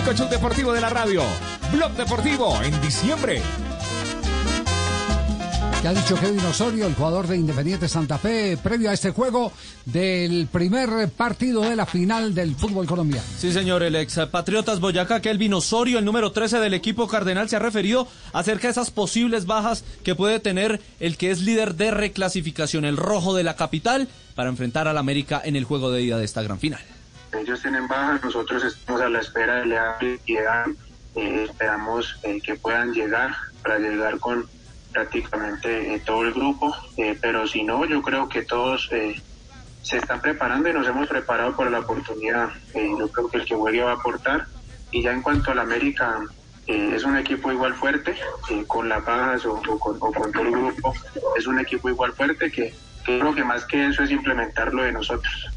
único show deportivo de la radio. Blog Deportivo en diciembre. ¿Qué ha dicho Kevin Osorio, el jugador de Independiente Santa Fe, previo a este juego del primer partido de la final del fútbol colombiano? Sí, señor, el ex Patriotas Boyacá, Kelvin Osorio, el número 13 del equipo cardenal, se ha referido acerca de esas posibles bajas que puede tener el que es líder de reclasificación, el rojo de la capital, para enfrentar al América en el juego de ida de esta gran final. Ellos tienen bajas, nosotros estamos a la espera de y Edan. Eh, esperamos eh, que puedan llegar para llegar con prácticamente eh, todo el grupo, eh, pero si no, yo creo que todos se están preparando y nos hemos preparado para la oportunidad. Yo creo que el que juegue va a aportar. Y ya en cuanto al América, es un equipo igual fuerte, con las bajas o, con, o con todo el grupo, es un equipo igual fuerte que, que creo que más que eso es implementarlo de nosotros.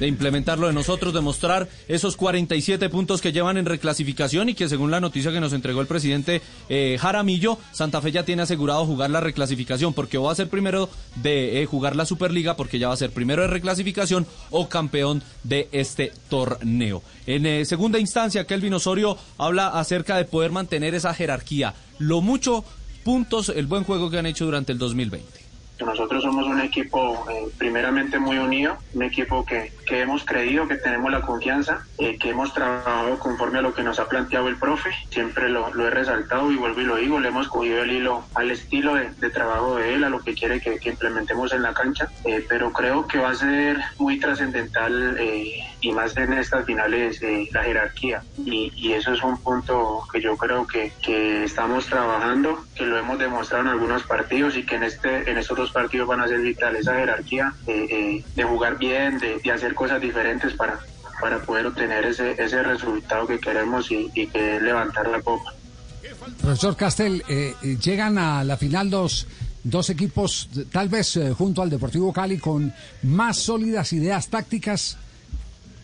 De implementarlo de nosotros, de mostrar esos 47 puntos que llevan en reclasificación y que según la noticia que nos entregó el presidente eh, Jaramillo, Santa Fe ya tiene asegurado jugar la reclasificación porque va a ser primero de eh, jugar la Superliga porque ya va a ser primero de reclasificación o campeón de este torneo. En eh, segunda instancia, Kelvin Osorio habla acerca de poder mantener esa jerarquía, lo mucho puntos, el buen juego que han hecho durante el 2020. Nosotros somos un equipo eh, primeramente muy unido, un equipo que, que hemos creído, que tenemos la confianza, eh, que hemos trabajado conforme a lo que nos ha planteado el profe. Siempre lo, lo he resaltado y vuelvo y lo digo, le hemos cogido el hilo al estilo de, de trabajo de él, a lo que quiere que, que implementemos en la cancha. Eh, pero creo que va a ser muy trascendental eh, y más en estas finales eh, la jerarquía. Y, y eso es un punto que yo creo que, que estamos trabajando, que lo hemos demostrado en algunos partidos y que en, este, en estos dos dos partidos van a ser vitales, esa jerarquía eh, eh, de jugar bien, de, de hacer cosas diferentes para, para poder obtener ese, ese resultado que queremos y, y que es levantar la copa. Profesor Castel, eh, llegan a la final dos, dos equipos, tal vez eh, junto al Deportivo Cali, con más sólidas ideas tácticas,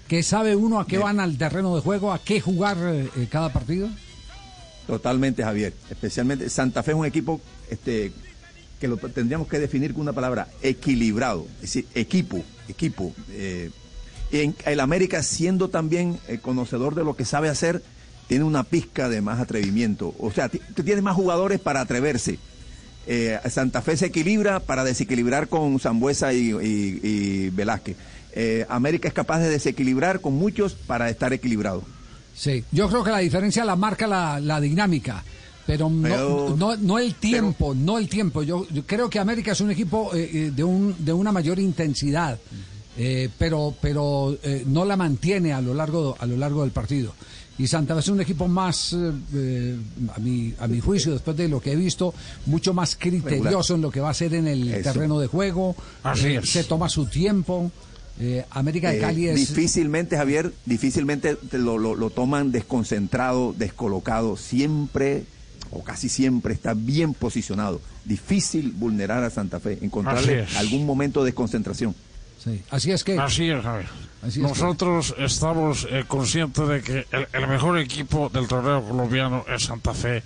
que sabe uno a qué van al terreno de juego, a qué jugar cada partido. Totalmente, Javier. Especialmente Santa Fe es un equipo este, que lo tendríamos que definir con una palabra, equilibrado. Es decir, equipo, equipo. Eh, en el América, siendo también eh, conocedor de lo que sabe hacer, tiene una pizca de más atrevimiento. O sea, ti- tiene más jugadores para atreverse. Eh, Santa Fe se equilibra para desequilibrar con Zambuesa y, y- Velázquez. Eh, América es capaz de desequilibrar con muchos para estar equilibrado. Sí, yo creo que la diferencia la marca la dinámica, pero no, Pero- no, no el tiempo, no el tiempo. Yo, yo creo que América es un equipo eh, eh, de, un, de una mayor intensidad, eh, pero, pero eh, no la mantiene a lo largo, a lo largo del partido. Y Santa Fe es un equipo más, a, mi, a mi juicio, después de lo que he visto, mucho más criterioso en lo que va a hacer en el Eso. terreno de juego. Así Eh, es. Se toma su tiempo. Eh, América de Eh, Cali es... Difícilmente, Javier, difícilmente te lo, lo- lo toman desconcentrado, descolocado. Siempre, o casi siempre, está bien posicionado. Difícil vulnerar a Santa Fe, encontrarle algún momento de concentración. Sí. Así es que... Así es, Javier. Así es, Nosotros estamos eh, conscientes de que el, el mejor equipo del torneo colombiano es Santa Fe.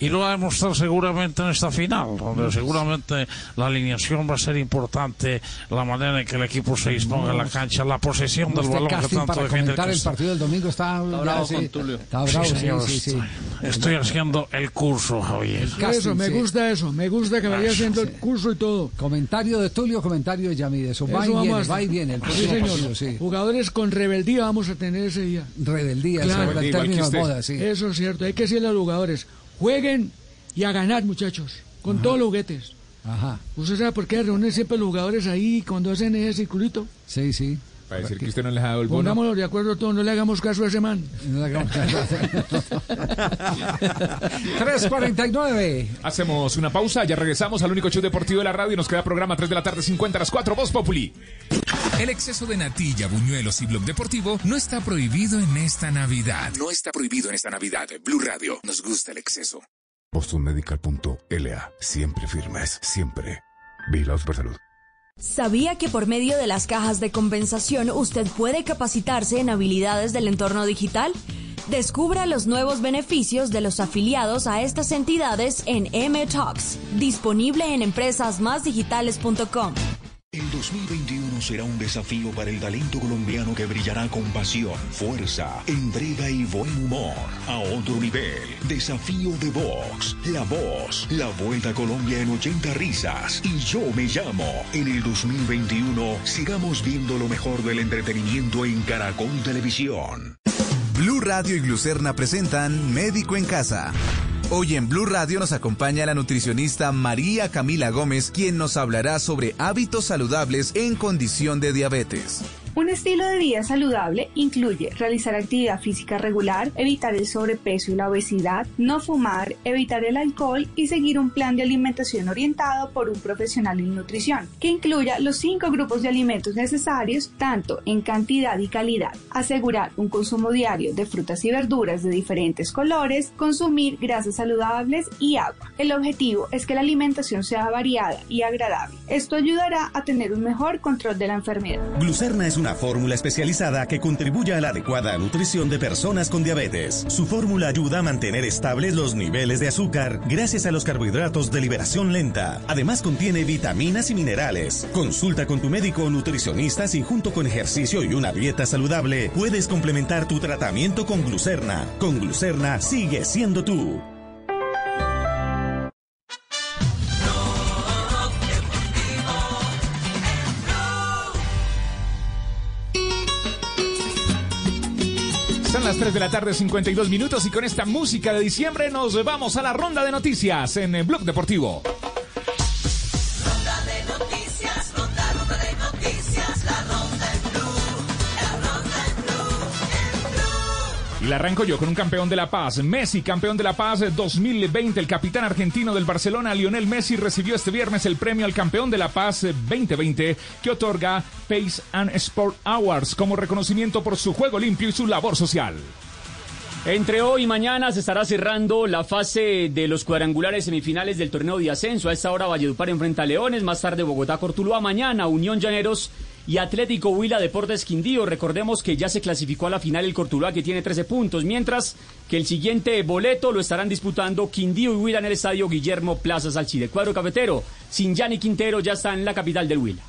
Y lo va a demostrar seguramente en esta final, donde seguramente la alineación va a ser importante, la manera en que el equipo se disponga en la cancha, la posesión del balón que casting tanto para defiende el comentar el partido del domingo está, ya, bravo sí, con Tulio. Está bravo, Sí, señor, sí, sí. estoy- Estoy haciendo el curso, Javier. Eso, me gusta eso, me gusta que vaya haciendo el curso y todo. Comentario de Tulio, comentario de Yamid. Eso va Eso y vamos viene, a va y viene. El Sí, próximo señor. partido, sí. Jugadores con rebeldía vamos a tener ese día. Rebeldía, Claro. era el término de moda, sí. Eso es cierto, hay que decirle a los jugadores, jueguen y a ganar, muchachos, con todos los juguetes. Ajá. ¿Usted sabe por qué reúnen siempre los jugadores ahí cuando hacen ese circulito? Sí, sí. Para decir que usted no les ha dado el bono. Pongámonos de acuerdo todos, no le hagamos caso a ese man. No le hagamos caso. 349. Hacemos una pausa, ya regresamos al único show deportivo de la radio. Nos queda programa 3 de la tarde, 50 a las 4, Voz Populi. El exceso de natilla, buñuelos y blog deportivo no está prohibido en esta Navidad. No está prohibido en esta Navidad. Blue Radio, nos gusta el exceso. BostonMedical.la. Siempre firmes, siempre. Vigilados por salud. ¿Sabía que por medio de las cajas de compensación usted puede capacitarse en habilidades del entorno digital? Descubra los nuevos beneficios de los afiliados a estas entidades en M-Talks, disponible en empresasmásdigitales.com. El 2021 será un desafío para el talento colombiano que brillará con pasión, fuerza, entrega y buen humor. A otro nivel, desafío de Vox, La Voz, la Vuelta a Colombia en 80 risas. Y yo me llamo. En el 2021 sigamos viendo lo mejor del entretenimiento en Caracol Televisión. Blue Radio y Glucerna presentan Médico en Casa. Hoy en Blue Radio nos acompaña la nutricionista María Camila Gómez, quien nos hablará sobre hábitos saludables en condición de diabetes. Un estilo de vida saludable incluye realizar actividad física regular, evitar el sobrepeso y la obesidad, no fumar, evitar el alcohol y seguir un plan de alimentación orientado por un profesional en nutrición, que incluya los cinco grupos de alimentos necesarios tanto en cantidad y calidad. Asegurar un consumo diario de frutas y verduras de diferentes colores, consumir grasas saludables y agua. El objetivo es que la alimentación sea variada y agradable. Esto ayudará a tener un mejor control de la enfermedad. Glucerna es una fórmula especializada que contribuye a la adecuada nutrición de personas con diabetes. Su fórmula ayuda a mantener estables los niveles de azúcar gracias a los carbohidratos de liberación lenta. Además contiene vitaminas y minerales. Consulta con tu médico o nutricionista si junto con ejercicio y una dieta saludable puedes complementar tu tratamiento con glucerna. Con glucerna sigue siendo tú. Las 3 de la tarde, 52 minutos, y con esta música de diciembre nos vamos a la ronda de noticias en el Blog Deportivo. La arranco yo con un campeón de La Paz. Messi, campeón de La Paz 2020. El capitán argentino del Barcelona, Lionel Messi, recibió este viernes el premio al campeón de La Paz 2020 que otorga Pace and Sport Awards como reconocimiento por su juego limpio y su labor social. Entre hoy y mañana se estará cerrando la fase de los cuadrangulares semifinales del torneo de ascenso. A esta hora Valledupar enfrenta a Leones, más tarde Bogotá Cortuluá, mañana Unión Llaneros y Atlético Huila Deportes Quindío. Recordemos que ya se clasificó a la final el Cortuluá que tiene 13 puntos, mientras que el siguiente boleto lo estarán disputando Quindío y Huila en el estadio Guillermo Plaza Salchide. Cuadro cafetero, sin Yanni Quintero ya está en la capital del Huila.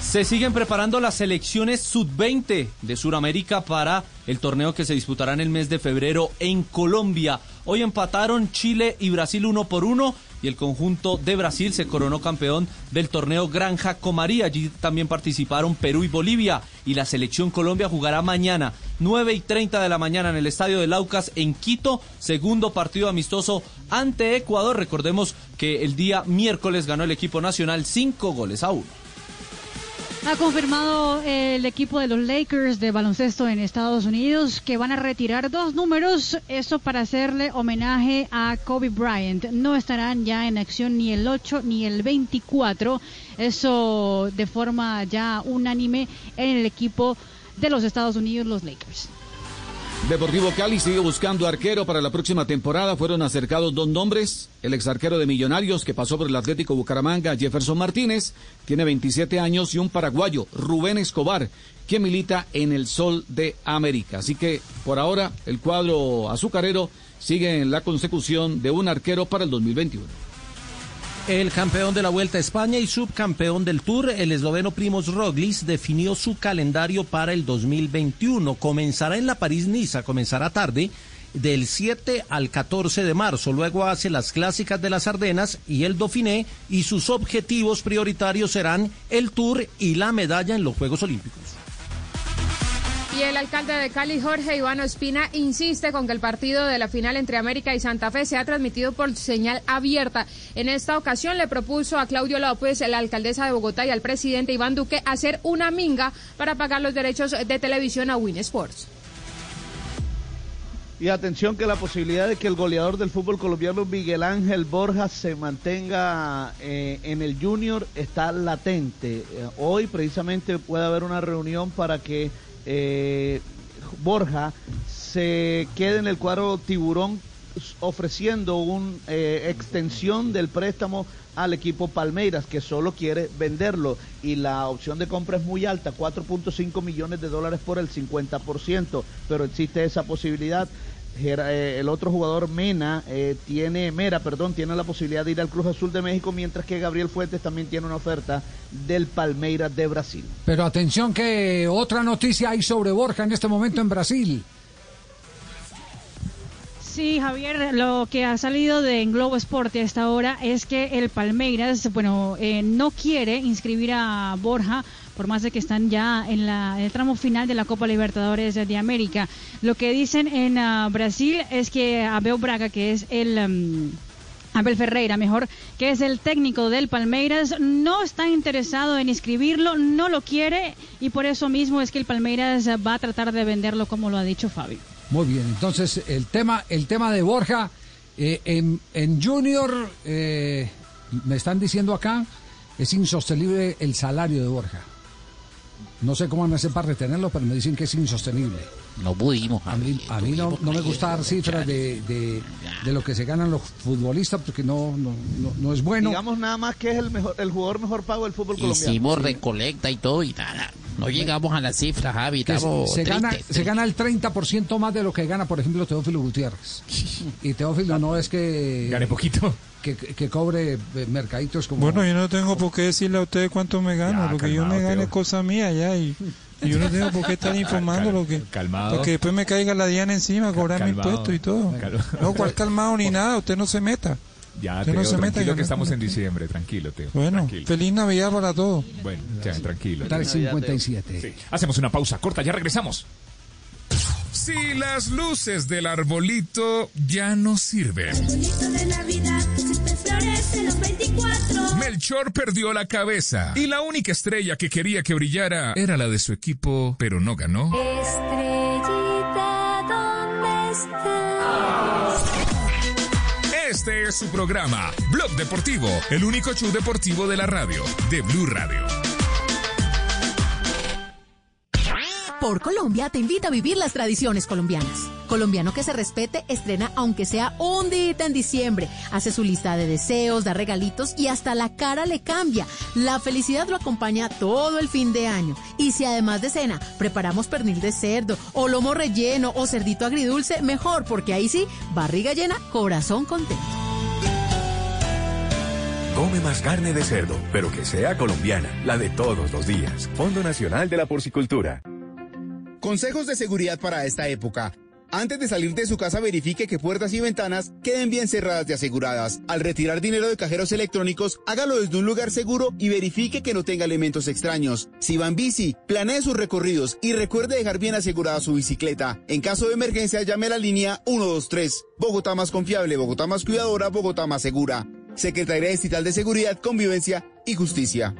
Se siguen preparando las selecciones sub-20 de Sudamérica para el torneo que se disputará en el mes de febrero en Colombia. Hoy empataron Chile y Brasil uno por uno y el conjunto de Brasil se coronó campeón del torneo Granja Comaría. Allí también participaron Perú y Bolivia y la selección Colombia jugará mañana 9 y 30 de la mañana en el estadio de Laucas en Quito, segundo partido amistoso ante Ecuador. Recordemos que el día miércoles ganó el equipo nacional cinco goles a uno. Ha confirmado el equipo de los Lakers de baloncesto en Estados Unidos que van a retirar dos números, eso para hacerle homenaje a Kobe Bryant. No estarán ya en acción ni el 8 ni el 24, eso de forma ya unánime en el equipo de los Estados Unidos, los Lakers. Deportivo Cali sigue buscando arquero para la próxima temporada. Fueron acercados dos nombres. El ex arquero de Millonarios que pasó por el Atlético Bucaramanga, Jefferson Martínez, tiene 27 años, y un paraguayo, Rubén Escobar, que milita en el Sol de América. Así que por ahora el cuadro azucarero sigue en la consecución de un arquero para el 2021. El campeón de la Vuelta a España y subcampeón del Tour, el esloveno Primos Roglic, definió su calendario para el 2021. Comenzará en la París-Niza, comenzará tarde, del 7 al 14 de marzo. Luego hace las clásicas de las Ardenas y el Dauphiné y sus objetivos prioritarios serán el Tour y la medalla en los Juegos Olímpicos. Y el alcalde de Cali, Jorge Ivano Espina, insiste con que el partido de la final entre América y Santa Fe sea transmitido por señal abierta. En esta ocasión le propuso a Claudio López, la alcaldesa de Bogotá, y al presidente Iván Duque hacer una minga para pagar los derechos de televisión a Win Sports. Y atención que la posibilidad de que el goleador del fútbol colombiano Miguel Ángel Borja se mantenga eh, en el junior está latente. Eh, hoy precisamente puede haber una reunión para que eh, Borja se quede en el cuadro tiburón ofreciendo una eh, extensión del préstamo al equipo Palmeiras que solo quiere venderlo y la opción de compra es muy alta, 4.5 millones de dólares por el 50%, pero existe esa posibilidad. Eh, el otro jugador Mena eh, tiene Mera, perdón, tiene la posibilidad de ir al Cruz Azul de México, mientras que Gabriel Fuentes también tiene una oferta del Palmeiras de Brasil. Pero atención que otra noticia hay sobre Borja en este momento en Brasil. Sí, Javier, lo que ha salido de Globo Esporte hasta ahora es que el Palmeiras, bueno, eh, no quiere inscribir a Borja por más de que están ya en, la, el tramo final de la Copa Libertadores de América. Lo que dicen en uh, Brasil es que Abel Braga, que es el... Um, Abel Ferreira, mejor, que es el técnico del Palmeiras, no está interesado en inscribirlo, no lo quiere y por eso mismo es que el Palmeiras va a tratar de venderlo como lo ha dicho Fabio. Muy bien, entonces el tema, el tema de Borja eh, en, en, Junior, eh, me están diciendo acá, es insostenible el salario de Borja. No sé cómo a hacer para retenerlo, pero me dicen que es insostenible. No pudimos. A mí, a mí no, no, me gusta dar cifras de, de, de, lo que se ganan los futbolistas porque no, no, no, es bueno. Digamos nada más que es el, mejor, el jugador mejor pago del fútbol colombiano. Hicimos recolecta y todo y nada. No llegamos a las cifras, Javi. Se, se, gana, se gana el 30% más de lo que gana, por ejemplo, Teófilo Gutiérrez. Y Teófilo no es que... Gane poquito. Que, que, cobre mercaditos como... Bueno, yo no tengo por qué decirle a usted cuánto me gano. Ya, lo que yo me gane es cosa mía ya y... Y yo no tengo por qué estar informando lo que. Calmado. Porque después me caiga la diana encima, cobrar mi impuesto y todo. No, cual calmado ni nada, usted no se meta. Ya, Teo, no se tranquilo meta, que estamos en diciembre, tranquilo, Teo. Bueno, tranquilo. feliz Navidad para todos. Bueno, ya, tranquilo. El 57. Sí. Hacemos una pausa corta, ya regresamos. Si las luces del arbolito ya no sirven. De Navidad, Melchor perdió la cabeza y la única estrella que quería que brillara era la de su equipo, pero no ganó. Estrellita, ¿dónde estás? Este es su programa, Blog Deportivo, el único show deportivo de la radio, de Blue Radio. Por Colombia te invita a vivir las tradiciones colombianas. Colombiano que se respete estrena aunque sea un día en diciembre. Hace su lista de deseos, da regalitos y hasta la cara le cambia. La felicidad lo acompaña todo el fin de año. Y si además de cena preparamos pernil de cerdo o lomo relleno o cerdito agridulce, mejor porque ahí sí, barriga llena, corazón contento. Come más carne de cerdo, pero que sea colombiana, la de todos los días. Fondo Nacional de la Porcicultura. Consejos de seguridad para esta época. Antes de salir de su casa verifique que puertas y ventanas queden bien cerradas y aseguradas. Al retirar dinero de cajeros electrónicos, hágalo desde un lugar seguro y verifique que no tenga elementos extraños. Si va en bici, planee sus recorridos y recuerde dejar bien asegurada su bicicleta. En caso de emergencia, llame a la línea 123. Bogotá más confiable, Bogotá más cuidadora, Bogotá más segura. Secretaría Estatal de Seguridad, Convivencia y Justicia.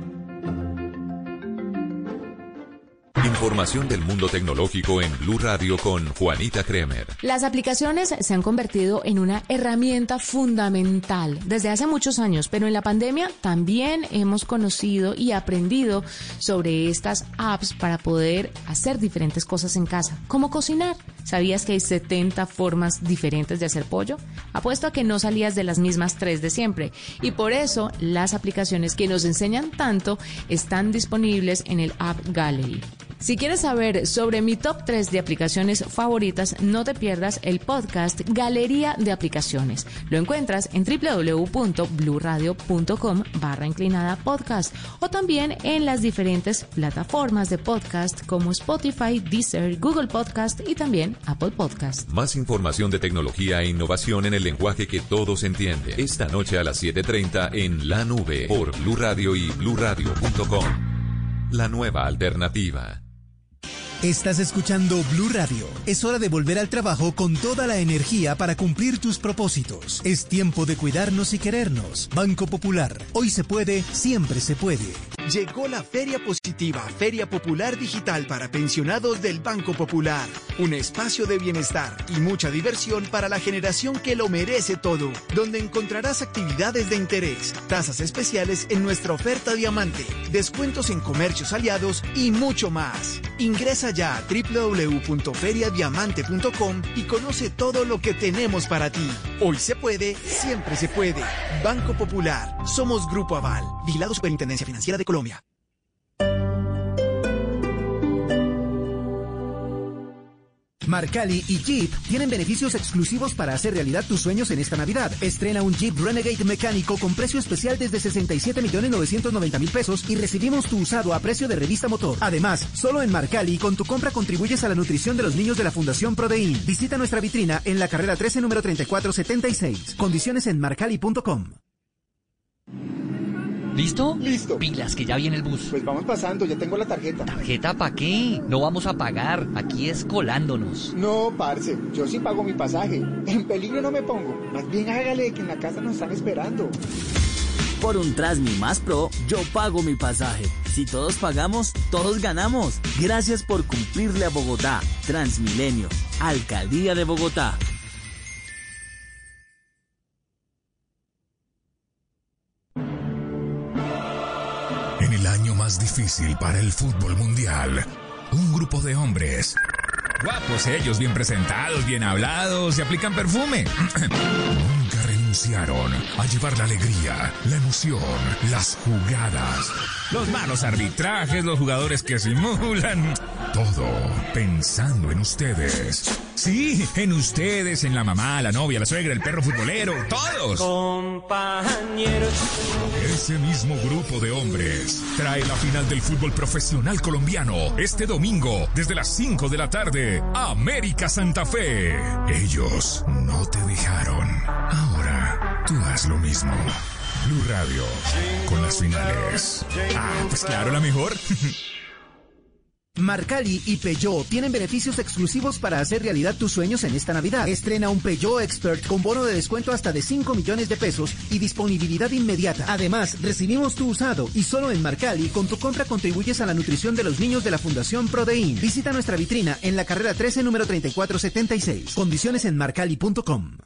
Información del mundo tecnológico en Blue Radio con Juanita Kremer. Las aplicaciones se han convertido en una herramienta fundamental desde hace muchos años, pero en la pandemia también hemos conocido y aprendido sobre estas apps para poder hacer diferentes cosas en casa, como cocinar. ¿Sabías que hay 70 formas diferentes de hacer pollo? Apuesto a que no salías de las mismas tres de siempre y por eso las aplicaciones que nos enseñan tanto están disponibles en el App Gallery. Si quieres saber sobre mi top 3 de aplicaciones favoritas, no te pierdas el podcast Galería de Aplicaciones. Lo encuentras en www.bluradio.com barra inclinada podcast o también en las diferentes plataformas de podcast como Spotify, Deezer, Google Podcast y también Apple Podcast. Más información de tecnología e innovación en el lenguaje que todos entienden. Esta noche a las 7.30 en La Nube por Blue Radio y bluradio.com. La nueva alternativa. Estás escuchando Blue Radio. Es hora de volver al trabajo con toda la energía para cumplir tus propósitos. Es tiempo de cuidarnos y querernos. Banco Popular. Hoy se puede, siempre se puede. Llegó la Feria Positiva, Feria Popular Digital para pensionados del Banco Popular. Un espacio de bienestar y mucha diversión para la generación que lo merece todo, donde encontrarás actividades de interés, tasas especiales en nuestra oferta diamante, descuentos en comercios aliados y mucho más. Ingresa ya a www.feriadiamante.com y conoce todo lo que tenemos para ti. Hoy se puede, siempre se puede. Banco Popular. Somos Grupo Aval. Vigilado Superintendencia Financiera de Colombia. Marcali y Jeep tienen beneficios exclusivos para hacer realidad tus sueños en esta Navidad. Estrena un Jeep Renegade mecánico con precio especial desde 67 millones 990 mil pesos y recibimos tu usado a precio de revista motor. Además, solo en Marcali con tu compra contribuyes a la nutrición de los niños de la Fundación Prodein. Visita nuestra vitrina en la carrera 13 número 3476. Condiciones en marcali.com. ¿Listo? Listo. Pilas, que ya viene el bus. Pues vamos pasando, ya tengo la tarjeta. ¿Tarjeta para qué? No vamos a pagar. Aquí es colándonos. No, parce, yo sí pago mi pasaje. En peligro no me pongo. Más bien hágale que en la casa nos están esperando. Por un Trasmi más Pro, yo pago mi pasaje. Si todos pagamos, todos ganamos. Gracias por cumplirle a Bogotá. Transmilenio. Alcaldía de Bogotá. Difícil para el fútbol mundial, un grupo de hombres, guapos ellos, bien presentados, bien hablados, y aplican perfume. Nunca renunciaron a llevar la alegría, la emoción, las jugadas, los malos arbitrajes, los jugadores que simulan. Todo pensando en ustedes. Sí, en ustedes, en la mamá, la novia, la suegra, el perro futbolero, todos. Compañeros. Ese mismo grupo de hombres trae la final del fútbol profesional colombiano este domingo desde las 5 de la tarde. América Santa Fe. Ellos no te dejaron. Ahora tú haz lo mismo. Blue Radio con las finales. Ah, pues claro, la mejor. Marcali y Peugeot tienen beneficios exclusivos para hacer realidad tus sueños en esta Navidad. Estrena un Peugeot Expert con bono de descuento hasta de 5 millones de pesos y disponibilidad inmediata. Además, recibimos tu usado y solo en Marcali con tu compra contribuyes a la nutrición de los niños de la Fundación Prodein. Visita nuestra vitrina en la carrera 13 número 3476. Condiciones en marcali.com.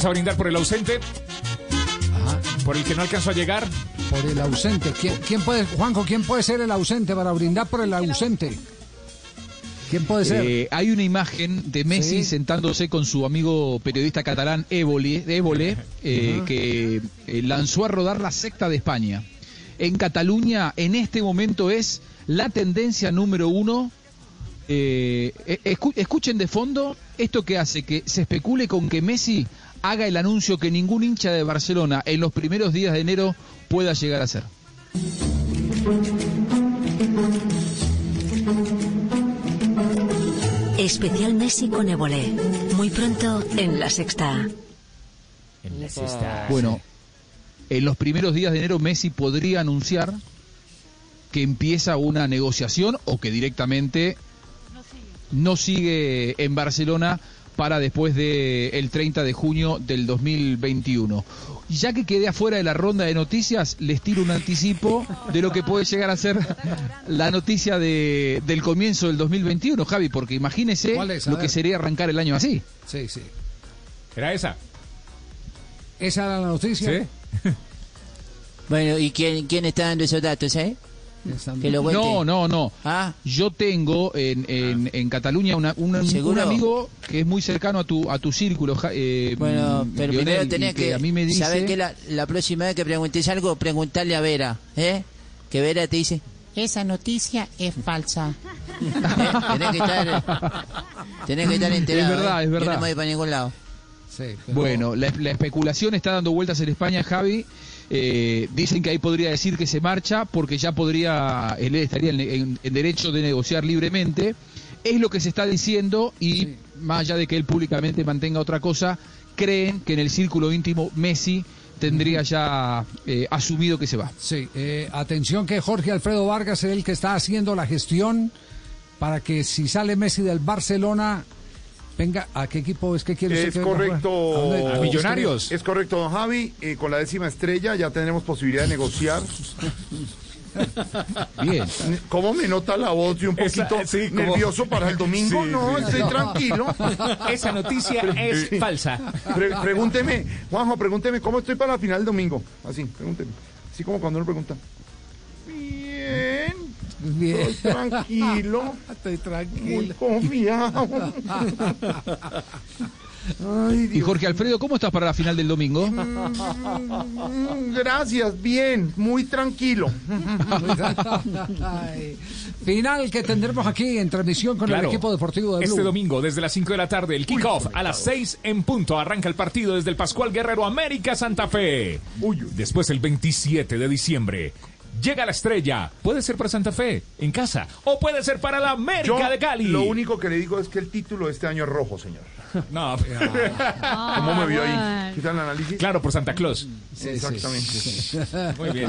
Vamos a brindar por el ausente. Por el que no alcanzó a llegar. Por el ausente. ¿Quién, quién puede, Juanjo, quién puede ser el ausente para brindar por el ausente? ¿Quién puede ser? Eh, hay una imagen de Messi Sí. sentándose con su amigo periodista catalán Évole, Évole, eh, que eh, lanzó a rodar la secta de España. En Cataluña, en este momento, es la tendencia número uno. Eh, eh, escu- escuchen de fondo esto que hace que se especule con que Messi haga el anuncio que ningún hincha de Barcelona en los primeros días de enero pueda llegar a hacer. Especial Messi con Ébolé. Muy pronto en La Sexta. Bueno, en los primeros días de enero Messi podría anunciar que empieza una negociación o que directamente no sigue en Barcelona para después del 30 de junio del 2021. Y ya que quedé afuera de la ronda de noticias, les tiro un anticipo de lo que puede llegar a ser la noticia de, del comienzo del 2021, Javi, porque imagínese lo que sería arrancar el año así. Sí, sí. Era esa. ¿Esa era la noticia? Bueno, ¿y quién, quién está dando esos datos, eh? Que lo. No, no, no. Ah. Yo tengo en, en, en Cataluña una- una- un amigo que es muy cercano a tu a tu círculo. eh, Bueno, mm, pero Lionel, primero tenés que, a mí me dice saber que la, la próxima vez que preguntes algo, preguntarle a Vera, ¿eh? Que Vera te dice, Esa noticia es falsa. tenés que estar, tenés que estar enterado. Es verdad, ¿eh? es Yo verdad. no me voy para ningún lado. Bueno, la, la especulación está dando vueltas en España, Javi. Eh, dicen que ahí podría decir que se marcha porque ya podría, él estaría en, en- en derecho de negociar libremente. Es lo que se está diciendo y más allá de que él públicamente mantenga otra cosa, creen que en el círculo íntimo Messi tendría ya eh, asumido que se va. Sí, eh, atención que Jorge Alfredo Vargas es el que está haciendo la gestión para que si sale Messi del Barcelona, venga, ¿a qué equipo es que quiere Es a correcto. ¿A dónde? Es correcto, don Javi. Eh, con la décima estrella ya tenemos posibilidad de negociar. Bien. ¿Cómo me nota la voz de un Esa- poquito sí, nervioso para el domingo? Sí, no, sí. estoy tranquilo. Esa noticia es Sí. falsa. Pre- pregúnteme, Juanjo, pregúnteme, ¿cómo estoy para la final del domingo? Así, pregúnteme. Así como cuando uno pregunta. Bien. Estoy tranquilo. Estoy tranquilo. Muy confiado. Ay, Y Jorge Alfredo, ¿cómo estás para la final del domingo? Mm, Gracias, bien, muy tranquilo. Ay. Final que tendremos aquí en transmisión con Claro. el equipo deportivo de Blue. Este domingo, desde las 5 de la tarde, el kickoff a las 6 en punto. Arranca el partido desde el Pascual Guerrero América Santa Fe. Después, el 27 de diciembre, llega la estrella. Puede ser para Santa Fe, en casa, o puede ser para la América Yo de Cali. Lo único que le digo es que el título de este año es rojo, señor. No, ¿Cómo me vio ahí? ¿Qué tal el análisis? claro, por Santa Claus. Exactamente. Muy bien.